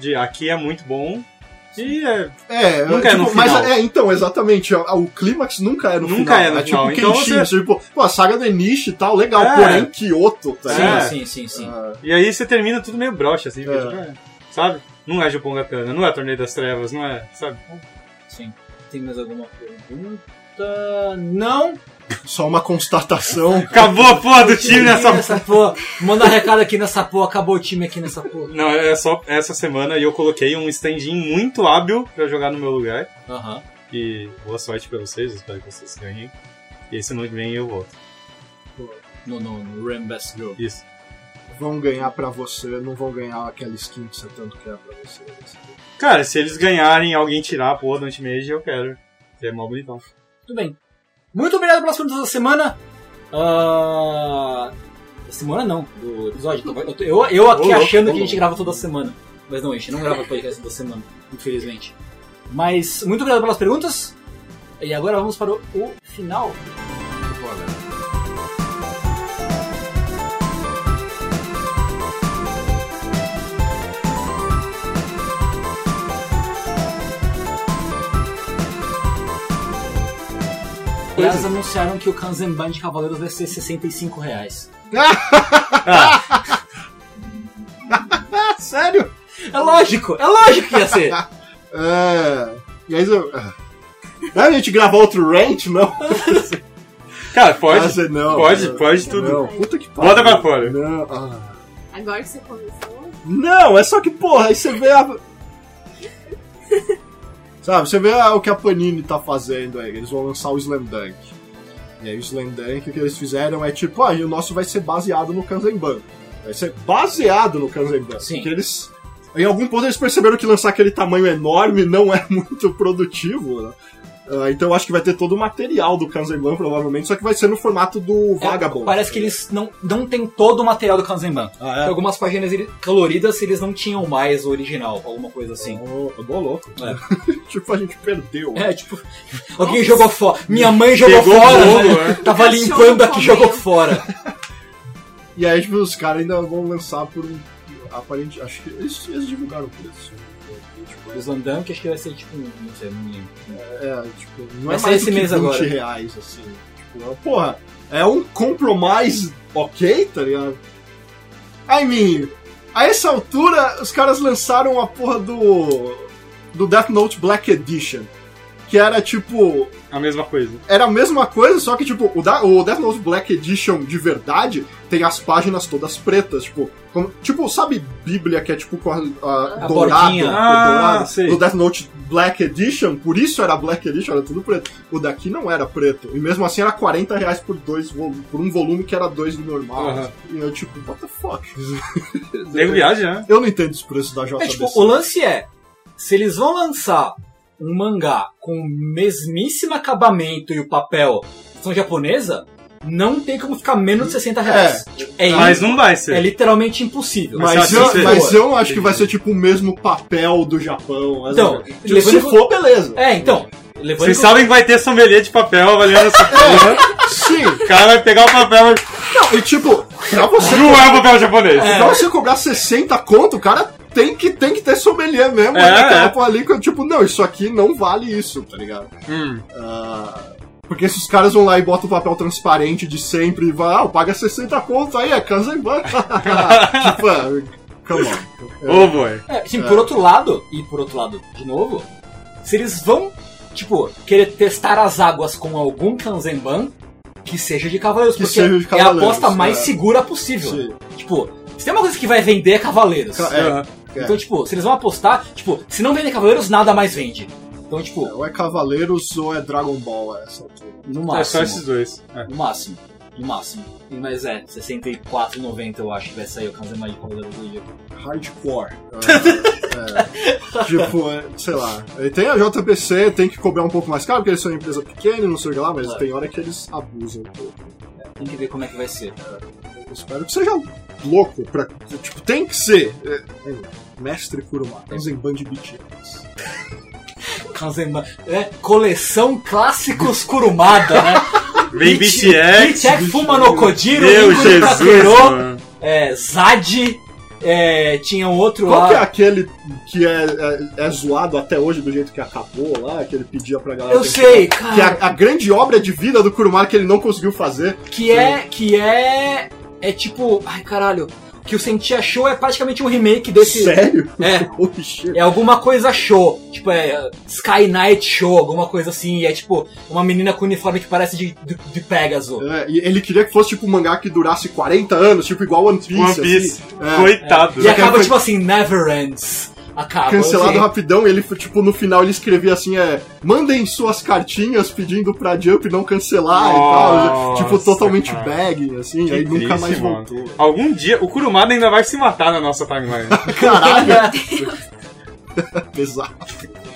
de aqui é muito bom e é, É, Nunca é no tipo, mas final. é, então, exatamente, o, o clímax nunca é no Nunca final. é no é tipo final, então Kenshin, você- tipo, pô, a saga do Enishi e tal, legal, É. porém Kyoto, tá Sim? É. sim, sim, sim. Ah, E aí você termina tudo meio broxa, assim, É. tipo, é, sabe? Não é Jupongatana, não é Torneio das Trevas, não é, sabe? sim. Tem mais alguma pergunta? Não? Só uma constatação. Acabou a porra do time nessa nessa porra. Manda recado aqui nessa porra, acabou o time aqui nessa porra. Não, é só essa semana e eu coloquei um stand-in muito hábil pra jogar no meu lugar. Aham. E boa sorte pra vocês, espero que vocês ganhem. E esse ano que vem eu volto. No, no, no Ram Best Girl. Isso. Vão ganhar pra você, não vão ganhar aquela skin que você tanto quer pra você. Cara, se eles ganharem alguém tirar a porra do Anti-Mage, eu quero. Que é mó bonitão. Tudo bem. Muito obrigado pelas perguntas da semana. Ah, da semana não, do episódio. Eu, eu, aqui louco, achando ô, que a gente grava toda semana. Mas não, a gente não grava podcast toda semana, infelizmente. Mas muito obrigado pelas perguntas. E agora vamos para o, o final. Eles anunciaram que o Kanzenban de Cavaleiros vai ser 65 reais. Sério? É lógico, é lógico que ia ser. É. E aí eu. ah. Não, a gente gravar outro rant, não? Cara, pode. Ah, você não. pode, não, pode tudo. Não, puta que pariu. Bota pra fora. Não, ah. Agora que você começou. Não, é só que, porra, aí você vê a. Sabe, você vê a- o que a Panini tá fazendo aí. Eles vão lançar o Slam Dunk. E aí o Slam Dunk, o que eles fizeram é tipo, ah, e o nosso vai ser baseado no Kanzenban. Vai ser baseado no Kanzenban. Sim. Porque eles. Em algum ponto eles perceberam que lançar aquele tamanho enorme não é muito produtivo, né? Ah, então eu acho que vai ter todo o material do Kanzenban, provavelmente, só que vai ser no formato do Vagabond. É, parece que eles não, não tem todo o material do Kanzenban. Ah, Tem algumas páginas ele- coloridas eles não tinham mais o original, alguma coisa assim. Oh, eu louco. É. tipo, a gente perdeu. É, tipo, alguém jogou fora. Minha mãe jogou Pegou fora, fogo, né? né? Tava limpando aqui e jogou fora. E aí, tipo, os caras ainda vão lançar por um. Aparente. Acho que eles, eles divulgaram o preço. Tipo, O Slandam, que acho que vai ser tipo, não sei, não lembro. é, tipo, não Vai é mais esse do que mês 20 agora. reais, assim. Tipo, porra, é um compromise ok, tá ligado? I mean, a essa altura, os caras lançaram a porra do. do Death Note Black Edition. Que era tipo. A mesma coisa. Era a mesma coisa, só que, tipo, o, da, o Death Note Black Edition de verdade tem as páginas todas pretas, tipo, como- tipo, sabe Bíblia que é tipo com a, a A dourada, Ah. O Death Note Black Edition, por isso era Black Edition, era tudo preto. O daqui não era preto. E mesmo assim era 40 reais por, dois, vol- por um volume que era dois do normal. Aham. E eu, tipo, what the fuck? Nego viagem, né? Eu não entendo os preços da JBC. É tipo, o lance é, se eles vão lançar um mangá com o mesmíssimo acabamento e o papel são japonesa, não tem como ficar menos de 60 reais. É, Mas isso. não vai ser. É literalmente impossível. Mas Mas, eu, mas eu acho que vai ser tipo o mesmo papel do Japão. mas, Então, tipo, se for, beleza. É, então. Levando Vocês em sabem que vai ter sommelier de papel avaliando essa porra. Sim. O cara vai pegar o papel e. E tipo, pra você, Não é o papel japonês. É. pra você cobrar 60 conto, o cara tem que, tem que ter sommelier mesmo. É, Aquela é. ali tipo, não, isso aqui não vale isso, tá ligado? Hum. Ah, porque se os caras vão lá e botam o papel transparente de sempre e vai, ah, paga 60 conto aí, é Kanzenban. tipo, é, come on. Ô, boy. É, sim, por outro lado, e por outro lado, de novo, se eles vão, tipo, querer testar as águas com algum Kanzenban, que seja de Cavaleiros, Que porque seja de é a Cavaleiros, aposta mais é. segura possível. Sim. Tipo, se tem uma coisa que vai vender é Cavaleiros. É. Então, tipo, se eles vão apostar, tipo, se não vender Cavaleiros, nada mais vende. Então, tipo, Ou é Cavaleiros ou é Dragon Ball a essa altura. no É só máximo. esses dois. É. No máximo. No máximo. Mas é, 64,90 eu acho que vai sair o Kanzenban de Cavaleiros do Zodíaco. hardcore. É, é, tipo, é, sei lá. E Tem a JBC, tem que cobrar um pouco mais caro, porque eles são uma empresa pequena e não sei o que lá, mas É. tem hora que eles abusam um pouco. Tem que ver como é que vai ser. Eu espero que seja louco. Pra, tipo, tem que ser. É, é, Mestre Kuruma, Kanzenban de BTS. Kanzenban. É, coleção clássicos Kurumada, né? Vem BTS. BTS Fuma no Kojiro, Meu Jesus, Takero, mano. é, Zad, É, tinha um outro Qual lá. que é aquele que é, é, é zoado até hoje do jeito que acabou lá, que ele pedia pra galera. Eu sei, Que é cara. a, a grande obra de vida do Kurumada que ele não conseguiu fazer. Que é. Que é. É tipo. Ai, caralho. Que o Sentia Show é praticamente um remake desse. Sério? É. É alguma coisa show. Tipo, é uh, Sky Night Show, alguma coisa assim. E é tipo uma menina com uniforme que parece de, de, de Pegasus. É, e ele queria que fosse tipo um mangá que durasse 40 anos, tipo igual One Piece. One Piece. Assim. É. Coitado. E acaba foi- tipo assim, Never Ends. Acaba. Cancelado assim. rapidão, e ele, tipo, no final ele escrevia assim, é, mandem suas cartinhas pedindo pra Jump não cancelar e tal. Nossa, Tipo, totalmente cara. bagging, assim, Que aí nunca triste, mais mano. voltou. Algum dia o Kurumada ainda vai se matar na nossa timeline. Caralho, pesado.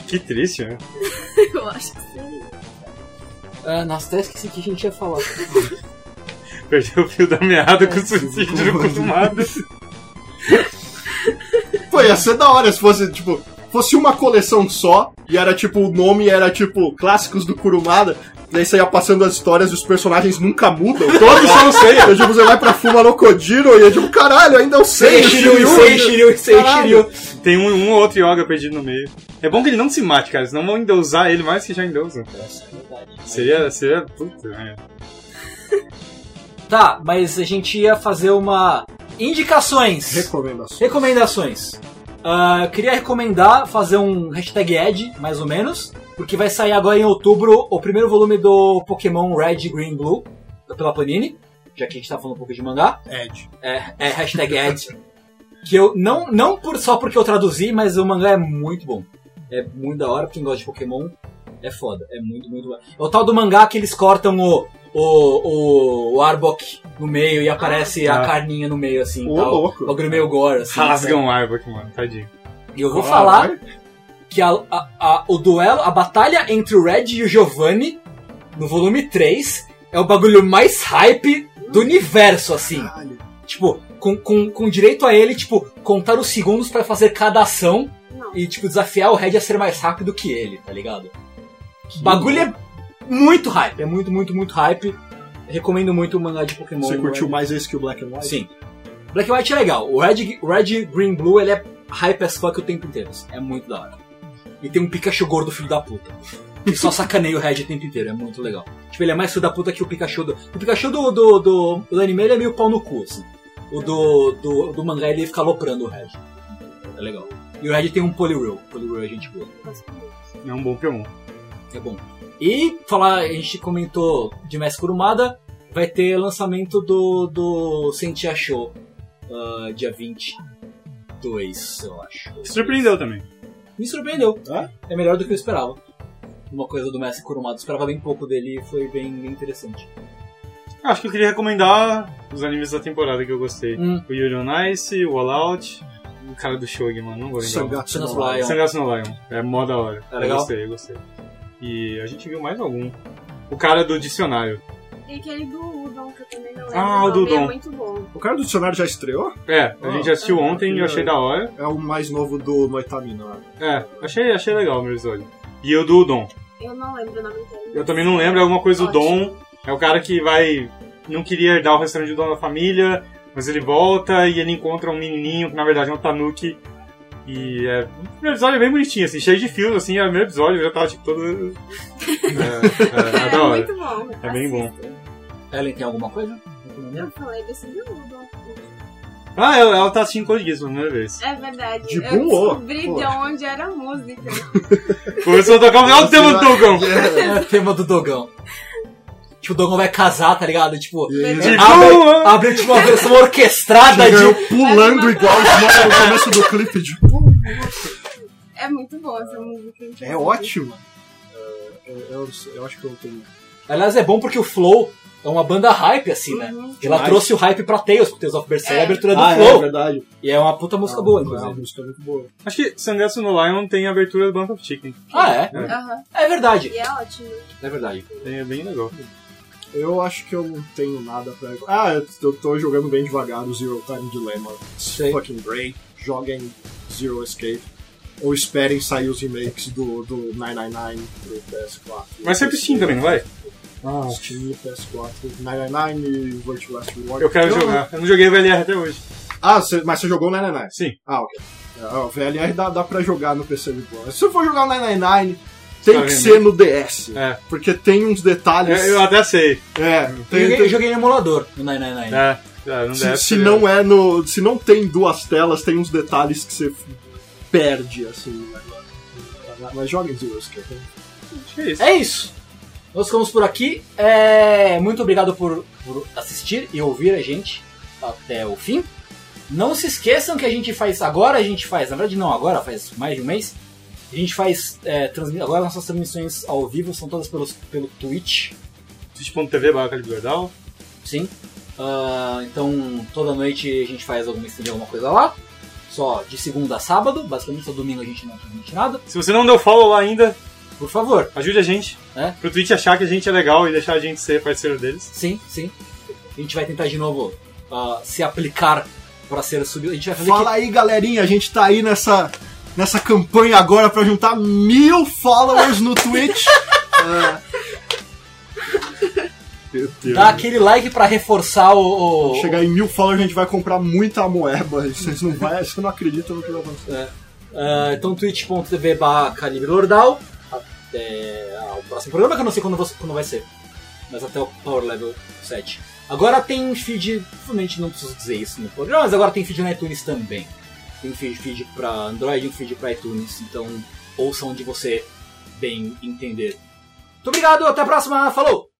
que triste, né? Eu acho que sim. Ah, nossa, até esqueci que a gente ia falar. Perdeu o fio da meada com o suicídio do Kurumada. Pô, ia ser da hora se fosse, tipo, fosse uma coleção só, e era tipo, o nome era tipo, clássicos do Kurumada, daí você ia passando as histórias e os personagens nunca mudam, todos são Seiya. Eu, tipo, você vai pra Fuma no Kojiro e eu tipo, caralho, ainda é o Sei, Seiya, Shiryu, o sei, Shiryu, sei, Caralho. Shiryu. Tem um, um ou outro yoga perdido no meio. É bom que ele não se mate, cara, senão vão endeusar ele mais que já endeusam. Seria. Seria. Puta, né? Tá, mas a gente ia fazer uma. Indicações. Recomendações. Ah, eu queria recomendar fazer um hashtag Ed, mais ou menos, porque vai sair agora em outubro o primeiro volume do Pokémon Red, Green, Blue, pela Panini, já que a gente tá falando um pouco de mangá. Ed. É, é hashtag Ed. que eu, não, não por, só porque eu traduzi, mas o mangá é muito bom. É muito da hora, quem gosta de Pokémon é foda, é muito, muito bom. É o tal do mangá que eles cortam o, o, o, o Arbok no meio e aparece a Ah. carninha no meio, assim, Ô, tal. louco. O bagulho meio gore, assim. Rasgam um Arbok, mano, tadinho. E eu vou falar que a, a- a- o duelo, a batalha entre o Red e o Giovanni, no volume 3, é o bagulho mais hype do universo, assim. Caralho. Tipo, com, com, com direito a ele, tipo, contar os segundos pra fazer cada ação Não. e, tipo, desafiar o Red a ser mais rápido que ele, tá ligado? O bagulho é muito hype, é muito, muito, muito hype. Recomendo muito o mangá de Pokémon. Você curtiu Red. mais esse que o Black and White? Sim. Black and White é legal. O Red, Red Green, Blue, ele é hype as fuck o tempo inteiro. É muito da hora. E tem um Pikachu gordo filho da puta. Que só sacaneia o Red o tempo inteiro. É muito legal. Tipo, ele é mais filho da puta que o Pikachu do... O Pikachu do, do, do, do anime, ele é meio pau no cu, assim. O do, do, do mangá, ele fica aloprando o Red. É legal. E o Red tem um Poliwhirl. Poliwhirl é gente boa. É um bom Pokémon. É bom. E, falar, a gente comentou de Mestre Kurumada, vai ter lançamento do, do Sentia Show, ah, dia 22, eu acho. Surpreendeu também. Me surpreendeu. É? É melhor do que eu esperava. Uma coisa do Mestre Kurumada, eu esperava bem pouco dele e foi bem, bem interessante. Acho que eu queria recomendar os animes da temporada que eu gostei. Hum. O Yuri on Ice, o All Out, o cara do Shogi, mano, não vou lembrar. Sangatsu no. Lion. Sangatsu no Lion. É mó da hora. É legal? Eu gostei, eu gostei. E a gente viu mais algum. O cara do dicionário. E aquele do Udon, que eu também não lembro. Ah, o do Udon. É muito bom. O cara do dicionário já estreou? É, a Ah, gente assistiu é. ontem e eu achei da hora. É o mais novo do Noitamina. É, achei, achei legal o meu episódio. E o do Dom. Eu não lembro o nome inteiro. Eu também não lembro, é alguma coisa do. Dom. É o cara que vai. Não queria herdar o restaurante do dono da família, mas ele volta e ele encontra um menininho que na verdade é um Tanuki. E é. O primeiro episódio é bem bonitinho, assim, cheio de fios, assim, é o primeiro episódio, eu já tava tipo todo. É, é, é É, da hora. muito bom. É bem bom. Ellen, tem alguma coisa? Eu falei desse do Udon. Ah, ela, ela tá assistindo Code Geass pela primeira vez. É verdade. De eu boa. descobri Pô. de onde era a música. Começou a tocar o o tema do Togão! É o tema do Dogão. Tipo, o Dogão vai casar, tá ligado? Tipo, E aí, De abre, abre tipo uma versão orquestrada chega de. eu pulando igual no começo do clipe de. É muito boa essa música. É ótimo. É, eu, eu- eu acho que eu tenho. Aliás, é bom porque o Flow é uma banda hype, assim, né? Uhum. Ela Demais. trouxe o hype pra Tales, porque Tales of Berseria é a É. abertura do ah, é, Flow. verdade. e é uma puta música Ah, boa, É uma inclusive. música muito boa. Acho que Sangatsu no Lion tem a abertura do Bank of Chicken. Ah, é? É. Aham. É verdade. E é ótimo. É verdade. É bem legal. Eu acho que eu não tenho nada pra. Ah, eu- eu tô jogando bem devagar o Zero Time Dilemma. Sei. fucking great. Joguem Zero Escape. Ou esperem sair os remakes do, do 999 pro PS4. Mas sempre Steam também, não vai? Ah, Steam e PS4. 999 e Virtual Last Reward. Eu quero jogar. Eu não joguei VLR até hoje. Ah, cê- mas você jogou o 999? Sim. Ah, ok. Ah, O VLR dá, dá pra jogar no PC de boa. Se você for jogar o 999, tem que ser no DS. É. Porque tem uns detalhes. Eu, eu até sei. É, Eu tem, joguei, tem- eu joguei no emulador, no 999. É, é, não se, se ser. não é no. Se não tem duas telas, tem uns detalhes que você perde, assim, negócio. Mas joga em Escape. Acho que é isso. É isso. Nós ficamos por aqui. É, Muito obrigado por, por assistir e ouvir a gente até o fim. Não se esqueçam que a gente faz agora, a gente faz, na verdade não agora, faz mais de um mês. A gente faz é, transmi- agora nossas transmissões ao vivo são todas pelos, pelo Twitch, Twitch.tv barra Caliberdal. sim. Ah, então toda noite a gente faz alguma stream, alguma coisa lá. Só de segunda a sábado, basicamente só domingo a gente não transmite nada. Se você não deu follow lá ainda, Por favor, ajude a gente. É. Pro Twitch achar que a gente é legal e deixar a gente ser parceiro deles. sim, sim. A gente vai tentar de novo ah, se aplicar para ser subido. A gente vai fazer Fala aí, galerinha, a gente tá aí nessa, nessa campanha agora pra juntar mil followers no Twitch. É. Meu Deus. Dá aquele like pra reforçar o. o- Chegar em mil followers, a gente vai comprar muita moeba. Vocês não, vai, vocês não acreditam no que vai acontecer. Ah, então, twitch.tv barra Calibre Lordal. Até o próximo programa, que eu não sei quando, você- quando vai ser. Mas até o Power Level 7. Agora tem feed. Provavelmente não preciso dizer isso no programa, mas agora tem feed no iTunes também. Tem feed, feed pra Android e um feed pra iTunes. Então, ouçam onde você bem entender. Muito obrigado, até a próxima. Falou!